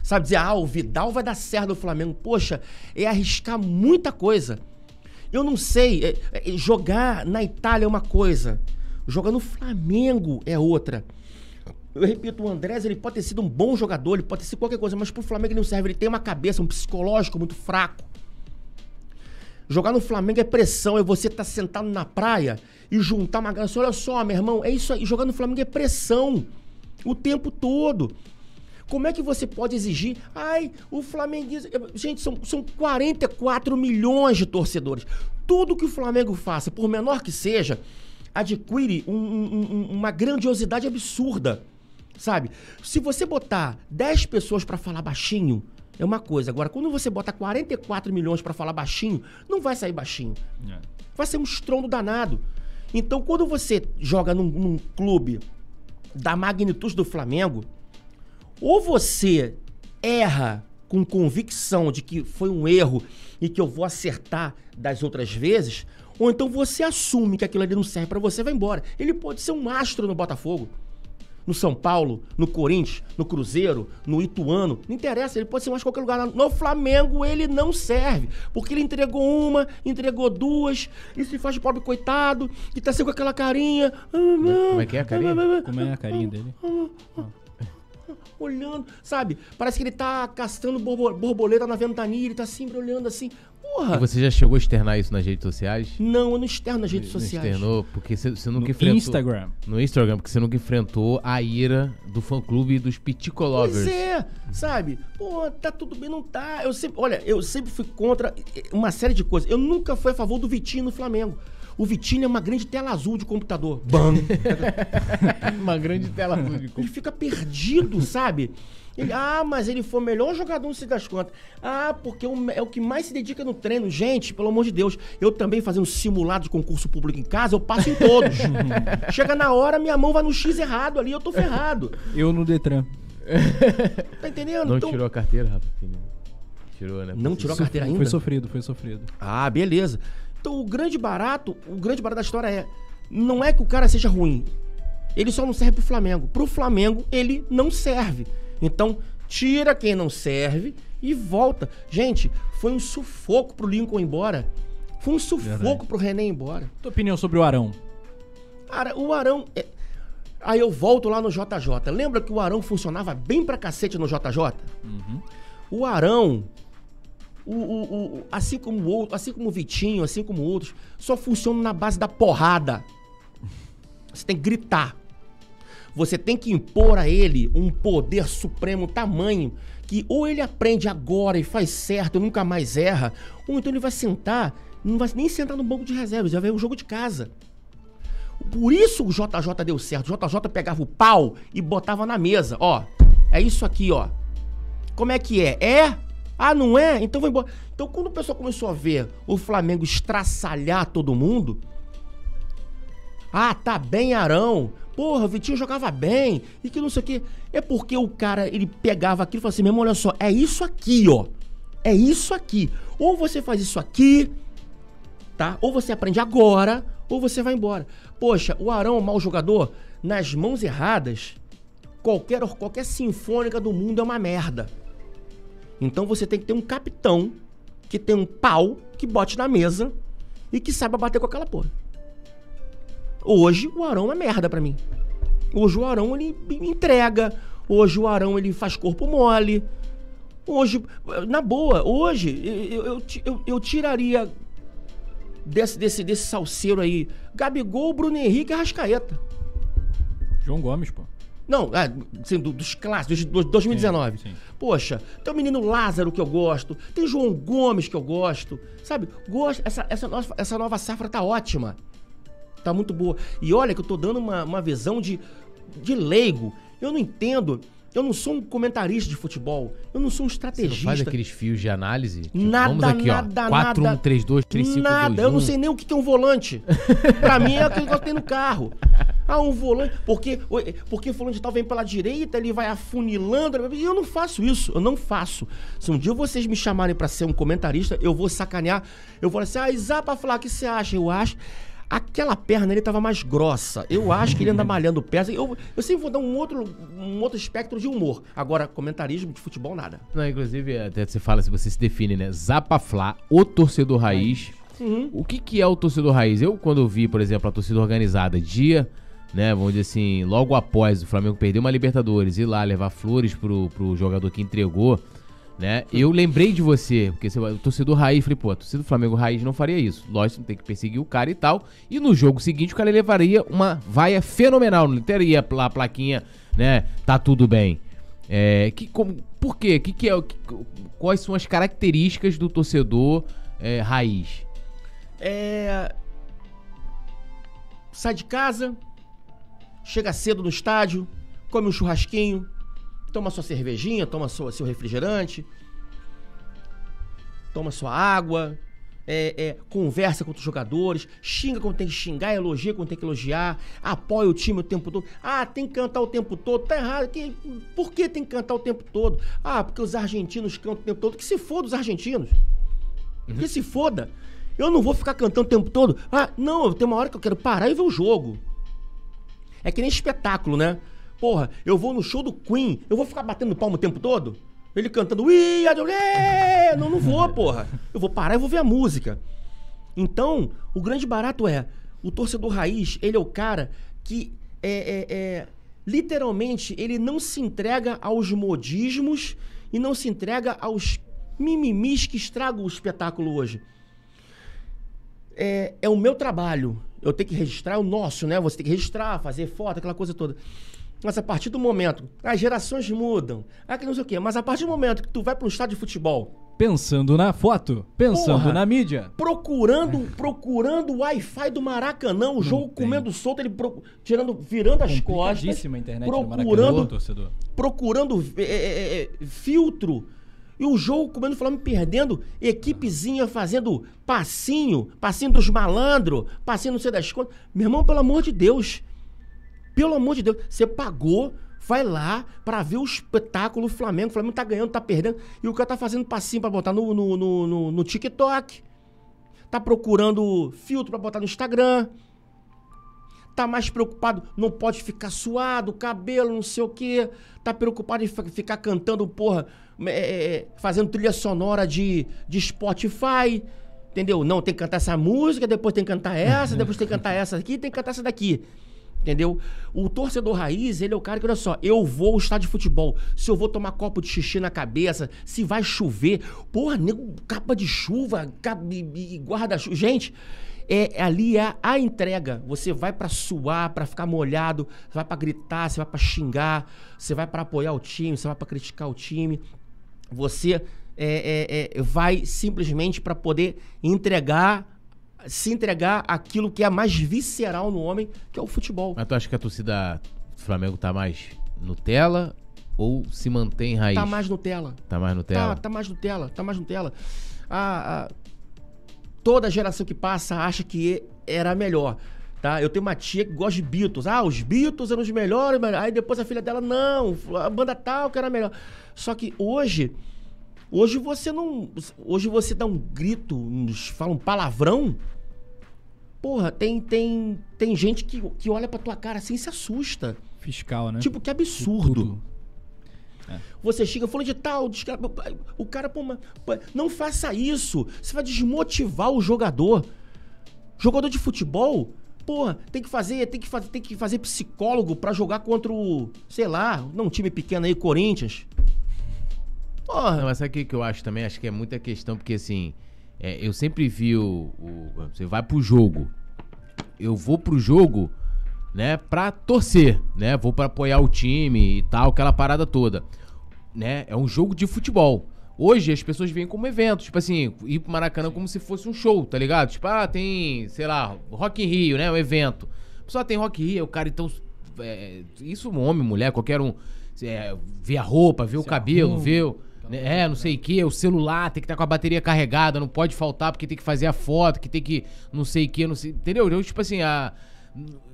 Sabe, dizer, ah, o Vidal vai dar certo no Flamengo. Poxa, é arriscar muita coisa. Eu não sei, é- é- jogar na Itália é uma coisa, jogar no Flamengo é outra. Eu repito, o Andrés, ele pode ter sido um bom jogador, ele pode ter sido qualquer coisa, mas pro Flamengo ele não serve. Ele tem uma cabeça, um psicológico muito fraco. Jogar no Flamengo é pressão, é você estar sentado na praia e juntar uma galera. Olha só, meu irmão, é isso aí. Jogar no Flamengo é pressão. O tempo todo. Como é que você pode exigir? Ai, o Flamenguista. Gente, são, são 44 milhões de torcedores. Tudo que o Flamengo faça, por menor que seja, adquire um- um- um- uma grandiosidade absurda. Sabe? Se você botar 10 pessoas pra falar baixinho, é uma coisa. Agora, quando você bota 44 milhões pra falar baixinho, não vai sair baixinho. Vai ser um estrondo danado. Então, quando você joga num, num clube da magnitude do Flamengo, ou você erra com convicção de que foi um erro e que eu vou acertar das outras vezes, ou então você assume que aquilo ali não serve pra você e vai embora. Ele pode ser um astro no Botafogo, no São Paulo, no Corinthians, no Cruzeiro, no Ituano, não interessa, ele pode ser mais qualquer lugar. No Flamengo ele não serve, porque ele entregou uma, entregou duas, e se faz de pobre coitado, e tá sempre com aquela carinha. Como é que é a carinha? Como é a carinha dele? olhando, sabe? Parece que ele tá borbo- borboleta na ventania, ele tá sempre olhando assim. Porra! E você já chegou a externar isso nas redes sociais? Não, eu não externo nas redes Não sociais. externou, porque você, você nunca No enfrentou... Instagram. No Instagram, porque você nunca enfrentou a ira do fã-clube dos Pitico Lovers. Pois é, sabe? Pô, tá tudo bem, não tá. Eu sempre, olha, eu sempre fui contra eh, uma série de coisas. Eu nunca fui a favor do Vitinho no Flamengo. O Vitinho é uma grande tela azul de computador. Bam! [laughs] Uma grande tela azul de Ele fica perdido, sabe? Ele, ah, mas ele foi o melhor jogador, não sei das contas. Ah, porque é o- é o que mais se dedica no treino. Gente, pelo amor de Deus, eu também fazendo simulado de concurso público em casa, eu passo em todos. [laughs] Chega na hora, minha mão vai no X errado ali, eu tô ferrado. Eu no Detran. [laughs] Tá entendendo? Não Então- tirou a carteira, Rafa? filho? Tirou, né? Não tirou a carteira ainda? Foi sofrido, foi sofrido. Ah, beleza. Então o grande barato, o grande barato da história é, não é que o cara seja ruim. Ele só não serve pro Flamengo. Pro Flamengo, ele não serve. Então, tira quem não serve e volta. Gente, foi um sufoco pro Lincoln ir embora. Foi um sufoco Verdade. pro René ir embora. Tua opinião sobre o Arão? Cara, o Arão. é- Aí eu volto lá no JJ. Lembra que o Arão funcionava bem pra cacete no JJ? O Arão, o, o- o- assim como o outro, assim como o Vitinho, assim como outros, só funciona na base da porrada. Você tem que gritar. Você tem que impor a ele um poder supremo tamanho que ou ele aprende agora e faz certo nunca mais erra, ou então ele vai sentar, não vai nem sentar no banco de reservas, vai o jogo de casa. Por isso o JJ deu certo. O JJ pegava o pau e botava na mesa. Ó, é isso aqui, ó. Como é que é? É? Ah, não é? Então vou embora. Então quando o pessoal começou a ver o Flamengo estraçalhar todo mundo. Ah, tá bem, Arão. Porra, o Vitinho jogava bem. E que não sei o quê. É porque o cara, ele pegava aquilo e falava assim, meu irmão, olha só, é isso aqui, ó. É isso aqui. Ou você faz isso aqui, tá? Ou você aprende agora, ou você vai embora. Poxa, o Arão é um mau jogador, nas mãos erradas, qualquer, qualquer sinfônica do mundo é uma merda. Então você tem que ter um capitão que tem um pau que bote na mesa e que saiba bater com aquela porra. Hoje o Arão é merda pra mim. Hoje o Arão ele entrega. Hoje o Arão ele faz corpo mole. Hoje, na boa, hoje eu, eu, eu, eu tiraria desse, desse, desse salseiro aí Gabigol, Bruno Henrique e Arrascaeta. João Gomes, pô. Não, assim, do- dos clássicos, de 2019. Sim, sim. Poxa, tem o menino Lázaro que eu gosto, tem João Gomes que eu gosto, sabe? Gosto, essa, essa, nova, essa nova safra tá ótima. Tá muito boa. E olha que eu tô dando uma, uma visão de, de leigo. Eu não entendo. Eu não sou um comentarista de futebol. Eu não sou um Você não estrategista. faz aqueles fios de análise? Tipo, Nada, vamos aqui, nada, ó. 4, nada. 1, 3, 2, 3, 5, 2, 1. Nada, eu não sei nem o que é um volante. [laughs] pra mim é aquele que eu tenho no carro. Ah, um volante. Porque, porque fulano de tal vem pela direita, ele vai afunilando. E eu não faço isso, eu não faço. Se um dia vocês me chamarem pra ser um comentarista, eu vou sacanear. Eu vou assim, ah, Isá pra falar, o que você acha? Eu acho. Aquela perna ele tava mais grossa. Eu acho que ele anda [laughs] malhando perna. Eu, eu sempre vou dar um outro, um outro espectro de humor. Agora, comentarismo de futebol, nada. Não, inclusive, até você fala, se você se define, né? Zapaflá, o torcedor raiz. Uhum. O que, que é o torcedor raiz? Eu, quando eu vi, por exemplo, a torcida organizada, dia, né, vamos dizer assim, logo após o Flamengo perder uma Libertadores, ir lá levar flores pro, pro jogador que entregou, né? Eu lembrei de você, porque você, o torcedor raiz, falei, pô, a torcida do Flamengo raiz não faria isso. Lógico, tem que perseguir o cara e tal. E no jogo seguinte, o cara levaria uma vaia fenomenal, não teria a plaquinha, né? Tá tudo bem. É, que, como, por quê? Que, que é, que- quais são as características do torcedor é, raiz? É. Sai de casa, chega cedo no estádio, come um churrasquinho, toma sua cervejinha, toma sua, seu refrigerante, toma sua água, é, é, conversa com os jogadores, xinga quando tem que xingar, elogia quando tem que elogiar, apoia o time o tempo todo. Ah, tem que cantar o tempo todo, tá errado. Que, por que tem que cantar o tempo todo? Ah, porque os argentinos cantam o tempo todo. Que se foda os argentinos. Que se foda. Eu não vou ficar cantando o tempo todo. Ah, não, tem uma hora que eu quero parar e ver o jogo. É que nem espetáculo, né? Porra, eu vou no show do Queen, eu vou ficar batendo palmo o tempo todo? Ele cantando We are the World". Não, não vou, porra. Eu vou parar e vou ver a música. Então, o grande barato é, o torcedor raiz, ele é o cara que é, é- é- literalmente, ele não se entrega aos modismos e não se entrega aos mimimis que estragam o espetáculo hoje. É, é o meu trabalho. Eu tenho que registrar é o nosso, né? Você tem que registrar, fazer foto, aquela coisa toda. Mas a partir do momento, as gerações mudam, ah, que não sei o quê, mas a partir do momento que tu vai para um estádio de futebol, Pensando na foto, pensando Porra. na mídia. procurando, procurando o Wi-Fi do Maracanã, o jogo tem. comendo solto, ele pro- tirando, virando as costas, a internet do procurando, torcedor. procurando é, é, filtro. E o jogo comendo Flamengo perdendo, equipezinha fazendo passinho, passinho dos malandros, passinho não sei das contas. Meu irmão, pelo amor de Deus. Pelo amor de Deus, você pagou, vai lá pra ver o espetáculo Flamengo. O Flamengo tá ganhando, tá perdendo. E o cara tá fazendo passinho pra botar no, no, no, no- no TikTok. Tá procurando filtro pra botar no Instagram. Tá mais preocupado, não pode ficar suado, cabelo, não sei o quê. Tá preocupado em fi- ficar cantando, porra, é, é, fazendo trilha sonora de, de Spotify. Entendeu? Não, tem que cantar essa música, depois tem que cantar essa, depois tem que cantar essa aqui, tem que cantar essa daqui. Entendeu? O torcedor raiz, ele é o cara que, olha só, eu vou ao estádio de futebol. Se eu vou tomar copo de xixi na cabeça, se vai chover. Porra, nego, capa de chuva, guarda-chuva. Gente, é, ali é a entrega. Você vai pra suar, pra ficar molhado, você vai pra gritar, você vai pra xingar, você vai pra apoiar o time, você vai pra criticar o time. Você é, é, é, vai simplesmente pra poder entregar, se entregar aquilo que é mais visceral no homem, que é o futebol. Mas tu acha que a torcida do Flamengo tá mais Nutella ou se mantém raiz? Tá mais Nutella. Tá mais Nutella? Tá, tá mais Nutella, tá mais Nutella. A, a- toda geração que passa acha que era melhor. Tá? Eu tenho uma tia que gosta de Beatles. Ah, os Beatles eram os melhores. mas- Aí depois a filha dela, não, a banda tal que era melhor. Só que hoje, hoje você não. Hoje você dá um grito, fala um palavrão. Porra, tem, tem, tem gente que, que olha pra tua cara assim e se assusta. Fiscal, né? Tipo, que absurdo. Tudo. Você chega falando de tal, o cara, pô, não faça isso. Você vai desmotivar o jogador. Jogador de futebol, porra, tem que fazer, tem que fazer, tem que fazer psicólogo pra jogar contra o, sei lá, não um time pequeno aí, Corinthians. Porra, Não, mas sabe o que, que eu acho também? Acho que é muita questão, porque assim, é, eu sempre vi o, o- Você vai pro jogo. Eu vou pro jogo, né, pra torcer, né? Vou pra apoiar o time e tal, aquela parada toda. Né? É um jogo de futebol. Hoje as pessoas veem como evento, tipo assim, ir pro Maracanã como se fosse um show, tá ligado? Tipo, ah, tem, sei lá, Rock in Rio, né? Um evento. Só tem Rock in Rio, o cara então. é, isso, um homem, mulher, qualquer um. É, vê a roupa, vê o cabelo, arruma, vê o. né, É, não sei o que, o celular tem que estar com a bateria carregada, não pode faltar porque tem que fazer a foto, que tem que não sei o que, não sei. Entendeu? Eu, tipo assim, a,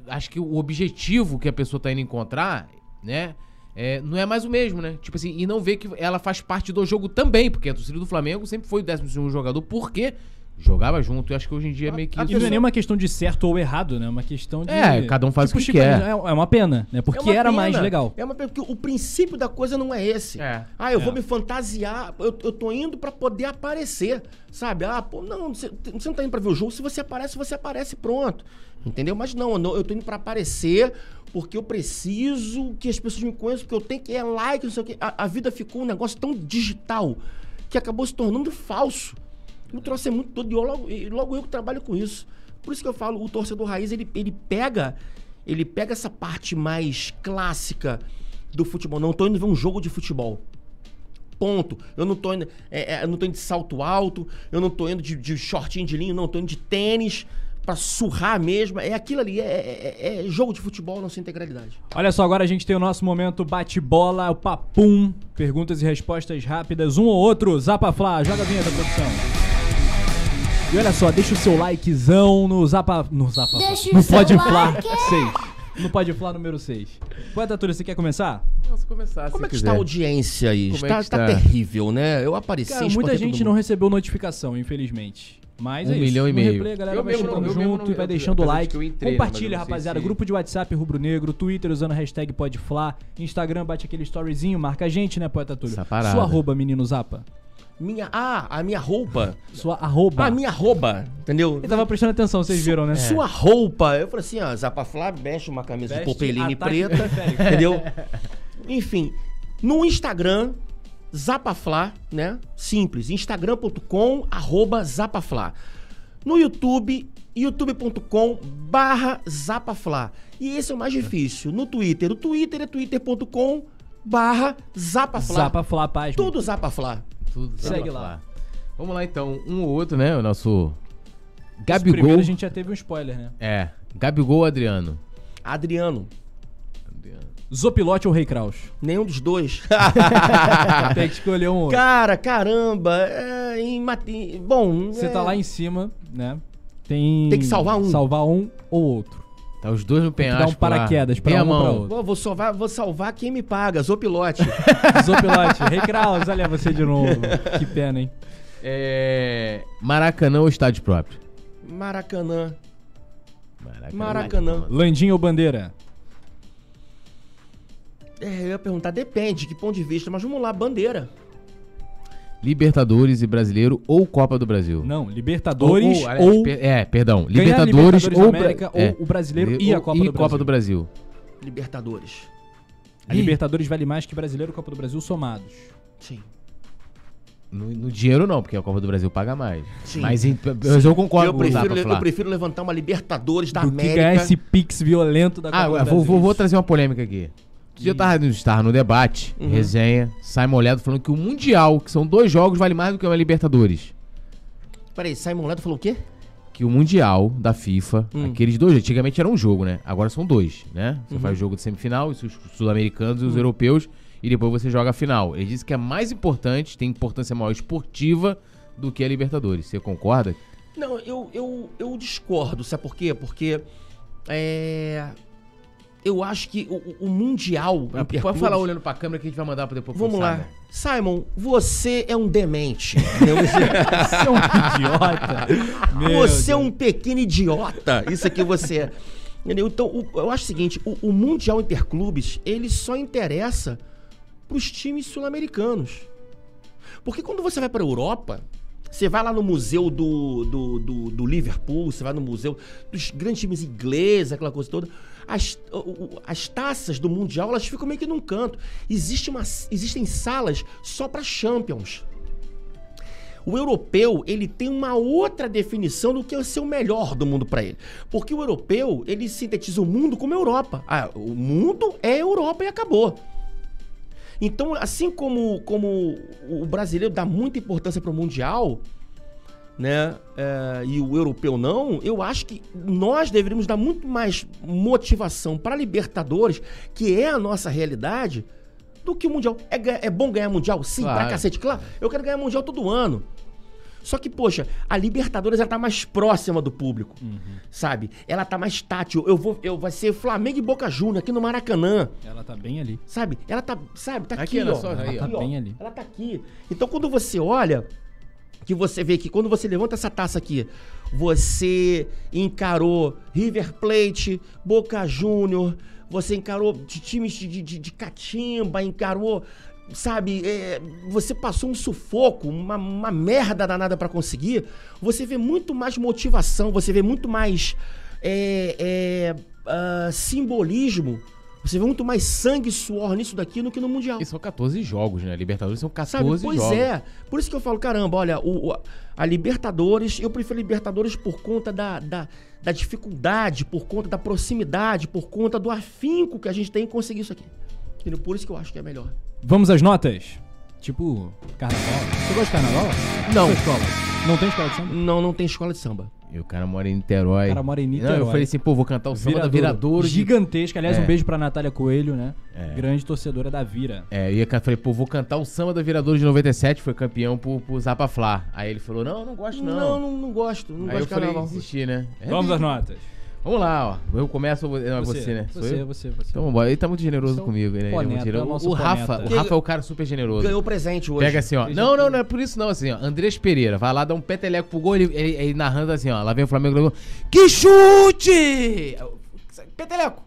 acho que o objetivo que a pessoa tá indo encontrar, né? é, não é mais o mesmo, né? Tipo assim, e não vê que ela faz parte do jogo também, porque a torcida do Flamengo sempre foi o 12 jogador, porque jogava junto. Eu acho que hoje em dia é meio que E isso. não é nenhuma questão de certo ou errado, né? É uma questão de. É, cada um faz o que Chico, quer. É é uma pena, né? Porque É uma era pena. mais legal. É uma pena, porque o princípio da coisa não é esse. É. Ah, eu É. vou me fantasiar, eu, eu tô indo pra poder aparecer, sabe? Ah, pô, não, você, você não tá indo pra ver o jogo, se você aparece, você aparece, pronto. Entendeu? Mas não, eu, não, eu tô indo pra aparecer porque eu preciso que as pessoas me conheçam, porque eu tenho que é like, não sei o quê. A, a vida ficou um negócio tão digital que acabou se tornando falso. O troço é muito todo, e logo, e logo eu que trabalho com isso. Por isso que eu falo, o torcedor raiz, ele, ele pega ele pega essa parte mais clássica do futebol. Não tô indo ver um jogo de futebol. Ponto. Eu não tô indo, é, é, não tô indo de salto alto, eu não tô indo de, de shortinho de linho, não, eu tô indo de tênis pra surrar mesmo. É aquilo ali, é, é- é jogo de futebol na sua integralidade. Olha só, agora a gente tem o nosso momento bate-bola, o papum. Perguntas e respostas rápidas, um ou outro. Zapa Flá, joga a vinheta, produção. E olha só, deixa o seu likezão no Zapa. No Zapa. Deixa No seu Pode Flá like. 6. No Pode Flá número 6. Poeta Túlio, você quer começar? Posso começar, Como se é que quiser. está a audiência aí? Como é está, que está está? terrível, né? Eu apareci. Cara, muita gente não recebeu notificação, infelizmente. Mas Um é isso. milhão e No meio. replay, a galera Eu vai mesmo chegando junto não- e vai eu- deixando o like. entrei, né, Compartilha, rapaziada. se- Grupo de WhatsApp Rubro Negro, Twitter usando a hashtag PodFlá, Instagram bate aquele storyzinho, marca a gente, né, Poeta Túlio? Sua arroba, menino Zapa. Minha, ah, a minha roupa. Sua arroba. A minha roupa, entendeu? Ele tava prestando atenção, vocês viram, né? Sua roupa. Eu falei assim, ó, Zapaflá veste uma camisa Veste de popeline preta, [laughs] entendeu? Enfim, no Instagram, Zapaflá, né? Simples, instagram.com, arroba Zapaflá. No YouTube, youtube.com barra Zapaflá. E esse é o mais difícil. No Twitter, o Twitter é twitter.com barra Zapaflá. Zapa Flá, paz. Tudo Zapaflá. Tudo Segue Zapa lá. Vamos lá então, um ou outro, né? O nosso Esse Gabigol. Primeiro a gente já teve um spoiler, né? É, Gabigol ou Adriano? Adriano, Adriano. Zopilote ou Rei Kraus? nenhum dos dois. [laughs] Tem que escolher um outro. Cara, caramba, é, em, mate- bom, Você é, tá lá em cima, né? Tem... Tem que salvar um. Salvar um ou outro. Tá os dois no penhasco dar um paraquedas lá. pra Tem a um pra mão. outro. Vou, vou salvar, vou salvar quem me paga, Zopilote. [laughs] Zopilote, Rei Kraus, olha você de novo. Que pena, hein? É... Maracanã ou estádio próprio? Maracanã. Maracanã. Maracanã. Landim ou Bandeira? É, eu ia perguntar, depende de que ponto de vista, mas vamos lá, bandeira. Libertadores e Brasileiro ou Copa do Brasil. Não, Libertadores ou... aliás, per- é, perdão. Libertadores, Libertadores ou, América, é, ou o Brasileiro e a ou- Copa do Brasil. do Brasil. Libertadores. A Libertadores vale mais que Brasileiro e Copa do Brasil somados. Sim. No, no dinheiro não, porque a Copa do Brasil paga mais. Sim. Mas, em- mas eu concordo Eu com o Zapa, prefiro, eu prefiro levantar uma Libertadores da do que América. ganhar esse pix violento da Copa Ah, do Brasil. vou, vou, vou trazer uma polêmica aqui. Outro dia eu tava estava no debate, Uhum. resenha, Simon Ledo falando que o Mundial, que são dois jogos, vale mais do que uma Libertadores. Peraí, Simon Ledo falou o quê? Que o Mundial da FIFA, Hum. aqueles dois, antigamente era um jogo, né? Agora são dois, né? Uhum. Você faz jogo de semifinal, os sul-americanos e os europeus, e depois você joga a final. Ele disse que é mais importante, tem importância maior esportiva do que a Libertadores. Você concorda? Não, eu, eu, eu discordo, sabe por quê? Porque é, eu acho que o, o- Mundial. Ah, Pode Interclubes- falar olhando pra câmera que a gente vai mandar pra depois Vamos lá. Simon. Você é um demente. [laughs] Você- é um idiota. Meu você é Deus. um pequeno idiota. Isso aqui você é. Entendeu? Então, o- eu acho o seguinte: o, o Mundial Interclubes, ele só interessa pros times sul-americanos. Porque quando você vai pra Europa, você vai lá no museu do, do, do, do Liverpool, você vai no museu dos grandes times ingleses, aquela coisa toda. As, as taças do Mundial, elas ficam meio que num canto. Existe uma, existem salas só para Champions. O europeu, ele tem uma outra definição do que é ser o melhor do mundo para ele. Porque o europeu, ele sintetiza o mundo como Europa. Ah, o mundo é Europa e acabou. Então, assim como, como o brasileiro dá muita importância para o Mundial, né, é, e o europeu não, eu acho que nós deveríamos dar muito mais motivação para Libertadores, que é a nossa realidade, do que o Mundial. É, é bom ganhar Mundial? Sim, pra Claro. cacete. Claro, eu quero ganhar Mundial todo ano. Só que, poxa, a Libertadores ela tá mais próxima do público, sabe? Ela tá mais tátil. Eu vou, eu vai ser Flamengo e Boca Juniors aqui no Maracanã, Ela tá bem ali. sabe? Ela tá, sabe? Tá Aqui, aqui, ó. só, aí, ó. Tá bem ali. Ela tá aqui. Então, quando você olha, que você vê que quando você levanta essa taça aqui, você encarou River Plate, Boca Júnior, você encarou de times de, de, de- catimba, encarou, sabe, é, você passou um sufoco, uma, uma merda danada pra conseguir, você vê muito mais motivação, você vê muito mais é, é, ah, simbolismo, você vê muito mais sangue e suor nisso daqui do que no Mundial. E são 14 jogos, né? Libertadores são 14 Sabe? Pois jogos. é. Por isso que eu falo, caramba, olha, o, o- a Libertadores, eu prefiro a Libertadores por conta da, da, da dificuldade, por conta da proximidade, por conta do afinco que a gente tem em conseguir isso aqui. Entendeu? Por isso que eu acho que é melhor. Vamos às notas? Tipo, carnaval. Você gosta de carnaval? Não. Não tem escola de samba? Não, não tem escola de samba. E o cara mora em Niterói. O cara mora em Não, eu Niterói. falei assim, pô, vou cantar o samba da Viradouro. Gigantesca. Aliás, É. um beijo pra Natália Coelho, né? É. Grande torcedora da Vira. É, eu ia, can- falei, pô, vou cantar o samba da Viradouro de 97, foi campeão por, por Zapa Flá. Aí ele falou, não, não gosto não. Não, não, não gosto. Não Aí gosto eu de falei, carnaval. desistir, né? É, Vamos às notas. Vamos lá, ó. Eu começo, ou é você, né? Sou Você, eu? você, você. Então vambora. Ele tá muito generoso comigo, né? Ele é poneta, muito generoso. é o o Rafa, poneta. o Rafa é o cara super generoso. Ganhou presente hoje. Pega assim, ó. Não, não, não é por isso não, assim, ó. Andrés Pereira, vai lá dar um peteleco pro gol, ele, ele, ele narrando assim, ó. Lá vem o Flamengo, gol. que chute! Peteleco!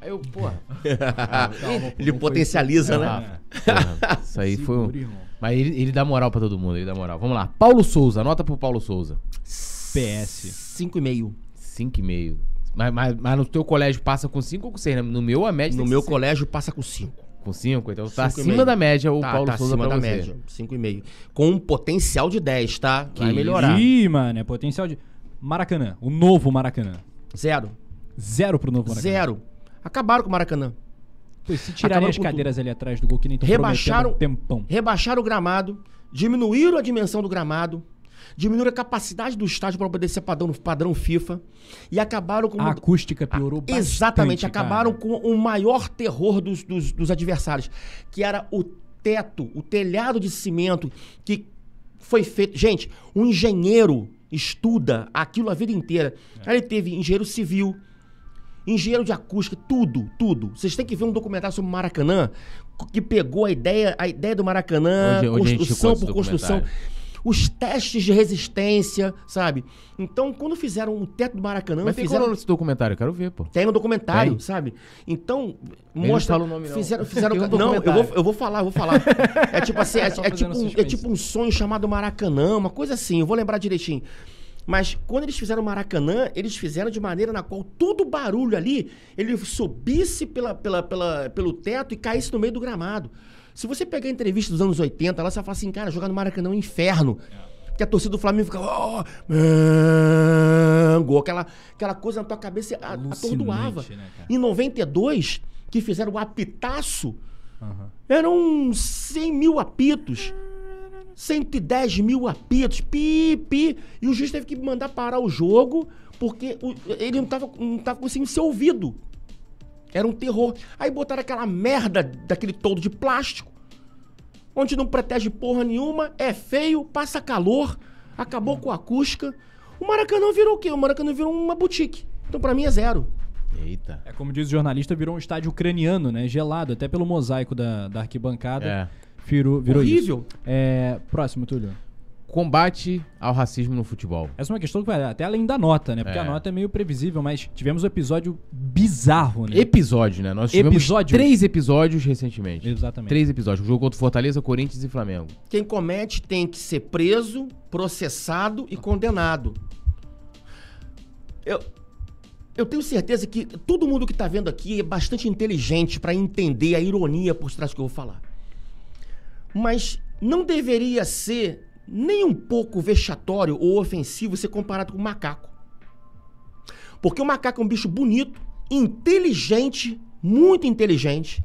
Aí eu, porra. [laughs] Ele potencializa, né? Rafa, porra, isso aí foi um... Mas ele, ele dá moral pra todo mundo, ele dá moral. Vamos lá. Paulo Souza, anota pro Paulo Souza. PS. 5,5. 5,5. Mas, mas, mas no teu colégio passa com 5 ou com 6, né? No meu a média No tem meu ser colégio passa com 5. Com 5, então tá Cinco acima da média o tá, Paulo tá Souza acima pra da você. média. 5,5. Com um potencial de 10, tá? Vai Que melhorar. Ih, mano, é potencial de. Maracanã. O novo Maracanã. Zero. Zero pro novo Maracanã. Zero. Acabaram com o Maracanã. Pô, se tirarem as cadeiras ali atrás do gol que nem tão Rebaixaram- prometendo um tempão. Rebaixaram o gramado, diminuíram a dimensão do gramado, diminuíram a capacidade do estádio para poder ser padrão, padrão FIFA e acabaram com A acústica piorou bastante. Exatamente, acabaram cara. com o maior terror dos, dos, dos adversários, que era o teto, o telhado de cimento que foi feito. Gente, um engenheiro estuda aquilo a vida inteira. Aí ele teve engenheiro civil, engenheiro de acústica, tudo, tudo. Vocês têm que ver um documentário sobre o Maracanã que pegou a ideia, a ideia do Maracanã, a gente construção por construção. Os testes de resistência, sabe? Então, quando fizeram o teto do Maracanã, Mas tem fizeram... qual esse documentário? Eu quero ver, pô. Tem um documentário, Tem? sabe? Então, não mostra. fala o nome, não. Fizeram, fizeram, Tem um não, eu vou, eu vou falar, eu vou falar. É tipo assim, é, é tipo, um, é tipo um sonho chamado Maracanã, uma coisa assim, eu vou lembrar direitinho. Mas quando eles fizeram o Maracanã, eles fizeram de maneira na qual todo barulho ali, ele subisse pela, pela, pela- pelo teto e caísse no meio do gramado. Se você pegar a entrevista dos anos 80, lá você vai falar assim, cara, jogar no Maracanã é um inferno. Que a torcida do Flamengo fica. Oh, mango", aquela, aquela coisa na tua cabeça atordoava. Né, em 92, que fizeram o apitaço, Aham. eram 100 mil apitos. 110 mil apitos, pi, pi. E o juiz teve que mandar parar o jogo porque ele não estava não tava conseguindo ser ouvido. Era um terror. Aí botaram aquela merda daquele todo de plástico, onde não protege porra nenhuma, é feio, passa calor, acabou com a acústica. O Maracanã virou o quê? O Maracanã virou uma boutique. Então pra mim é zero. Eita. É como diz o jornalista, virou um estádio ucraniano, né? Gelado, até pelo mosaico da, da arquibancada. É. Virou, virou Horrível. isso. É, próximo, Túlio. Combate ao racismo no futebol. Essa é uma questão que vai até além da nota, né? Porque É. a nota é meio previsível, mas tivemos um episódio bizarro, né? Episódio, né? Nós tivemos Episódios. três episódios recentemente. Exatamente. Três episódios. O jogo contra o Fortaleza, Corinthians e Flamengo. Quem comete tem que ser preso, processado e condenado. Eu, eu tenho certeza que todo mundo que tá vendo aqui é bastante inteligente para entender a ironia por trás do que eu vou falar. Mas não deveria ser nem um pouco vexatório ou ofensivo ser comparado com o macaco. Porque o macaco é um bicho bonito, inteligente, muito inteligente,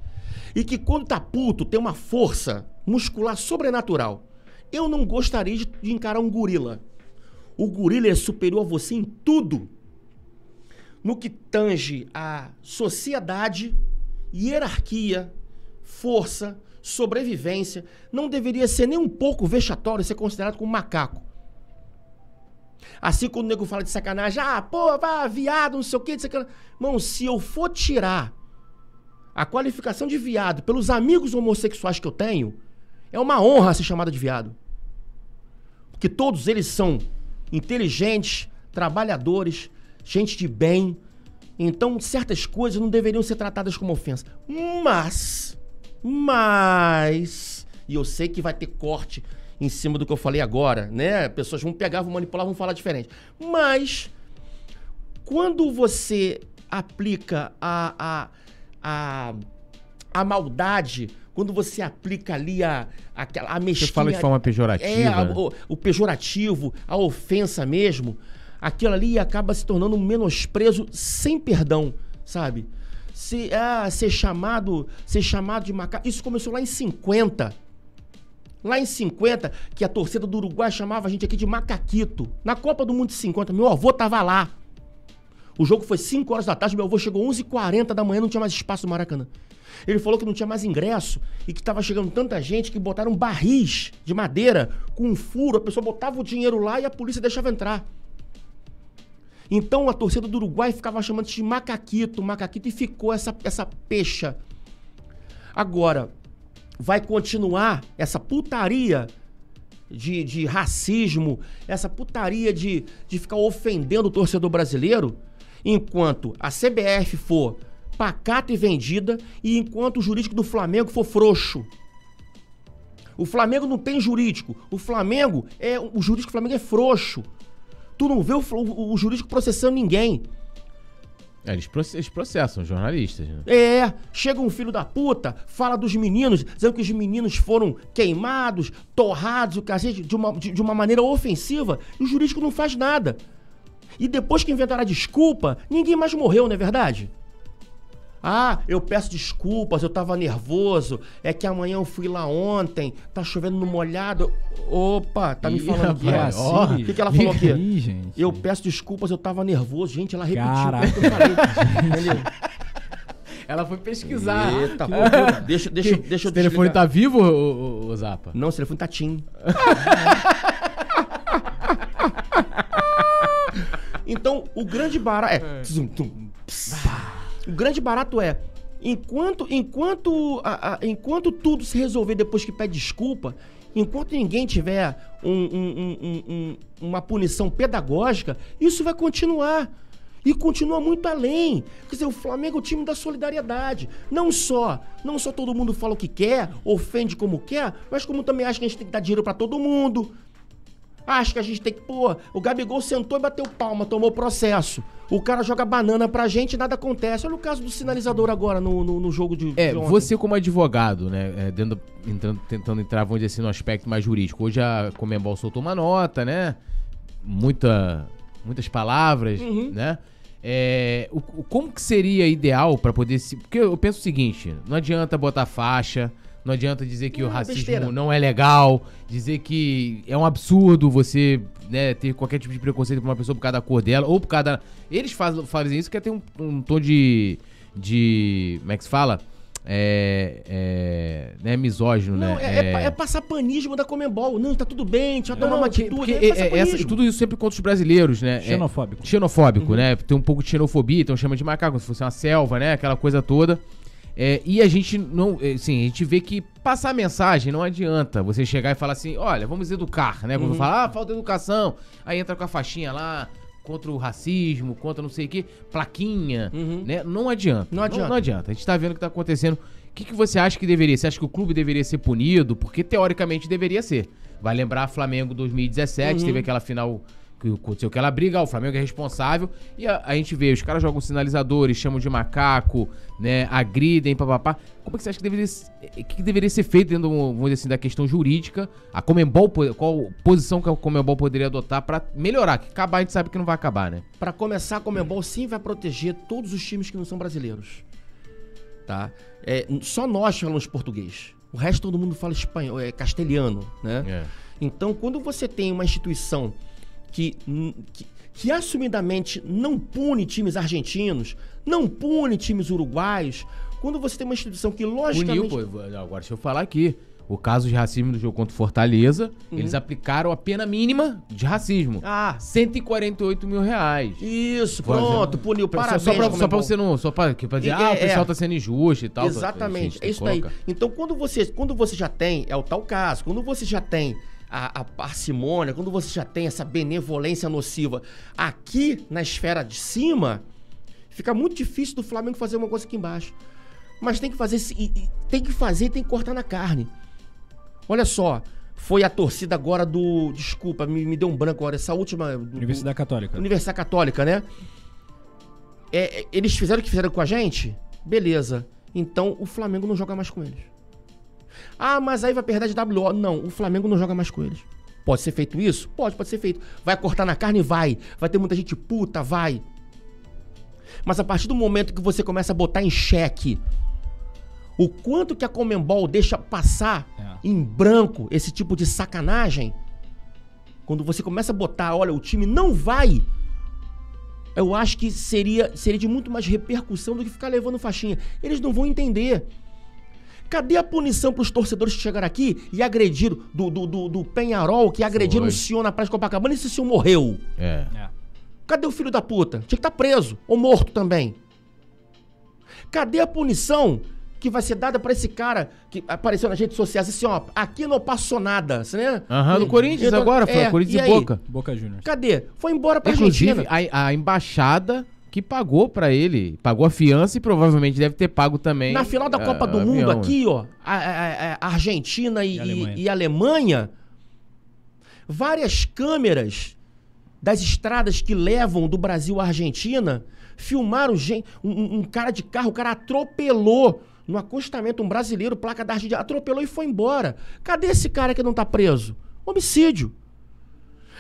e que quando tá puto tem uma força muscular sobrenatural. Eu não gostaria de, de encarar um gorila. O gorila é superior a você em tudo. No que tange a sociedade, hierarquia, força, sobrevivência, não deveria ser nem um pouco vexatório ser considerado como macaco. Assim quando o nego fala de sacanagem, ah, pô, vá, viado, não sei o que, não sei o. Irmão, se eu for tirar a qualificação de viado pelos amigos homossexuais que eu tenho, é uma honra ser chamado de viado. Porque todos eles são inteligentes, trabalhadores, gente de bem. Então, certas coisas não deveriam ser tratadas como ofensa. Mas, mas, e eu sei que vai ter corte em cima do que eu falei agora, né? Pessoas vão pegar, vão manipular, vão falar diferente. Mas, quando você aplica a, a, a, a maldade, quando você aplica ali a, a, a Você fala de forma pejorativa. É, a- o, o pejorativo, a ofensa mesmo, aquilo ali acaba se tornando um menosprezo sem perdão, sabe? Se, ah, ser chamado, ser chamado de macaco. Isso começou lá em 50. Lá em 50, que a torcida do Uruguai chamava a gente aqui de macaquito. Na Copa do Mundo de 50, meu avô tava lá. O jogo foi 5 horas da tarde, meu avô chegou 11h40 da manhã, não tinha mais espaço no Maracanã. Ele falou que não tinha mais ingresso e que tava chegando tanta gente que botaram barris de madeira com um furo, a pessoa botava o dinheiro lá e a polícia deixava entrar. Então a torcida do Uruguai ficava chamando de macaquito, macaquito e ficou essa, essa pecha. Agora, vai continuar essa putaria de, de racismo, essa putaria de, de ficar ofendendo o torcedor brasileiro, enquanto a CBF for pacata e vendida e enquanto o jurídico do Flamengo for frouxo. O Flamengo não tem jurídico. O Flamengo é. O jurídico do Flamengo é frouxo. Tu não vê o, o- o jurídico processando ninguém. É, eles, proce- eles processam jornalistas, né? É, chega um filho da puta, fala dos meninos, dizendo que os meninos foram queimados, torrados, o cacete, de uma, de, de uma maneira ofensiva, e o jurídico não faz nada. E depois que inventaram a desculpa, ninguém mais morreu, não é verdade? Ah, eu peço desculpas, eu tava nervoso, é que amanhã eu fui lá ontem, tá chovendo no molhado. Opa, tá me Ih, falando que é assim. O que, que ela falou aqui? Ih, gente. Eu peço desculpas, eu tava nervoso. Gente, ela repetiu Caraca. o que eu falei. [laughs] Ela foi pesquisar. Eita, pô, deixa, deixa, deixa eu O telefone tá vivo, ô, ô, ô, Zapa? Não, esse telefone tá tim. [laughs] então, o grande barato é... Zum, tum, ps. O grande barato é... Enquanto, enquanto, a- a- enquanto tudo se resolver depois que pede desculpa, Enquanto ninguém tiver um- um- um- um- um- uma punição pedagógica, isso vai continuar. E continua muito além. Quer dizer, o Flamengo é o time da solidariedade. Não só, não só todo mundo fala o que quer, ofende como quer, mas como também acha que a gente tem que dar dinheiro pra todo mundo. Acha que a gente tem que, pô, o Gabigol sentou e bateu palma, tomou processo. O cara joga banana pra gente e nada acontece. Olha o caso do sinalizador agora no, no, no jogo de. É, de você como advogado, né, é, dentro, entrando- tentando entrar, vamos dizer assim, no aspecto mais jurídico. Hoje a Comembol soltou uma nota, né? Muita, muitas palavras, Uhum. né? É, o, como que seria ideal pra poder se... Porque eu penso o seguinte, não adianta botar faixa, não adianta dizer que o Não, racismo besteira. não é legal, dizer que é um absurdo você né, ter qualquer tipo de preconceito com uma pessoa por causa da cor dela, ou por causa da... Eles faz, fazem isso que é ter um, um tom de... de... como é que se fala? É... é não é misógino, Não, né? é, é é passar panismo da Comembol. Não, tá tudo bem, deixa eu tomar uma atitude. porque é é- é essa- tudo isso sempre contra os brasileiros, né? É- Xenofóbico. xenofóbico, Uhum. né? Tem um pouco de xenofobia, então chama de macaco, como se fosse uma selva, né? Aquela coisa toda. É, e a gente não, assim, a gente vê que passar mensagem não adianta. Você chegar e falar assim, olha, vamos educar, né? Uhum. Quando fala, ah, falta educação. Aí entra com a faixinha lá, contra o racismo, contra não sei o quê, plaquinha, Uhum. né? Não adianta. Não adianta. Não, adianta. A gente tá vendo o que tá acontecendo. O que, que você acha que deveria? Você acha que o clube deveria ser punido? Porque teoricamente deveria ser. Vai lembrar Flamengo 2017, Uhum. teve aquela final que aconteceu aquela briga, ah, o Flamengo é responsável. E a, a gente vê, os caras jogam sinalizadores, chamam de macaco, né? Agridem, papapá. Como é que você acha que deveria, ser- o que, que deveria ser feito dentro, vamos dizer assim, da questão jurídica? A Comembol, qual posição que a Comembol poderia adotar pra melhorar? Que acabar a gente sabe que não vai acabar, né? Pra começar, a Comembol sim vai proteger todos os times que não são brasileiros. Tá? É, só nós falamos português. O resto todo mundo fala espanhol, é castelhano, né? É. Então, quando você tem uma instituição que, que, que assumidamente não pune times argentinos, não pune times uruguaios, quando você tem uma instituição que Puniu, logicamente... pô. Agora deixa eu falar aqui. O caso de racismo do jogo contra o Fortaleza, eles aplicaram a pena mínima de racismo. Uhum. Ah, 148 mil reais. isso, Por pronto, exemplo, puniu. Parabéns, só, pra, só pra você não. Só pra, que- pra dizer, E- ah, o é, pessoal é. tá sendo injusto e tal. Exatamente, é isso daí. Então, quando você, quando você já tem, é o tal caso, quando você já tem a, a parcimônia, quando você já tem essa benevolência nociva aqui na esfera de cima, fica muito difícil do Flamengo fazer uma coisa aqui embaixo. Mas tem que fazer, tem que fazer tem que cortar na carne. Olha só, foi a torcida agora do. Desculpa, me, me deu um branco agora, essa última. do- Universidade Católica. Universidade Católica, né? É, é, eles fizeram o que fizeram com a gente? Beleza. Então o Flamengo não joga mais com eles. Ah, mas aí vai perder de WO. Não, o Flamengo não joga mais com eles. Pode ser feito isso? Pode, pode ser feito. Vai cortar na carne? Vai. Vai ter muita gente puta? Vai. Mas a partir do momento que você começa a botar em xeque o quanto que a Comembol deixa passar É. em branco esse tipo de sacanagem, quando você começa a botar, olha, o time não vai, eu acho que seria, seria de muito mais repercussão do que ficar levando faixinha. Eles não vão entender. Cadê a punição para os torcedores que chegaram aqui e agrediram do, do, do, do Penharol, que agrediram Foi. um senhor na Praia de Copacabana e esse senhor morreu? É. É. Cadê o filho da puta? Tinha que estar preso ou morto também. Cadê a punição que vai ser dada pra esse cara que apareceu nas redes sociais assim, ó, aqui não passou nada, você né? Aham, no Corinthians Então, agora, foi é, Corinthians e e? Boca. Boca Juniors. Cadê? Foi embora pra Inclusive, Argentina. a, a embaixada que pagou pra ele, pagou a fiança e provavelmente deve ter pago também. Na final da ah, Copa do avião, Mundo né? aqui, ó, a, a- a Argentina e, E Alemanha. e- e Alemanha, várias câmeras das estradas que levam do Brasil à Argentina filmaram gen- um, um- um cara de carro, o cara atropelou no acostamento um brasileiro, placa da Argentina, atropelou e foi embora. Cadê esse cara que não tá preso? Homicídio.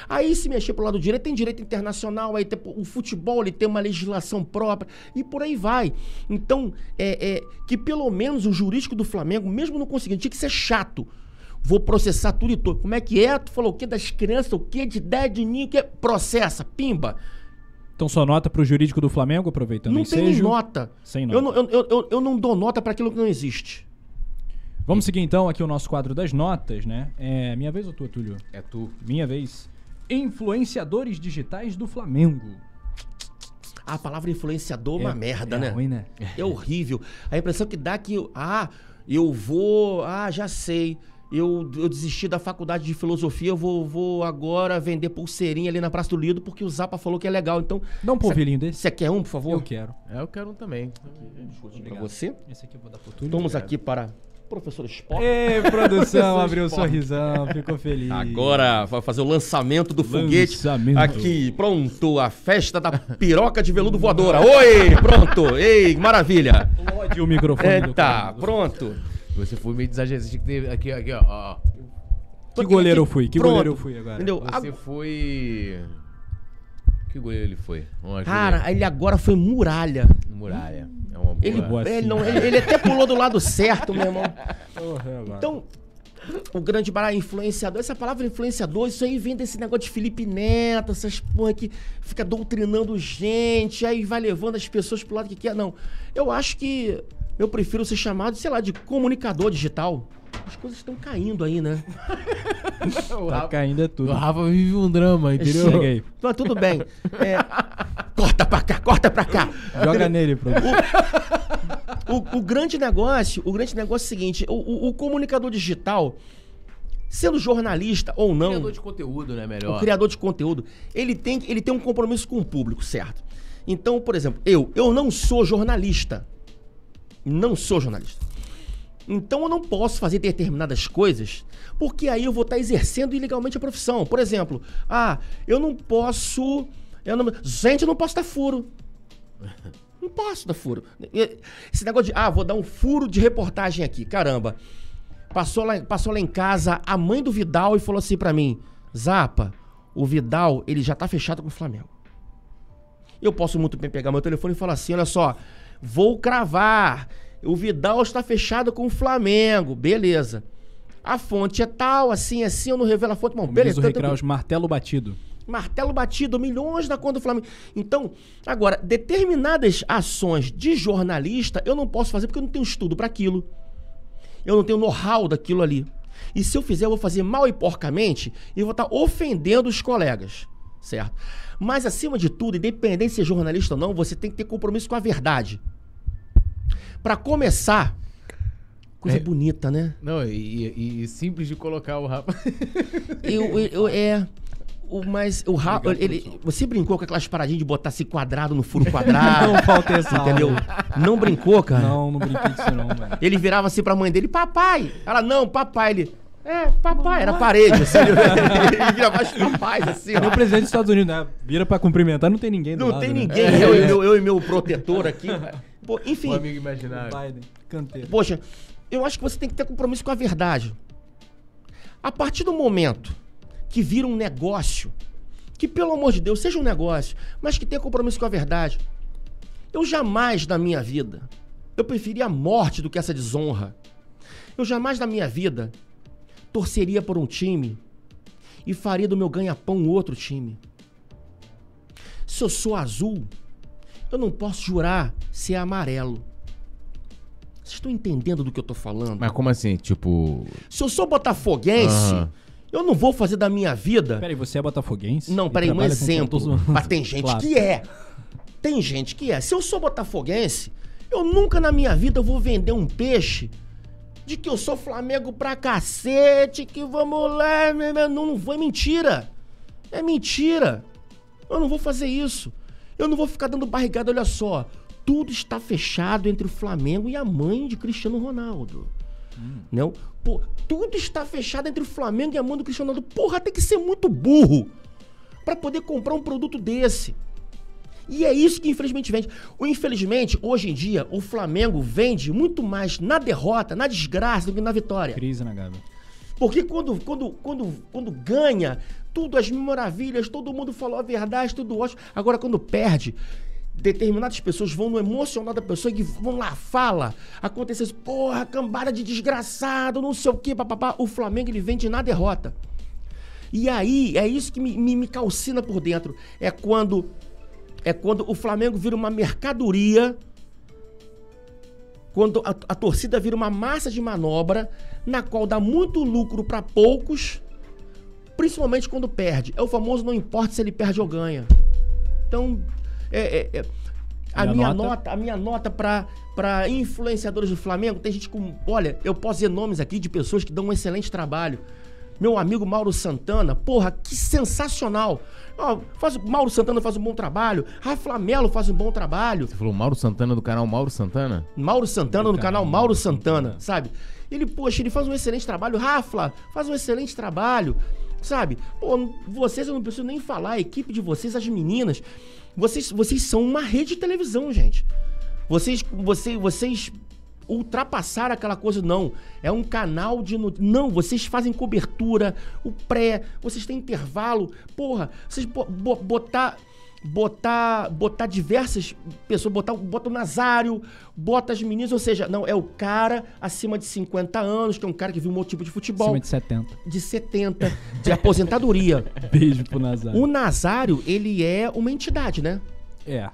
Aí se mexer pro lado direito, tem direito internacional, aí tem, o futebol ele tem uma legislação própria e por aí vai. Então, é, é, que pelo menos o jurídico do Flamengo, mesmo não conseguindo, tinha que ser chato. Vou processar tudo e tudo. Como é que é? Tu falou o quê das crianças, o quê de ideia de ninho, o quê? Processa, pimba. Então só nota pro jurídico do Flamengo, aproveitando o não tem nota. Sem Eu nota. não, eu, eu, eu, eu não dou nota pra aquilo que não existe. Vamos seguir então aqui o nosso quadro das notas, né? É minha vez ou tua, Túlio? É tu. Minha vez. Influenciadores digitais do Flamengo. A palavra influenciador é uma merda, é né? ruim, né? É horrível. A impressão que dá que, ah, eu vou, ah, já sei. eu, eu desisti da faculdade de filosofia, eu vou, vou agora vender pulseirinha ali na Praça do Lido, porque o Zapa falou que é legal. Então, Dá um polvilhinho desse. você quer um, por favor? Eu quero. É, eu quero um também. Pra você. Esse aqui eu vou dar pro Túlio. Vamos aqui para professor Spock. Ei, produção, [laughs] abriu um sorrisão, ficou feliz. Agora vai fazer o lançamento do foguete. Lançamento. Aqui, pronto, a festa da piroca de veludo voadora. Oi, pronto. Ei, maravilha. Lode o microfone Eita, cara. pronto. Você foi meio desajeitado. Aqui, aqui, ó. ó. Que goleiro eu fui? Que Pronto. goleiro eu fui agora? Entendeu? Você A- foi. Que goleiro ele foi? Vamos Cara, ele agora foi muralha. Muralha. É uma boa. Ele, boa ele, assim. não, ele, ele até pulou do lado certo, meu irmão. Então, Então, o grande barato influenciador, essa palavra influenciador, isso aí vem desse negócio de Felipe Neto, essas porra que fica doutrinando gente, aí vai levando as pessoas pro lado que quer. Não, eu acho que eu prefiro ser chamado, sei lá, de comunicador digital. As coisas estão caindo aí, né? [laughs] tá caindo é tudo. O Rafa vive um drama, entendeu? Chega aí. Mas tudo bem. É, [laughs] corta pra cá, corta pra cá. Joga nele, produção. O, o grande negócio, o grande negócio é o seguinte, o, o- o comunicador digital, sendo jornalista ou não, Criador de conteúdo, né? Melhor. o criador de conteúdo, ele tem, ele tem um compromisso com o público, certo? Então, por exemplo, eu, eu não sou jornalista. Não sou jornalista. Então eu não posso fazer determinadas coisas, porque aí eu vou estar exercendo ilegalmente a profissão. Por exemplo, ah, eu não posso. Eu não, gente, eu não posso dar furo. Não posso dar furo. Esse negócio de, ah, vou dar um furo de reportagem aqui. Caramba. Passou lá, passou lá em casa a mãe do Vidal e falou assim pra mim: Zapa, o Vidal, ele já tá fechado com o Flamengo. Eu posso muito bem pegar meu telefone e falar assim: olha só, vou cravar. O Vidal está fechado com o Flamengo. Beleza. A fonte é tal, assim, assim, eu não revelo a fonte. Bom, Como diz beleza. o Recraus, martelo batido. martelo batido, milhões na conta do Flamengo. Então, agora, determinadas ações de jornalista eu não posso fazer porque eu não tenho estudo para aquilo. Eu não tenho know-how daquilo ali. E se eu fizer, eu vou fazer mal e porcamente e vou estar ofendendo os colegas, certo? Mas acima de tudo, independente de ser jornalista ou não, você tem que ter compromisso com a verdade. Para começar, coisa É. bonita, né? Não, e, e- e simples de colocar o Rafa. Eu, eu, eu- é. O, mas o Rafa, ele, você brincou com aquelas paradinhas de botar esse quadrado no furo quadrado? [laughs] Não falta essa entendeu? Não brincou, cara? Não, não brinquei disso não, velho. Ele virava assim pra mãe dele, papai. Ela, não, papai. Ele, é, papai. Era parede, assim. [laughs] ele vira mais assim. Cadê ó. o presidente dos Estados Unidos, né? Vira pra cumprimentar, não tem ninguém do Não lado, tem né? ninguém. Eu, eu, eu e meu protetor aqui. Pô, O enfim, amigo imaginário. Biden, canteiro. poxa, eu acho que você tem que ter compromisso com a verdade. A partir do momento que vira um negócio, que pelo amor de Deus seja um negócio, mas que tenha compromisso com a verdade. Eu jamais na minha vida, eu preferia a morte do que essa desonra. Eu jamais na minha vida torceria por um time e faria do meu ganha-pão um outro time. Se eu sou azul, eu não posso jurar ser amarelo. Vocês estão entendendo do que eu tô falando? Mas como assim? Tipo. Se eu sou botafoguense, Aham. eu não vou fazer da minha vida. Peraí, você é botafoguense? Não, E peraí, um trabalha com exemplo. Mas tem gente Claro. que é. Tem gente que é. Se eu sou botafoguense, eu nunca na minha vida vou vender um peixe de que eu sou Flamengo pra cacete, que vamos lá. meu, meu, Não, não vou, é mentira. É mentira. Eu não vou fazer isso. Eu não vou ficar dando barrigada, olha só. Tudo está fechado entre o Flamengo e a mãe de Cristiano Ronaldo. Não? Pô, tudo está fechado entre o Flamengo e a mãe do Cristiano Ronaldo. Porra, tem que ser muito burro para poder comprar um produto desse. E é isso que infelizmente vende. O infelizmente, hoje em dia, o Flamengo vende muito mais na derrota, na desgraça do que na vitória. Crise na Gávea. Porque quando, quando, quando, quando ganha, tudo as maravilhas, todo mundo falou a verdade, tudo ótimo. Agora, quando perde, determinadas pessoas vão no emocional da pessoa e vão lá, fala. Aconteceu isso, porra, cambada de desgraçado, não sei o quê, papapá. O Flamengo, ele vende na derrota. E aí, é isso que me, me, me calcina por dentro. É quando, é quando o Flamengo vira uma mercadoria quando a, a torcida vira uma massa de manobra na qual dá muito lucro para poucos, principalmente quando perde. É o famoso não importa se ele perde ou ganha. Então, é, é- é- A E a minha nota? nota, a minha nota pra, pra influenciadores do Flamengo, tem gente com. Olha, eu posso dizer nomes aqui de pessoas que dão um excelente trabalho. Meu amigo Mauro Santana, porra, que sensacional. Ó, faz, Mauro Santana faz um bom trabalho. Rafa Melo faz um bom trabalho. Você falou Mauro Santana do canal Mauro Santana? Mauro Santana no canal canal Mauro Santana. sabe? Ele, poxa, ele faz um excelente trabalho. Rafa faz um excelente trabalho, sabe? Pô, vocês, eu não preciso nem falar, a equipe de vocês, as meninas, vocês, vocês são uma rede de televisão, gente. Vocês, vocês, vocês ultrapassaram aquela coisa, não. É um canal de. no- Não, vocês fazem cobertura, o pré, vocês têm intervalo. Porra, vocês bo- bo- botar. Botar, botar diversas pessoas, botar, bota o Nazário, bota as meninas, ou seja, não, é o cara acima de 50 anos, que é um cara que viu um outro tipo de futebol, Acima de 70. de 70, de aposentadoria. [laughs] Beijo pro Nazário. O Nazário, ele é uma entidade, né? É.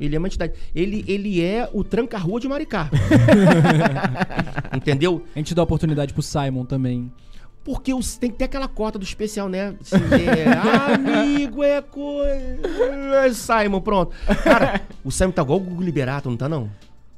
Ele é uma entidade. Ele, ele é o tranca-rua de Maricá. [laughs] Entendeu? A gente dá oportunidade pro Simon também. Porque os- tem que ter aquela cota do especial, né? Se é [laughs] amigo, é coisa. É Simon, pronto. Cara, o Simon tá igual o Gugu Liberato, não tá não?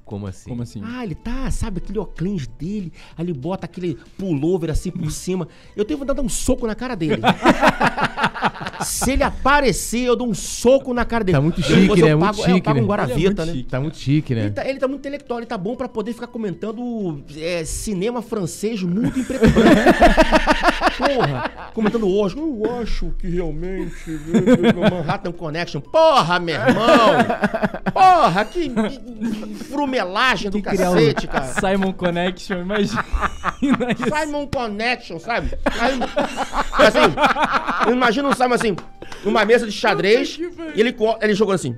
Como assim? Como assim? Ah, ele tá, sabe, aquele óculos dele, aí ele bota aquele pullover assim por cima. Eu tenho vontade de dar um soco na cara dele. [laughs] Se ele aparecer, eu dou um soco na cara dele. Tá muito Depois chique, eu né? pago, Muito é, eu chique, pago né? um Guaravita, Ele é né? Tá muito chique, né? Ele tá, ele tá muito intelectual, ele tá bom pra poder ficar comentando é, cinema francês muito e branco. Porra, comentando o Oscar. Eu acho que realmente. Manhattan Connection. Porra, meu irmão! Porra, que, que frumelagem do cacete, o cara. Simon Connection, imagina isso. Simon Connection, sabe? Aí, assim, imagina um Simon assim, numa mesa de xadrez, e ele, ele jogando assim.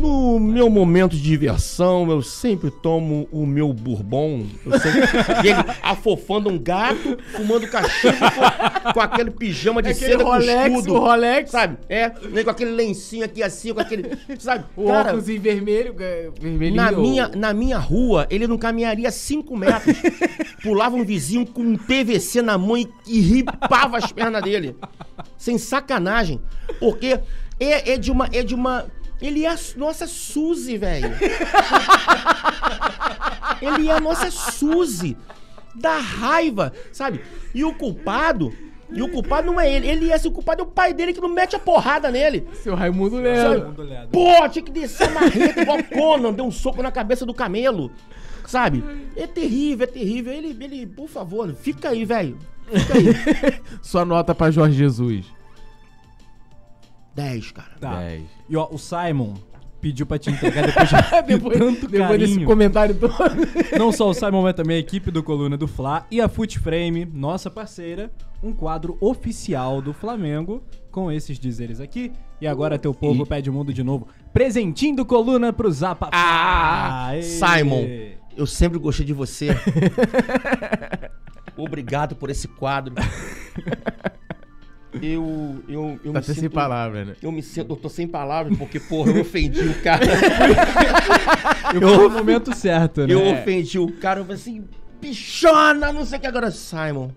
No meu momento de diversão, eu sempre tomo o meu bourbon. Eu sempre... [laughs] e ele afofando um gato, fumando cachimbo com, com aquele pijama de seda com escudo. Rolex, Sabe? É, nem com aquele lencinho aqui assim, com aquele. Sabe? o Cara, óculos em vermelho, é, vermelhinho. na minha, na minha rua, ele não caminharia 5 metros. [laughs] Pulava um vizinho com um PVC na mão e, e ripava as pernas dele. Sem sacanagem. Porque é, é de uma. É de uma. Ele é a nossa Suzy, velho. [laughs] Ele é a nossa Suzy. Da raiva, sabe? E o culpado. E o culpado não é ele. Ele é assim, o culpado é o pai dele que não mete a porrada nele. Seu Raimundo? Leandro. Pô, tinha que descer a marreta igual Conan, deu um soco na cabeça do camelo. Sabe? É terrível, é terrível. Ele, ele, por favor, fica aí, velho. Fica aí. [laughs] Sua nota pra Jorge Jesus. 10, cara. Tá. 10. E ó, o Simon pediu pra te entregar depois de Depois, [laughs] tanto depois desse carinho. comentário todo. Não só o Simon, mas também a equipe do Coluna do Fla e a Footframe, nossa parceira, um quadro oficial do Flamengo com esses dizeres aqui. E agora teu povo E- pede o mundo de novo. Presentinho do Coluna pro Zapa. Ah, Aê. Simon, eu sempre gostei de você. [laughs] Obrigado por esse quadro. [laughs] Eu, eu, eu Tá me até sem sinto... palavra, né? Eu me sinto, eu tô sem palavras porque, porra, eu ofendi o cara. [laughs] Eu fui no momento certo, né? Eu ofendi o cara, eu falei assim, bichona, não sei o que agora. Simon,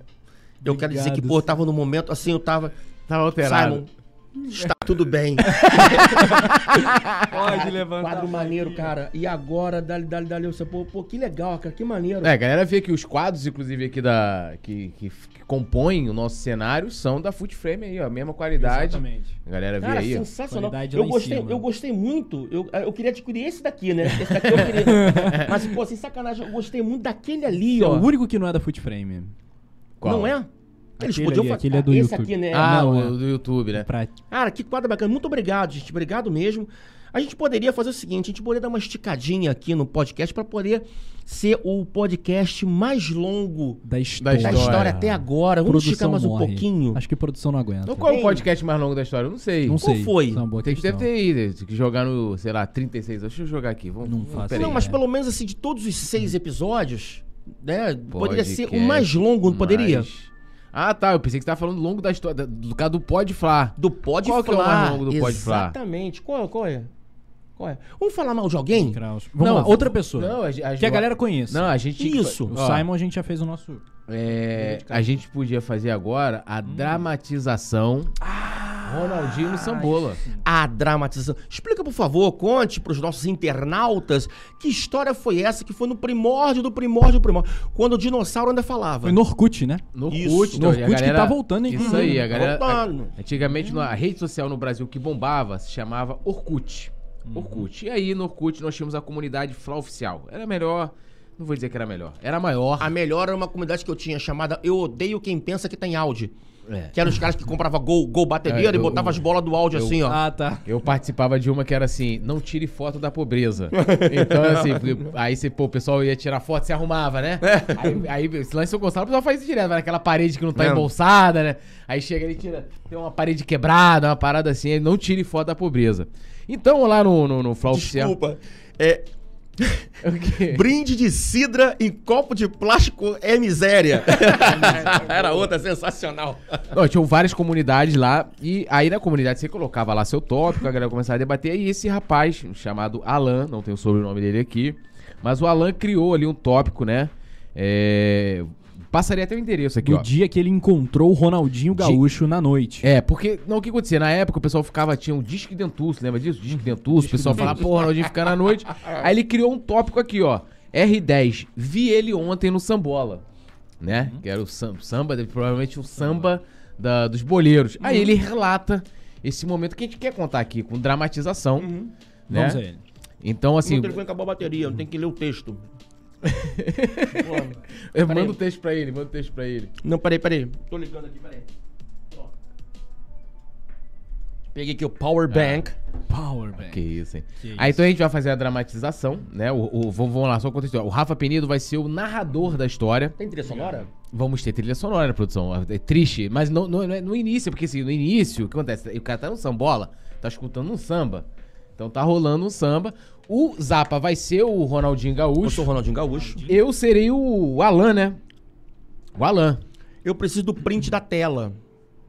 eu quero dizer que, pô, eu tava no momento assim, eu tava. Tava alterado. Simon, está tudo bem. [laughs] Pode levantar. Quadro maneiro, cara. E agora, dali, dali, dali, você, pô, pô, que legal, cara, que maneiro. É, a galera vê que os quadros, inclusive, aqui da. que, que compõem o nosso cenário são da Foot Frame aí, ó. A mesma qualidade. Exatamente. A galera vê Cara, aí, sensacional. Qualidade Eu lá em gostei, cima. eu gostei muito. Eu, eu queria adquirir esse daqui, né? Esse daqui eu queria. [laughs] Mas, pô, sem sacanagem, eu gostei muito daquele ali, É ó. o único que não é da Footframe. Qual? Não é? Eles Aquele podiam ali, fa- aquele é do Esse YouTube. aqui, né? Ah, Não, o é. do YouTube, né? Pra... Cara, que quadro bacana. Muito obrigado, gente. Obrigado mesmo. A gente poderia fazer o seguinte, a gente poderia dar uma esticadinha aqui no podcast pra poder ser o podcast mais longo Da história. da História. até agora. Vamos esticar mais um morre. pouquinho. Acho que a produção não aguenta. Então, qual é o podcast mais longo da história? Eu não sei. Não Qual sei. foi? Isso é uma boa Tem que deve ter aí, tem que jogar no, sei lá, 36. Deixa eu jogar aqui. Vamos, Não vamos- faço peraí. Não, mas pelo menos assim, de todos os seis episódios, né? Poderia ser o Podcast mais longo, não poderia? mais- Ah, tá. Eu pensei que você tava falando longo da história, do caso do Pode Flá. Do Pode Qual que é o Flá. mais longo do Pode Flá? Exatamente. Qual, qual é? Qual é? Vamos falar mal de alguém? Kraus. Vamos Não, lá, outra pessoa. Não, a, a, que a galera conheça. Não, a gente. Isso. O ó, Simon a gente já fez o nosso. é, a gente podia fazer agora a Hum. dramatização Ronaldinho no Sambola. A dramatização. Explica, por favor, conte pros nossos internautas que história foi essa que foi no primórdio do primórdio do primórdio, quando o dinossauro ainda falava. Foi no Orkut, né? No Isso, Orkut, no então, e a Orkut que tá voltando, hein? Isso aí, a galera. Voltando. antigamente, a rede social no Brasil que bombava se chamava Orkut. Uhum. Orkut. E aí, no Orkut, nós tínhamos a comunidade Fla Oficial. Era melhor. Não vou dizer que era melhor. Era maior. A melhor era uma comunidade que eu tinha chamada Eu Odeio Quem Pensa Que Tem Áudio. É. Que eram os caras que compravam gol, gol batedeira É, e eu- botavam as bolas do áudio eu- assim, ó. Ah, tá. Eu participava de uma que era assim, não tire foto da pobreza. [laughs] Então, assim, aí você, pô, o pessoal ia tirar foto, se arrumava, né? Aí, aí se lá em São Gonçalo, o pessoal faz isso direto, vai naquela parede que não tá É. embolsada, né? Aí chega ali, tira, tem uma parede quebrada, uma parada assim, aí não tire foto da pobreza. Então, lá no, no, no Fla Oficial... Desculpa. É, [laughs] O quê? brinde de cidra em copo de plástico é miséria. [laughs] era outra sensacional. Não, tinham várias comunidades lá, e aí na comunidade você colocava lá seu tópico, a galera começava a debater, e esse rapaz, chamado Alan, não tem o sobrenome dele aqui, mas o Alan criou ali um tópico, né? É, Passaria até o endereço aqui, No ó. dia que ele encontrou o Ronaldinho Gaúcho na noite. É, porque, não, o que acontecia? Na época o pessoal ficava, tinha um disque dentuço, lembra disso? Disque dentuço, o pessoal falava, porra, Ronaldinho ficar na noite. [laughs] Aí ele criou um tópico aqui, ó. R10, vi ele ontem no Sambola, né? Que era o sam- samba, provavelmente o samba da- dos boleiros. Aí ele relata esse momento que a gente quer contar aqui, com dramatização, né? Vamos a ele. Então, assim, Meu telefone acabou a bateria, não tem que ler o texto. [laughs] eu mando o texto pra ele, manda o texto pra ele. Não, peraí, peraí. Tô ligando aqui, peraí. Ó. Peguei aqui o Power Bank. Power Bank. Que isso, hein? Que Aí então a gente vai fazer a dramatização, né? O, o- vamos, vamos lá, só contextualizar. O Rafa Penido vai ser o narrador da história. Tem trilha sonora? Vamos ter trilha sonora na produção. É triste, mas não, não, não é no início, porque assim, no início, o que acontece? O cara tá no sambola, tá escutando um samba. Então tá rolando um samba. O Zapa vai ser o Ronaldinho Eu Gaúcho. sou o Ronaldinho Gaúcho. Eu serei o Alan, né? O Alan. Eu preciso do print da tela.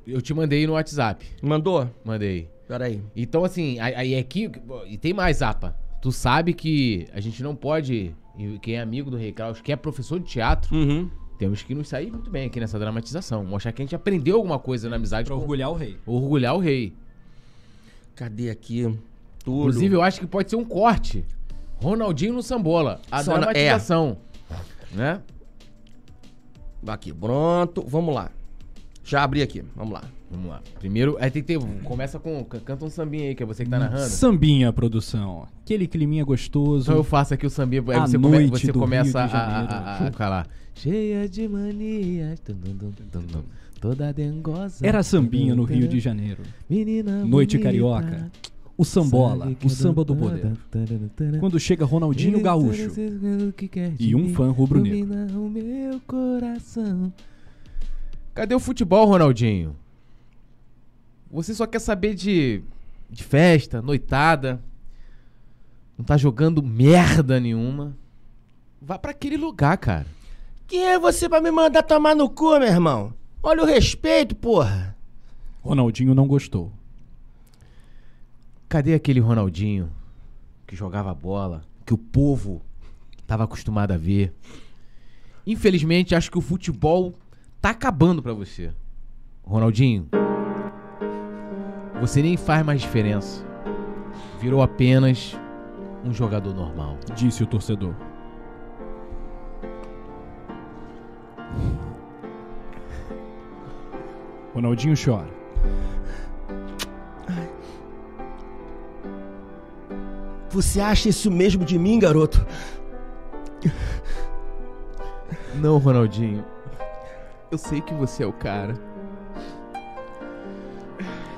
Eu te mandei no WhatsApp. Mandou? Mandei. Peraí. Então, assim, aí aí aqui. E tem mais, Zapa. Tu sabe que a gente não pode. e Quem é amigo do Rei Kraus, quem é professor de teatro, Uhum. temos que nos sair muito bem aqui nessa dramatização. Mostrar que a gente aprendeu alguma coisa na amizade. Pra com- orgulhar o rei. orgulhar o rei. Cadê aqui? Tudo. Inclusive, eu acho que pode ser um corte. Ronaldinho no Sambola. A Só na- dramatização. Né? Aqui, pronto. Vamos lá. Já abri aqui. Vamos lá. Vamos lá. Primeiro, aí tem que ter. Começa com. Canta um sambinha aí, que é você que tá narrando. Sambinha, produção. Aquele climinha gostoso. Então eu faço aqui o sambinha, aí você, come- você do começa a, a, a, a calar. Cheia de manias, toda dengosa. Era sambinha no Rio de Janeiro. Menina Noite bonita, carioca. O sambola, o samba do boleiro. Quando chega Ronaldinho Gaúcho e um fã rubro-negro. Cadê o futebol, Ronaldinho? Você só quer saber de, de festa, noitada. Não tá jogando merda nenhuma. Vá pra aquele lugar, cara. Quem é você pra me mandar tomar no cu, meu irmão? Olha o respeito, porra. Ronaldinho não gostou. Cadê aquele Ronaldinho que jogava bola, que o povo tava acostumado a ver? Infelizmente, acho que o futebol tá acabando pra você. Ronaldinho, você nem faz mais diferença. Virou apenas um jogador normal. Disse o torcedor. Ronaldinho chora. Você acha isso mesmo de mim, garoto? Não, Ronaldinho. Eu sei que você é o cara.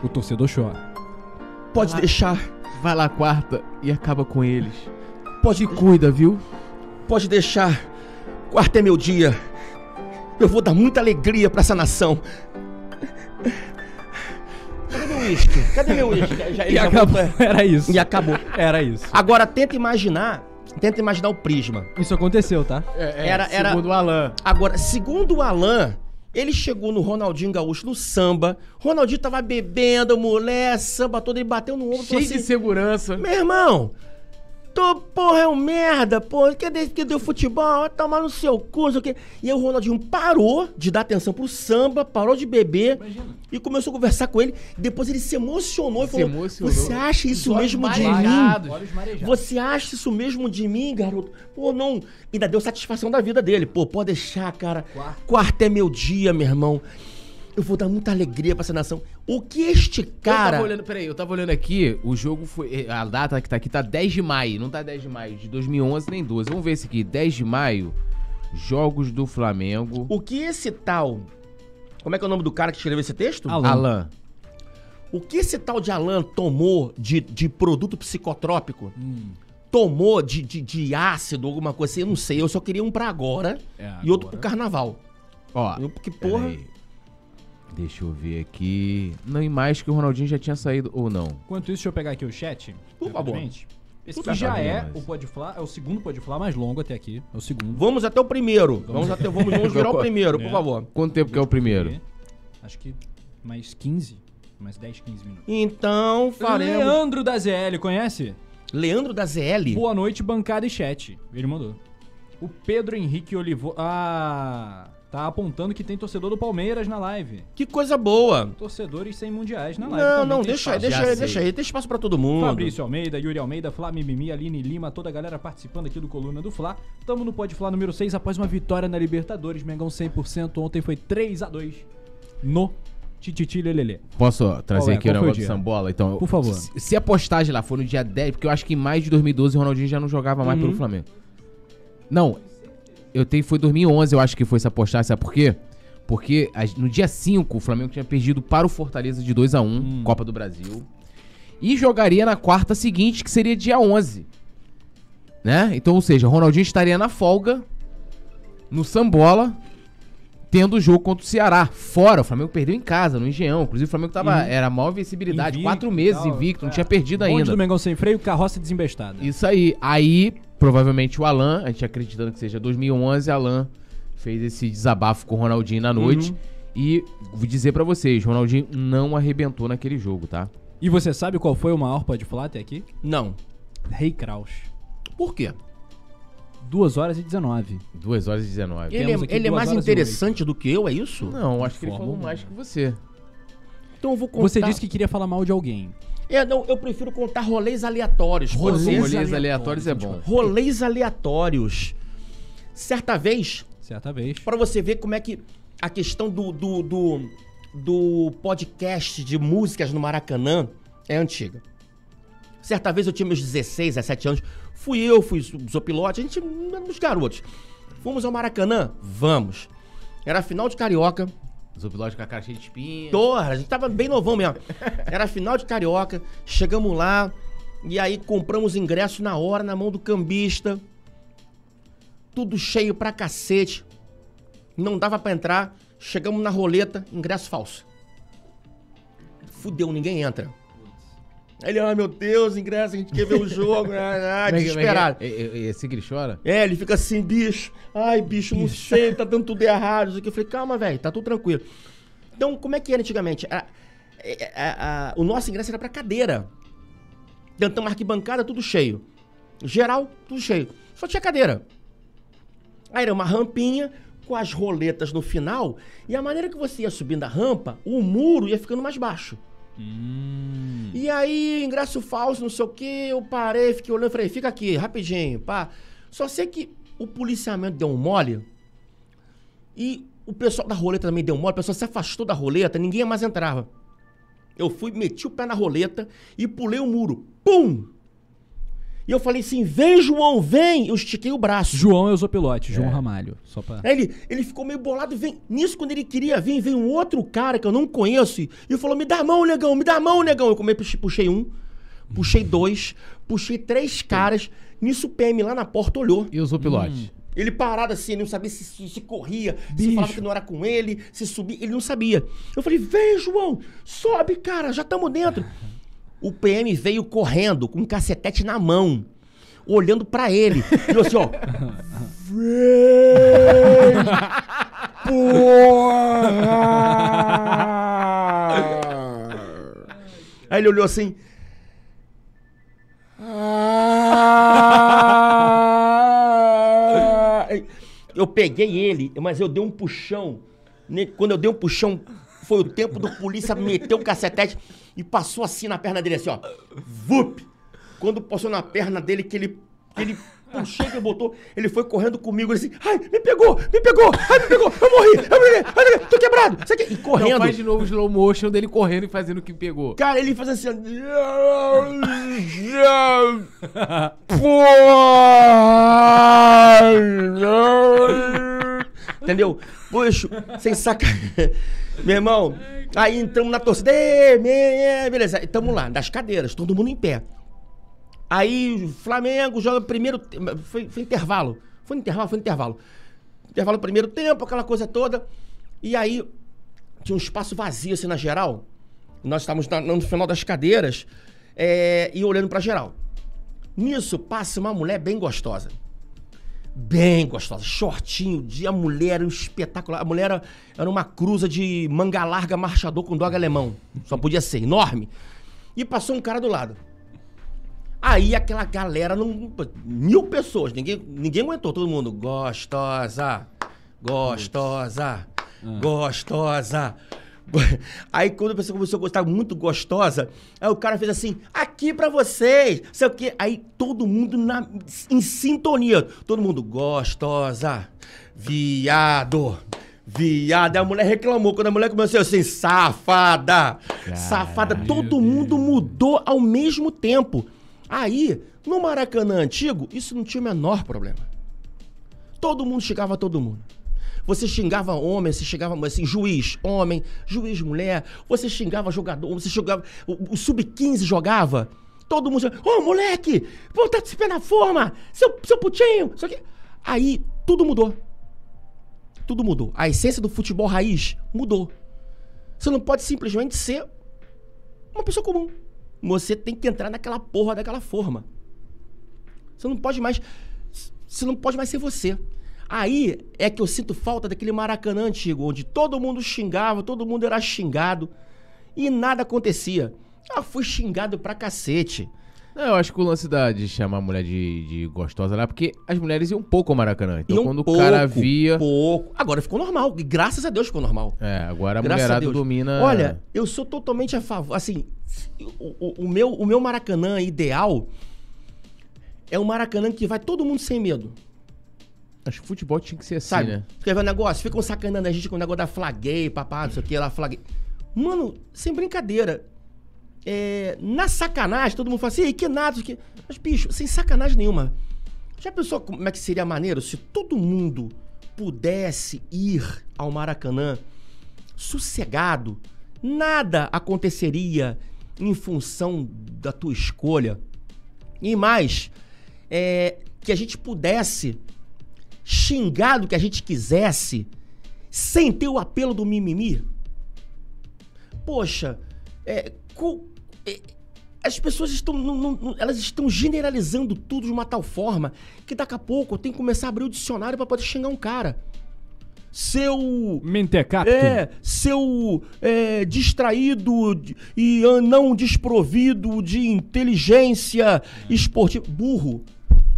O torcedor chora. Pode deixar. Vai lá quarta e acaba com eles. Pode, Te cuida, viu? pode deixar. Quarta é meu dia. Eu vou dar muita alegria pra essa nação. Cadê meu uísque? Cadê meu uísque? Já- [laughs] E já acabou. voltou, é. Era isso. E acabou. Era isso. Agora tenta imaginar. Tenta imaginar o prisma. Isso aconteceu, tá? Era- era- Segundo o Alan. Agora, segundo o Alan, ele chegou no Ronaldinho Gaúcho no samba. Ronaldinho tava bebendo, mulher, samba todo, ele bateu no ombro Cheio falou de assim, segurança. Meu irmão, tu, porra, é um merda, porra, que deu futebol? Vai tomar no seu cu, não sei o quê. E aí o Ronaldinho parou de dar atenção pro samba, parou de beber e começou a conversar com ele. Depois ele se emocionou e Se falou: emocionou. Você acha isso Os mesmo de mim? Você acha isso mesmo de mim, garoto? Pô, não. Ainda deu satisfação da vida dele. Pô, pode deixar, cara. Quarto é meu dia, meu irmão. Eu vou dar muita alegria pra essa nação. O que este Eu cara. tava olhando, peraí, eu tava olhando aqui, o jogo foi. A data que tá aqui tá 10 de maio, não tá 10 de maio de 2011 nem 12. Vamos ver esse aqui, 10 de maio, Jogos do Flamengo. O que esse tal. Como é que é o nome do cara que escreveu esse texto? Alan. Alan. O que esse tal de Alan tomou de, de produto psicotrópico? Tomou de, de, de ácido, alguma coisa assim? Eu não sei. Eu só queria um pra agora É, e outro pro carnaval. Ó, Eu, porque, porra. peraí. Deixa eu ver aqui. Não, e mais que o Ronaldinho já tinha saído, ou não? Enquanto isso, deixa eu pegar aqui o chat. Por favor. Esse aqui já é mas- o Podflá, é o segundo Podflá mais longo até aqui. É o segundo. Vamos até o primeiro. Vamos, até, vamos, vamos [laughs] virar o primeiro, por É. favor. Quanto tempo que é o primeiro? Acho que mais 15, mais 10, 15 minutos. Então, faremos. Leandro da ZL, conhece? Leandro da ZL. Boa noite, bancada e chat. Ele mandou. O Pedro Henrique Olivo... Ah... Tá apontando que tem torcedor do Palmeiras na live. Que coisa boa. Torcedores sem mundiais na live. Não, também não, deixa aí, espaço. deixa aí, deixa aí. Tem espaço pra todo mundo. Fabrício Almeida, Yuri Almeida, Flá Mimimi, Aline Lima, toda a galera participando aqui do Coluna do Fla. Tamo no Pode Fla número 6 após uma vitória na Libertadores. Mengão 100%. Ontem foi 3 a 2 no Tititi Lelele. Posso trazer é? aqui o negócio do? Sambola? Então, Por favor. Se, se a postagem lá for no dia 10, porque eu acho que em mais de 2012 o Ronaldinho já não jogava mais Uhum. pelo Flamengo. Não, eu tenho, foi 2011 eu acho que foi essa postagem, sabe por quê? Porque no dia 5 o Flamengo tinha perdido para o Fortaleza de 2 a 1 Hum. Copa do Brasil. E jogaria na quarta seguinte, que seria dia 11. Né? Então, ou seja, o Ronaldinho estaria na folga, no Sambola, tendo o jogo contra o Ceará. Fora, o Flamengo perdeu em casa, no Engenhão. Inclusive, o Flamengo tava, era a maior vencibilidade. Invicto quatro meses tal, invicto, não é. tinha perdido Bonde ainda. do Mengão sem freio, carroça desembestada. Isso aí. Aí, provavelmente o Alan, a gente acreditando que seja 2011, Alan fez esse desabafo com o Ronaldinho na noite. Uhum. E vou dizer pra vocês, Ronaldinho não arrebentou naquele jogo, tá? E você sabe qual foi o maior Pode Fla até aqui? Não. Rei Kraus. Por quê? 2 horas e 19. 2 horas e 19. Ele, Temos é, ele é mais interessante do que eu, é isso? Não, acho que ele falou mais que você. Então eu vou contar. Você disse que queria falar mal de alguém. É, não, eu prefiro contar rolês aleatórios. ser? Rolês aleatórios é bom. Rolês aleatórios. Certa vez, Certa vez. Pra você ver como é que a questão do, do, do, do podcast de músicas no Maracanã é antiga. Certa vez eu tinha meus 16, 17 anos, fui eu, fui o Zopilote, a gente, éramos garotos. Fomos ao Maracanã? Vamos. Era final de Carioca, Zopilote com a cara cheia de espinha. Porra, a gente tava bem novão mesmo. Era final de Carioca, chegamos lá e aí compramos ingresso na hora, na mão do cambista. Tudo cheio pra cacete. Não dava pra entrar. Chegamos na roleta, ingresso falso. Fudeu, ninguém entra. Aí ele, ah, meu Deus, ingresso, a gente quer ver o jogo. [laughs] Ah, Como é é é? desesperado. Assim que ele chora? É, ele fica assim, bicho. Ai, bicho, não sei, tá dando tudo errado. Isso aqui. Eu falei, calma, velho, tá tudo tranquilo. Então, como é que era antigamente? A- a- a- o nosso ingresso era pra cadeira. Tentamos arquibancada, tudo cheio. Geral, tudo cheio. Só tinha cadeira. Aí era uma rampinha com as roletas no final. E a maneira que você ia subindo a rampa, o muro ia ficando mais baixo. Hum. E aí, ingresso falso, não sei o que, eu parei, fiquei olhando, falei, fica aqui, rapidinho, pá. Só sei que o policiamento deu um mole e o pessoal da roleta também deu um mole, o pessoal se afastou da roleta, ninguém mais entrava. Eu fui, meti o pé na roleta e pulei o muro. Pum! E eu falei assim, vem, João, vem! Eu estiquei o braço. João é o Zopilote, João Ramalho. Só pra... Aí ele, ele ficou meio bolado, vem. Nisso, quando ele queria vir, veio um outro cara que eu não conheço e, e falou: me dá a mão, negão, me dá a mão, negão. Eu comei, puxei, um, puxei dois, puxei três caras. Nisso o PM lá na porta olhou. E o Zopilote? Ele parado assim, ele não sabia se, se, se corria, se Bicho. falava que não era com ele, se subia, ele não sabia. Eu falei, vem, João, sobe, cara, já estamos dentro. [laughs] O PM veio correndo com um cacetete na mão, olhando para ele. E assim, ó. Vem! Porra! Aí ele olhou assim. Ah! Eu peguei ele, mas eu dei um puxão. Quando eu dei um puxão foi o tempo do polícia meter o cacetete e passou assim na perna dele, assim, ó. Vup! Quando passou na perna dele, que ele. Que ele puxei, que botou, ele foi correndo comigo, ele assim, ai, me pegou, me pegou, ai, me pegou, eu morri, eu morri, ai, tô quebrado, isso aqui, e correndo. faz de novo o slow motion dele correndo e fazendo o que pegou. Cara, ele faz assim. [laughs] Entendeu? Poxa, sem saca. Meu irmão, aí entramos na torcida. Beleza, estamos lá, das cadeiras, todo mundo em pé. Aí o Flamengo joga primeiro. Foi, foi intervalo. Foi intervalo, foi intervalo. Intervalo primeiro tempo, aquela coisa toda. E aí tinha um espaço vazio assim na geral. Nós estávamos na- no final das cadeiras é, e olhando pra geral. Nisso passa uma mulher bem gostosa. Bem gostosa. Shortinho, de a mulher um espetacular. A mulher era, era uma cruza de manga larga marchador com dog alemão. Só podia ser, enorme. E passou um cara do lado. Aí aquela galera, não, mil pessoas, ninguém, ninguém aguentou, todo mundo. Gostosa, gostosa, gostosa. [laughs] Aí quando a pessoa começou a gostar muito gostosa, aí o cara fez assim, aqui pra vocês, sei o quê. Aí todo mundo na, em sintonia. Todo mundo, gostosa, viado, viado. Aí a mulher reclamou, quando a mulher começou assim, safada, safada. Todo mundo mudou ao mesmo tempo. Aí, no Maracanã antigo, isso não tinha o menor problema. Todo mundo xingava todo mundo. Você xingava homem, você xingava assim, juiz, homem, juiz, mulher. Você xingava jogador, você xingava. O, o sub-15 jogava. Todo mundo. Ô, moleque! Pô, tá se pé na forma! Seu, seu putinho! Isso aqui. Aí, tudo mudou. Tudo mudou. A essência do futebol raiz mudou. Você não pode simplesmente ser uma pessoa comum. Você tem que entrar naquela porra daquela forma. Você não pode mais. Você não pode mais ser você. Aí é que eu sinto falta daquele Maracanã antigo, onde todo mundo xingava, todo mundo era xingado e nada acontecia. Ah, fui xingado pra cacete. Não, eu acho que o lance da, de chamar a mulher de, de gostosa lá, porque as mulheres iam pouco ao Maracanã. Então um quando pouco, o cara via. Pouco. Agora ficou normal. E graças a Deus ficou normal. É, agora a Graças a mulherada Deus. domina. Olha, eu sou totalmente a favor. Assim, o, o- o meu, o meu Maracanã ideal é um Maracanã que vai todo mundo sem medo. Acho que futebol tinha que ser assim, Sabe? né? Ver um negócio? Ficam sacanando a gente com o negócio da flaguei, papá, não sei o que lá, flaguei. Mano, sem brincadeira. É, na sacanagem, todo mundo fala assim, "Ei, que nada, que... Mas, bicho, sem sacanagem nenhuma. Já pensou como é que seria maneiro se todo mundo pudesse ir ao Maracanã sossegado? Nada aconteceria em função da tua escolha. E mais, é, que a gente pudesse xingar do que a gente quisesse, sem ter o apelo do mimimi? Poxa, é, co- é, as pessoas estão, não- não- elas estão generalizando tudo de uma tal forma que daqui a pouco eu tenho que começar a abrir o dicionário para poder xingar um cara. Seu Mentecapto. é, seu é, distraído e não desprovido de inteligência esportiva. Burro.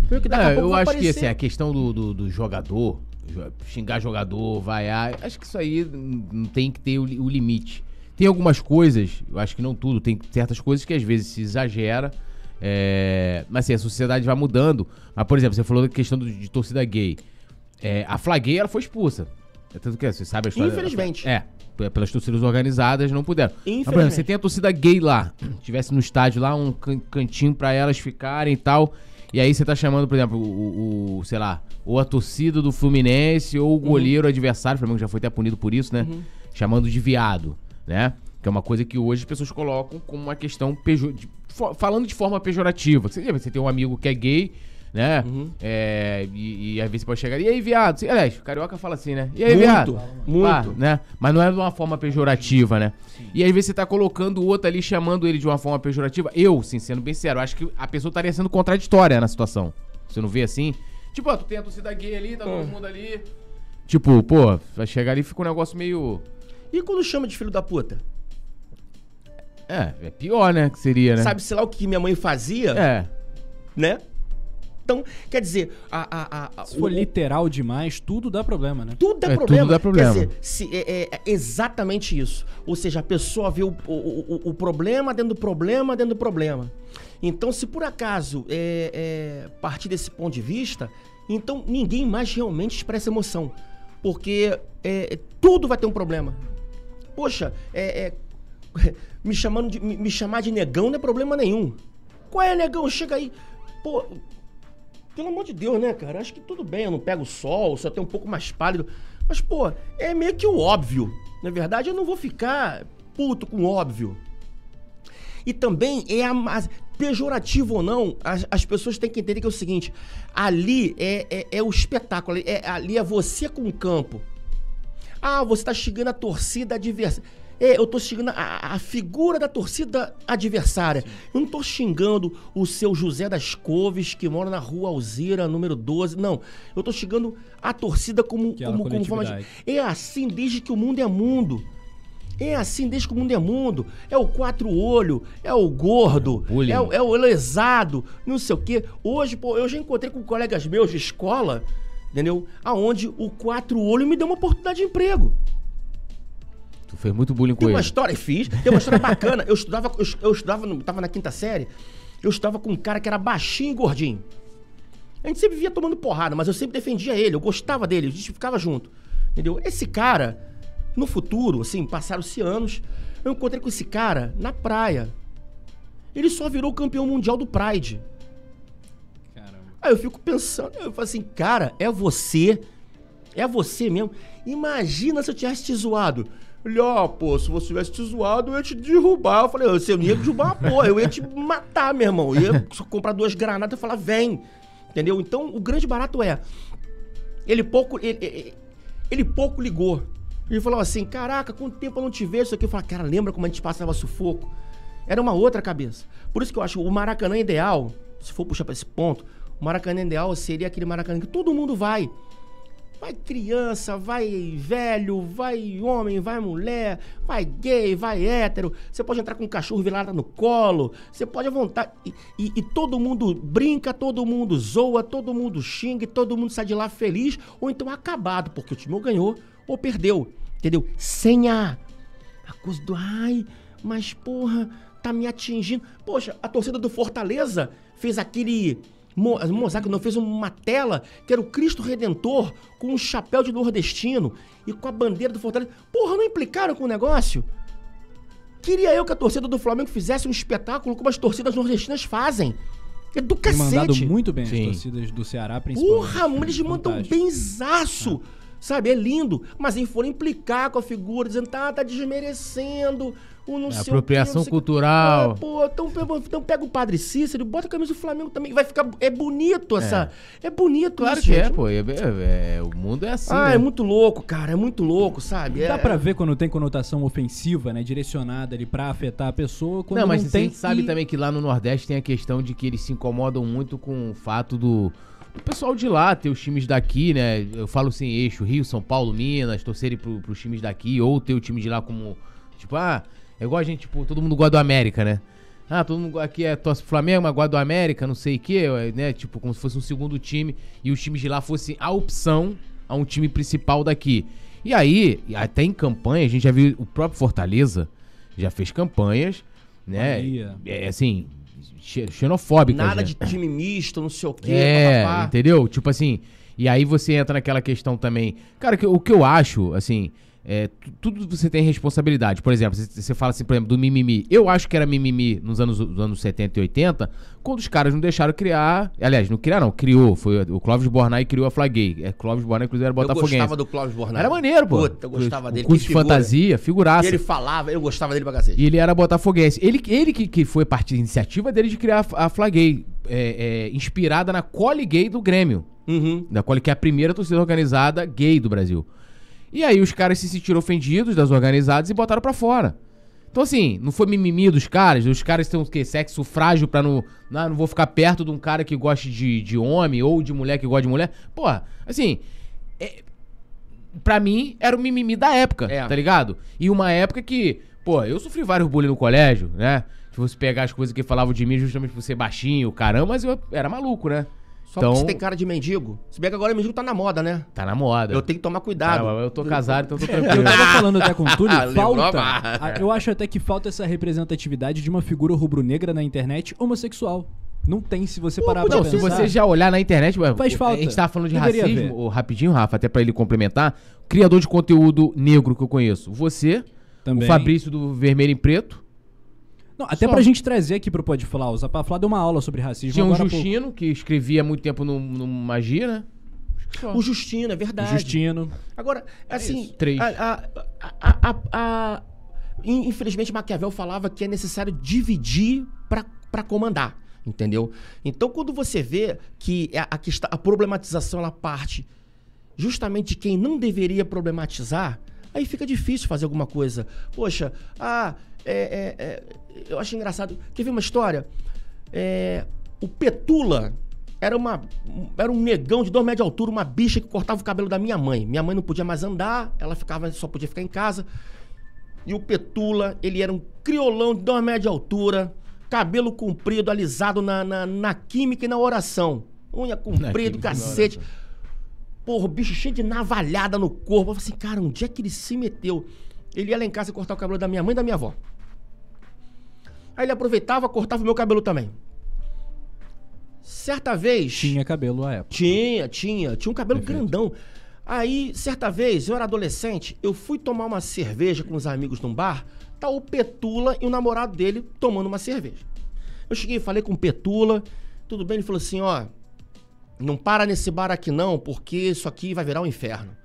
Porque daqui a É, pouco eu acho que aparecer- assim, a questão do, do, do jogador, jo- xingar jogador, vaiar, acho que isso aí não tem que ter o, o limite. Tem algumas coisas, eu acho que não tudo, tem certas coisas que às vezes se exagera, é, mas assim, a sociedade vai mudando. Mas, por exemplo, você falou da questão do- de torcida gay. É, a Flaguei, ela foi expulsa. É tanto que você sabe a história. Infelizmente. É, pelas torcidas organizadas não puderam. Mas, por exemplo, Infelizmente. você tem a torcida gay lá, [clears throat] tivesse no estádio lá, um can- cantinho pra elas ficarem e tal. E aí você tá chamando, por exemplo, o, o- sei lá, ou a torcida do Fluminense ou o goleiro adversário, o Flamengo já foi até punido por isso, né? Chamando de viado, né? Que é uma coisa que hoje as pessoas colocam como uma questão pejo... de- falando de forma pejorativa. Você, você tem um amigo que é gay, né? É, e, e às vezes você pode chegar. E aí, viado? Aliás, o carioca fala assim, né? E aí, Muito, viado? muito. Pá, né? Mas não é de uma forma pejorativa, né? E às vezes você tá colocando o outro ali, chamando ele de uma forma pejorativa. Eu, sim, sendo bem sério, acho que a pessoa estaria sendo contraditória na situação. Você não vê assim? Tipo, ó, tu tem a torcida gay ali, tá todo mundo ali. Tipo, pô, vai chegar ali e fica um negócio meio. E quando chama de filho da puta? É, é pior, né? Que seria, né? Sabe, sei lá o que minha mãe fazia, É. né? Então, quer dizer, a, a, a, Se for o- literal demais, tudo dá problema, né? tudo dá É, problema. tudo dá problema. Quer dizer, se- é, é- é exatamente isso. Ou seja, a pessoa vê o, o, o- o problema dentro do problema dentro do problema. Então, se por acaso é, é, partir desse ponto de vista, então ninguém mais realmente expressa emoção. Porque é, é, tudo vai ter um problema. Poxa, é, é, [laughs] me, chamando de, me, me chamar de negão não é problema nenhum. Qual é, negão? Chega aí. Pô, pelo amor de Deus, né, cara? Acho que tudo bem, eu não pego sol, só tenho um pouco mais pálido. Mas, pô, é meio que o óbvio. Na verdade, eu não vou ficar puto com o óbvio. E também é a, pejorativo ou não, as, as pessoas têm que entender que é o seguinte: ali é, é, é o espetáculo, é, ali é você com o campo. Ah, você tá xingando a torcida adversária. É, eu tô xingando a, a figura da torcida adversária. Eu não tô xingando o seu José das Couves, que mora na rua Alzira, número 12. Não. Eu tô xingando a torcida como, Aquela como, como forma de. É assim desde que o mundo é mundo. É assim desde que o mundo é mundo. É o quatro olho, é o gordo, bullying. é, o- é o lesado, não sei o quê. Hoje, pô, eu já encontrei com colegas meus de escola, entendeu? Aonde o quatro olho me deu uma oportunidade de emprego. Tu fez muito bullying com Tem uma ele. história, fiz, tem uma história bacana. Eu estudava, eu, eu estudava, no- tava na quinta série, eu estudava com um cara que era baixinho e gordinho. A gente sempre via tomando porrada, mas eu sempre defendia ele, eu gostava dele, a gente ficava junto. Entendeu? Esse cara, no futuro, assim, passaram-se anos, eu encontrei com esse cara na praia. Ele só virou campeão mundial do Pride. Caramba. Aí eu fico pensando, eu falo assim, cara, é você? É você mesmo? Imagina se eu tivesse te zoado. Ele, ó, pô, se você tivesse te zoado, eu ia te derrubar. Eu falei, você não ia me derrubar porra, eu ia te matar, meu irmão. Eu ia comprar duas granadas e falar, vem. Entendeu? Então, o grande barato é, ele pouco, ele, ele- ele pouco ligou. Ele falou assim, caraca, quanto tempo eu não te vejo isso aqui? Eu falei, cara, lembra como a gente passava sufoco? Era uma outra cabeça. Por isso que eu acho o Maracanã ideal, se for puxar pra esse ponto, o Maracanã ideal seria aquele Maracanã que todo mundo vai. Vai criança, vai velho, vai homem, vai mulher, vai gay, vai hétero. Você pode entrar com um cachorro virado no colo. Você pode à vontade. E, e- e todo mundo brinca, todo mundo zoa, todo mundo xinga, todo mundo sai de lá feliz ou então acabado, porque o time ou ganhou ou perdeu. Entendeu? Sem a, a coisa do ai, mas porra, tá me atingindo. Poxa, a torcida do Fortaleza fez aquele mo- mosaico, não fez uma tela que era o Cristo Redentor com um chapéu de nordestino e com a bandeira do Fortaleza. Porra, não implicaram com o negócio? Queria eu que a torcida do Flamengo fizesse um espetáculo como as torcidas nordestinas fazem. É do Tem mandado cacete. muito bem Sim. as torcidas do Ceará, principalmente. Porra, mano, eles mandam benzaço. Sabe, é lindo. Mas eles foram implicar com a figura, dizendo, tá, tá desmerecendo o não É, sei apropriação o quê, não sei o quê. cultural. Ah, pô, então, pega- então pega o Padre Cícero, bota a camisa do Flamengo também. Vai ficar. É bonito essa. É, bonito Claro isso, que é, gente. pô. É, é- é- o mundo é assim, Ah, né? é muito louco, cara. É muito louco, sabe? Dá é... pra ver quando tem conotação ofensiva, né? Direcionada ali pra afetar a pessoa. Quando não, não, mas a tem. gente sabe e- também que lá no Nordeste tem a questão de que eles se incomodam muito com o fato do, do pessoal de lá ter os times daqui, né? Eu falo assim, eixo, Rio, São Paulo, Minas, torcerem pro, pros times daqui, ou ter o time de lá como, tipo, ah, é igual a gente, tipo, todo mundo gosta do América, né? Ah, todo mundo aqui é torce pro Flamengo, mas gosta do América, não sei o quê, né? Tipo, como se fosse um segundo time e os times de lá fossem a opção a um time principal daqui. E aí, até em campanha, a gente já viu o próprio Fortaleza já fez campanhas, né? Bahia. É assim, xe- xenofóbicas. Nada né? de time misto, não sei o quê. É, papapá. entendeu? Tipo assim, e aí você entra naquela questão também. Cara, o que eu acho, assim, é, tu- tudo você tem responsabilidade. Por exemplo, você fala assim, por exemplo, do mimimi. Eu acho que era mimimi nos anos, nos anos 70 e 80, quando os caras não deixaram criar. Aliás, não criaram, não, criou. Foi o Clóvis Bornai criou a Flaguei. É, Clóvis Bornai, inclusive, era Eu botafoguense. gostava do Cláudio Bornai. Era maneiro, pô. Puta, eu gostava O dele. Curso de figura. fantasia, figuraça. E ele falava, eu gostava dele pra cacete. E ele era botafoguense. Ele, ele que, que foi parte da iniciativa dele de criar a, a Flaguei, é, é, inspirada na Cole Gay do Grêmio. Uhum. Da Cole, que é a primeira torcida organizada gay do Brasil. E aí os caras se sentiram ofendidos das organizadas e botaram pra fora. Então, assim, não foi mimimi dos caras. Os caras têm o quê? Sexo frágil pra não. Não, não vou ficar perto de um cara que goste de, de homem ou de mulher que gosta de mulher. Porra, assim. É, pra mim, era o mimimi da época, É. tá ligado? E uma época que. Pô, eu sofri vários bullying no colégio, né? Se você pegar as coisas que falavam de mim justamente por ser baixinho, caramba, mas eu era maluco, né? Só Então- porque você tem cara de mendigo. Se bem que agora mendigo tá na moda, né? Tá na moda. Eu tenho que tomar cuidado. mas eu tô casado, então tô [laughs] Eu tranquilo. tava falando até com o Túlio, [laughs] Lembrou falta. a a- Eu acho até que falta essa representatividade de uma figura rubro-negra na internet homossexual. Não tem, se você parar pra Não, pensar. se você já olhar na internet, Faz a falta. gente tava falando de Deveria racismo, ô, rapidinho, Rafa, até pra ele complementar. Criador de conteúdo negro que eu conheço. Você, Também. o Fabrício do Vermelho em Preto. Não, até Só. pra gente trazer aqui pro Pode Falar, o Zapaflá deu uma aula sobre racismo Tinha um agora há pouco. Justino, que escrevia há muito tempo no, no Magia, né? Só. O Justino, é verdade. Justino. Agora, assim. isso, três. A, a- a- a- a- in- infelizmente, Maquiavel falava que é necessário dividir para comandar. Entendeu? Então, quando você vê que a, a, questão- a problematização ela parte justamente de quem não deveria problematizar, aí fica difícil fazer alguma coisa. Poxa, ah, é, é, é, eu acho engraçado. Quer ver uma história? É, o Petula era, uma, era um negão de dois metros de altura, uma bicha que cortava o cabelo da minha mãe. Minha mãe não podia mais andar, ela ficava, só podia ficar em casa. E o Petula, ele era um criolão de dois metros de altura, cabelo comprido, alisado na, na, na química e na oração. Unha comprida, cacete. Porra, o bicho cheio de navalhada no corpo. Eu falei assim, cara, onde é que ele se meteu? Ele ia lá em casa cortar o cabelo da minha mãe e da minha avó. Aí ele aproveitava, cortava o meu cabelo também. Certa vez. Tinha cabelo à época. Tinha, tinha. Tinha um cabelo grandão. Aí, certa vez, eu era adolescente, eu fui tomar uma cerveja com os amigos num bar, tá o Petula e o namorado dele tomando uma cerveja. Eu cheguei falei com o Petula, tudo bem? Ele falou assim, ó, não para nesse bar aqui não, porque isso aqui vai virar um inferno.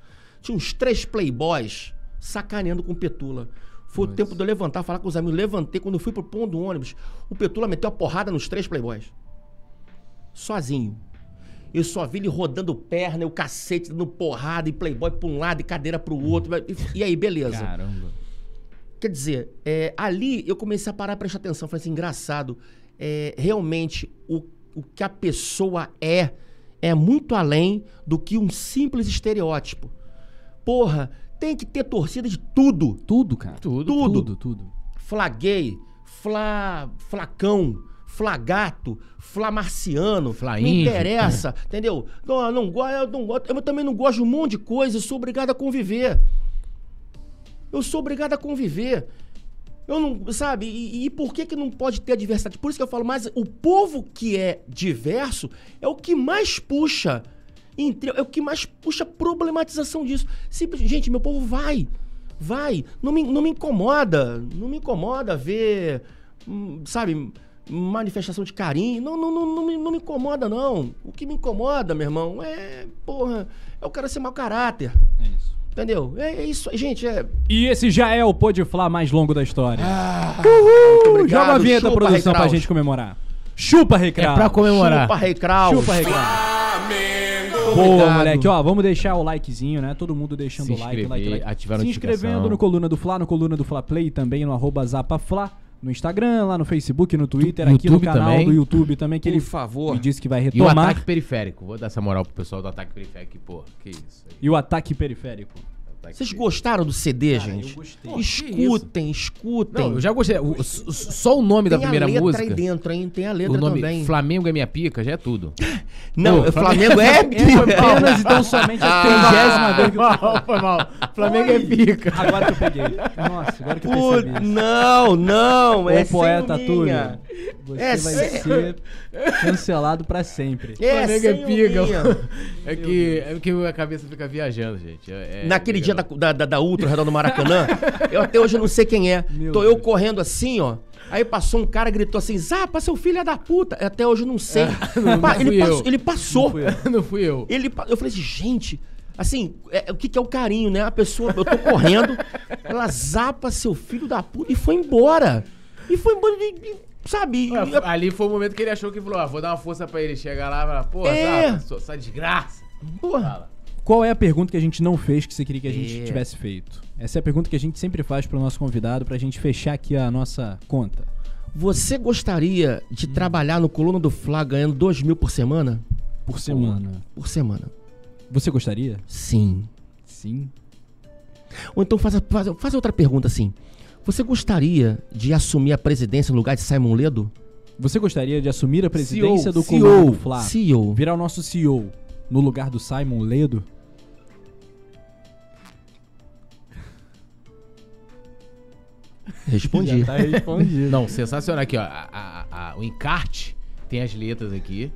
Tinha uns três playboys sacaneando com o Petula. Foi o tempo de eu levantar, falar com os amigos. Levantei, quando eu fui pro ponto do ônibus, o Petula meteu a porrada nos três playboys. Sozinho. Eu só vi ele rodando perna, o cacete dando porrada, e playboy pra um lado e cadeira pro outro. E, e aí, beleza. Caramba. Quer dizer, é, ali eu comecei a parar e prestar atenção. Falei assim, engraçado. é, realmente, o, o que a pessoa é, é muito além do que um simples estereótipo. Porra, tem que ter torcida de tudo. Tudo, cara. Tudo, Tudo. Tudo, tudo. Fla gay, fla, flacão, fla gato, fla marciano. Fla Não interessa, entendeu? Não, eu não, eu, não gosto, eu também não gosto de um monte de coisa, eu sou obrigado a conviver. Eu sou obrigado a conviver. Eu não, sabe? E, e por que que não pode ter a diversidade? Por isso que eu falo, mas o povo que é diverso é o que mais puxa, é o que mais puxa problematização disso. Simples, gente, meu povo vai, vai. Não me, não me incomoda, não me incomoda ver, hum, sabe, manifestação de carinho. Não, não, não, não, me, não me incomoda, não. O que me incomoda, meu irmão, é, porra, é o cara ser mau caráter. É isso. Entendeu? É, é isso, gente, é. E esse já é o Pode Falar mais longo da história. Muito Uhul! Joga a vinheta, chupa, produção, pra gente comemorar. Chupa, Rei Kraus. É pra comemorar. Chupa, Rei Kraus. Chupa. Flamengo. Boa, Obrigado. moleque. Ó, vamos deixar o likezinho, né? Todo mundo deixando o like, like, like. ativar Se inscrevendo no Coluna do Fla, no Coluna do Fla Play, também no arroba Zapafla, no Instagram, lá no Facebook, no Twitter, Tu- aqui no YouTube canal também. do YouTube também, que Por ele favor. me disse que vai E o retomar. ataque periférico. Vou dar essa moral pro pessoal do ataque periférico. Pô, que isso aí. E o ataque periférico. Ataque Vocês periférico. gostaram do CD, Cara, gente? eu gostei. Escutem, escutem. Não, eu já gostei. O- s- só o nome da Tem primeira a letra música. aí dentro, hein? Tem a letra o nome também. Flamengo é minha pica, já é tudo. [laughs] Não, Pô, o Flamengo é... Apenas então somente a trigésima vez que eu tô foi mal. Flamengo é pica. Agora que eu peguei. Nossa, agora que eu Putz, percebi. não, não, é poeta Túlio. Você É vai ser cancelado pra sempre. É, Flamengo é linha. É que, é que a cabeça fica viajando, gente. É- é Naquele dia da, da, da, Ultra, ao redor do Maracanã, eu até hoje não sei quem é. Meu Tô eu Deus. correndo assim, ó. Aí passou um cara gritou assim: Zapa, seu filho é da puta. Até hoje eu não sei. [laughs] não Pá, ele, fui passou, eu. ele passou. Não fui eu. Ele, pa- eu falei assim, gente, assim, é- o que, que é o carinho, né? A pessoa, eu tô correndo, ela zapa seu filho da puta e foi embora. E foi embora, e- e, sabe? Ué, e- Ali foi o momento que ele achou que falou: ah, vou dar uma força pra ele chegar lá e falar, pô, É. Sua- essa desgraça. porra, Fala. Qual é a pergunta que a gente não fez que você queria que a gente É. tivesse feito? Essa é a pergunta que a gente sempre faz pro nosso convidado pra gente fechar aqui a nossa conta. você gostaria de trabalhar no Coluna do Fla ganhando 2 mil por semana? Por semana. Por semana. Você gostaria? Sim. Sim. Ou então faz, faz, faz outra pergunta assim. Você gostaria de assumir a presidência no lugar de Simon Ledo? Você gostaria de assumir a presidência do CEO, Comando do Fla? CEO. Virar o nosso CEO no lugar do Simon Ledo? Respondi. [laughs] Já tá respondido. Não, sensacional. Aqui, ó. a- a- a- o encarte tem as letras aqui.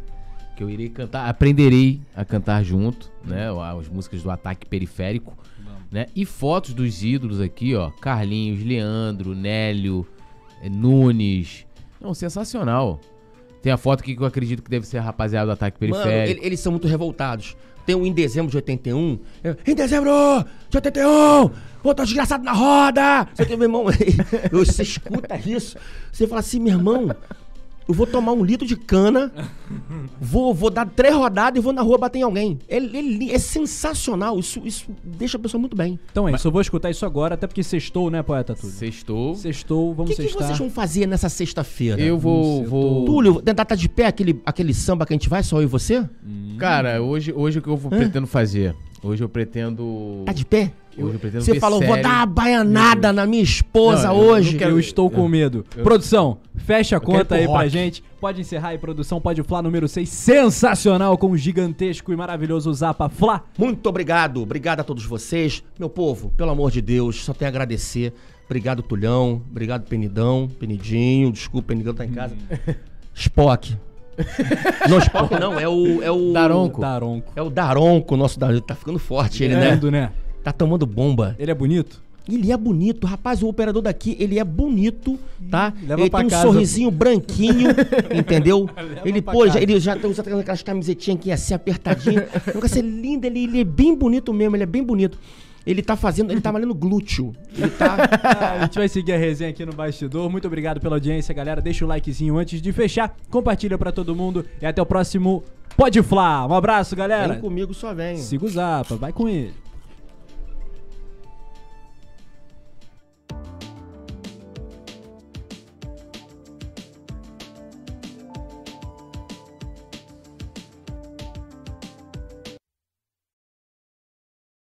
Que eu irei cantar, aprenderei a cantar junto, né? As músicas do Ataque Periférico. Né? E fotos dos ídolos aqui, ó. Carlinhos, Leandro, Nélio, eh, Nunes. Não, sensacional. Tem a foto aqui que eu acredito que deve ser a rapaziada do Ataque Mano, Periférico. ele- eles são muito revoltados. Tem um em dezembro de 81. é, Em dezembro de 81! Pô, tô desgraçado na roda! Você, meu irmão, [laughs] você escuta isso, você fala assim, meu irmão, eu vou tomar um litro de cana, vou, vou dar três rodadas e vou na rua bater em alguém. Ele, ele- é sensacional, isso, isso deixa a pessoa muito bem. Então é isso, eu vou escutar isso agora, até porque sextou, né, poeta Túlio? Sextou. Sextou, O vamos que, que sextar. vocês vão fazer nessa sexta-feira? Eu vou. eu vou... Túlio, tentar tá de pé aquele, aquele samba que a gente vai, só eu e você? Cara, hoje, hoje o que eu vou, pretendo fazer? Hoje eu pretendo. Tá de pé? Eu Você falou, vou série. dar uma baianada na minha esposa Não, eu- eu hoje. quero- Eu estou com medo. Produção, fecha a conta aí pra gente. Pode encerrar aí, produção. Pode Flá número 6. Sensacional com o gigantesco e maravilhoso Zapa Flá. Muito obrigado, obrigado a todos vocês. Meu povo, pelo amor de Deus, só tenho a agradecer. Obrigado, Tulhão. Obrigado, Penidão. Penidinho, desculpa, Penidão tá em casa. Spock. [laughs] Não, Spock não, é o. É o Daronco. Daronco. É o Daronco, nosso Daronco. Tá ficando forte ele, né? Lindo, né? Tá tomando bomba. Ele é bonito? Ele é bonito, rapaz. O operador daqui, ele é bonito, tá? Leva ele tem um casa. sorrisinho branquinho, [laughs] entendeu? ele, pô, já, ele já tá usando aquelas camisetinhas aqui assim, apertadinhas. [laughs] O negócio é lindo, ele, ele é bem bonito mesmo, ele é bem bonito. Ele tá fazendo, ele tá malhando glúteo. Ele tá. [laughs] a gente vai seguir a resenha aqui no bastidor. Muito obrigado pela audiência, galera. Deixa o likezinho antes de fechar. Compartilha pra todo mundo. E até o próximo Pode Flá. Um abraço, galera. Vem comigo, só vem. Siga o Zapa, vai com ele.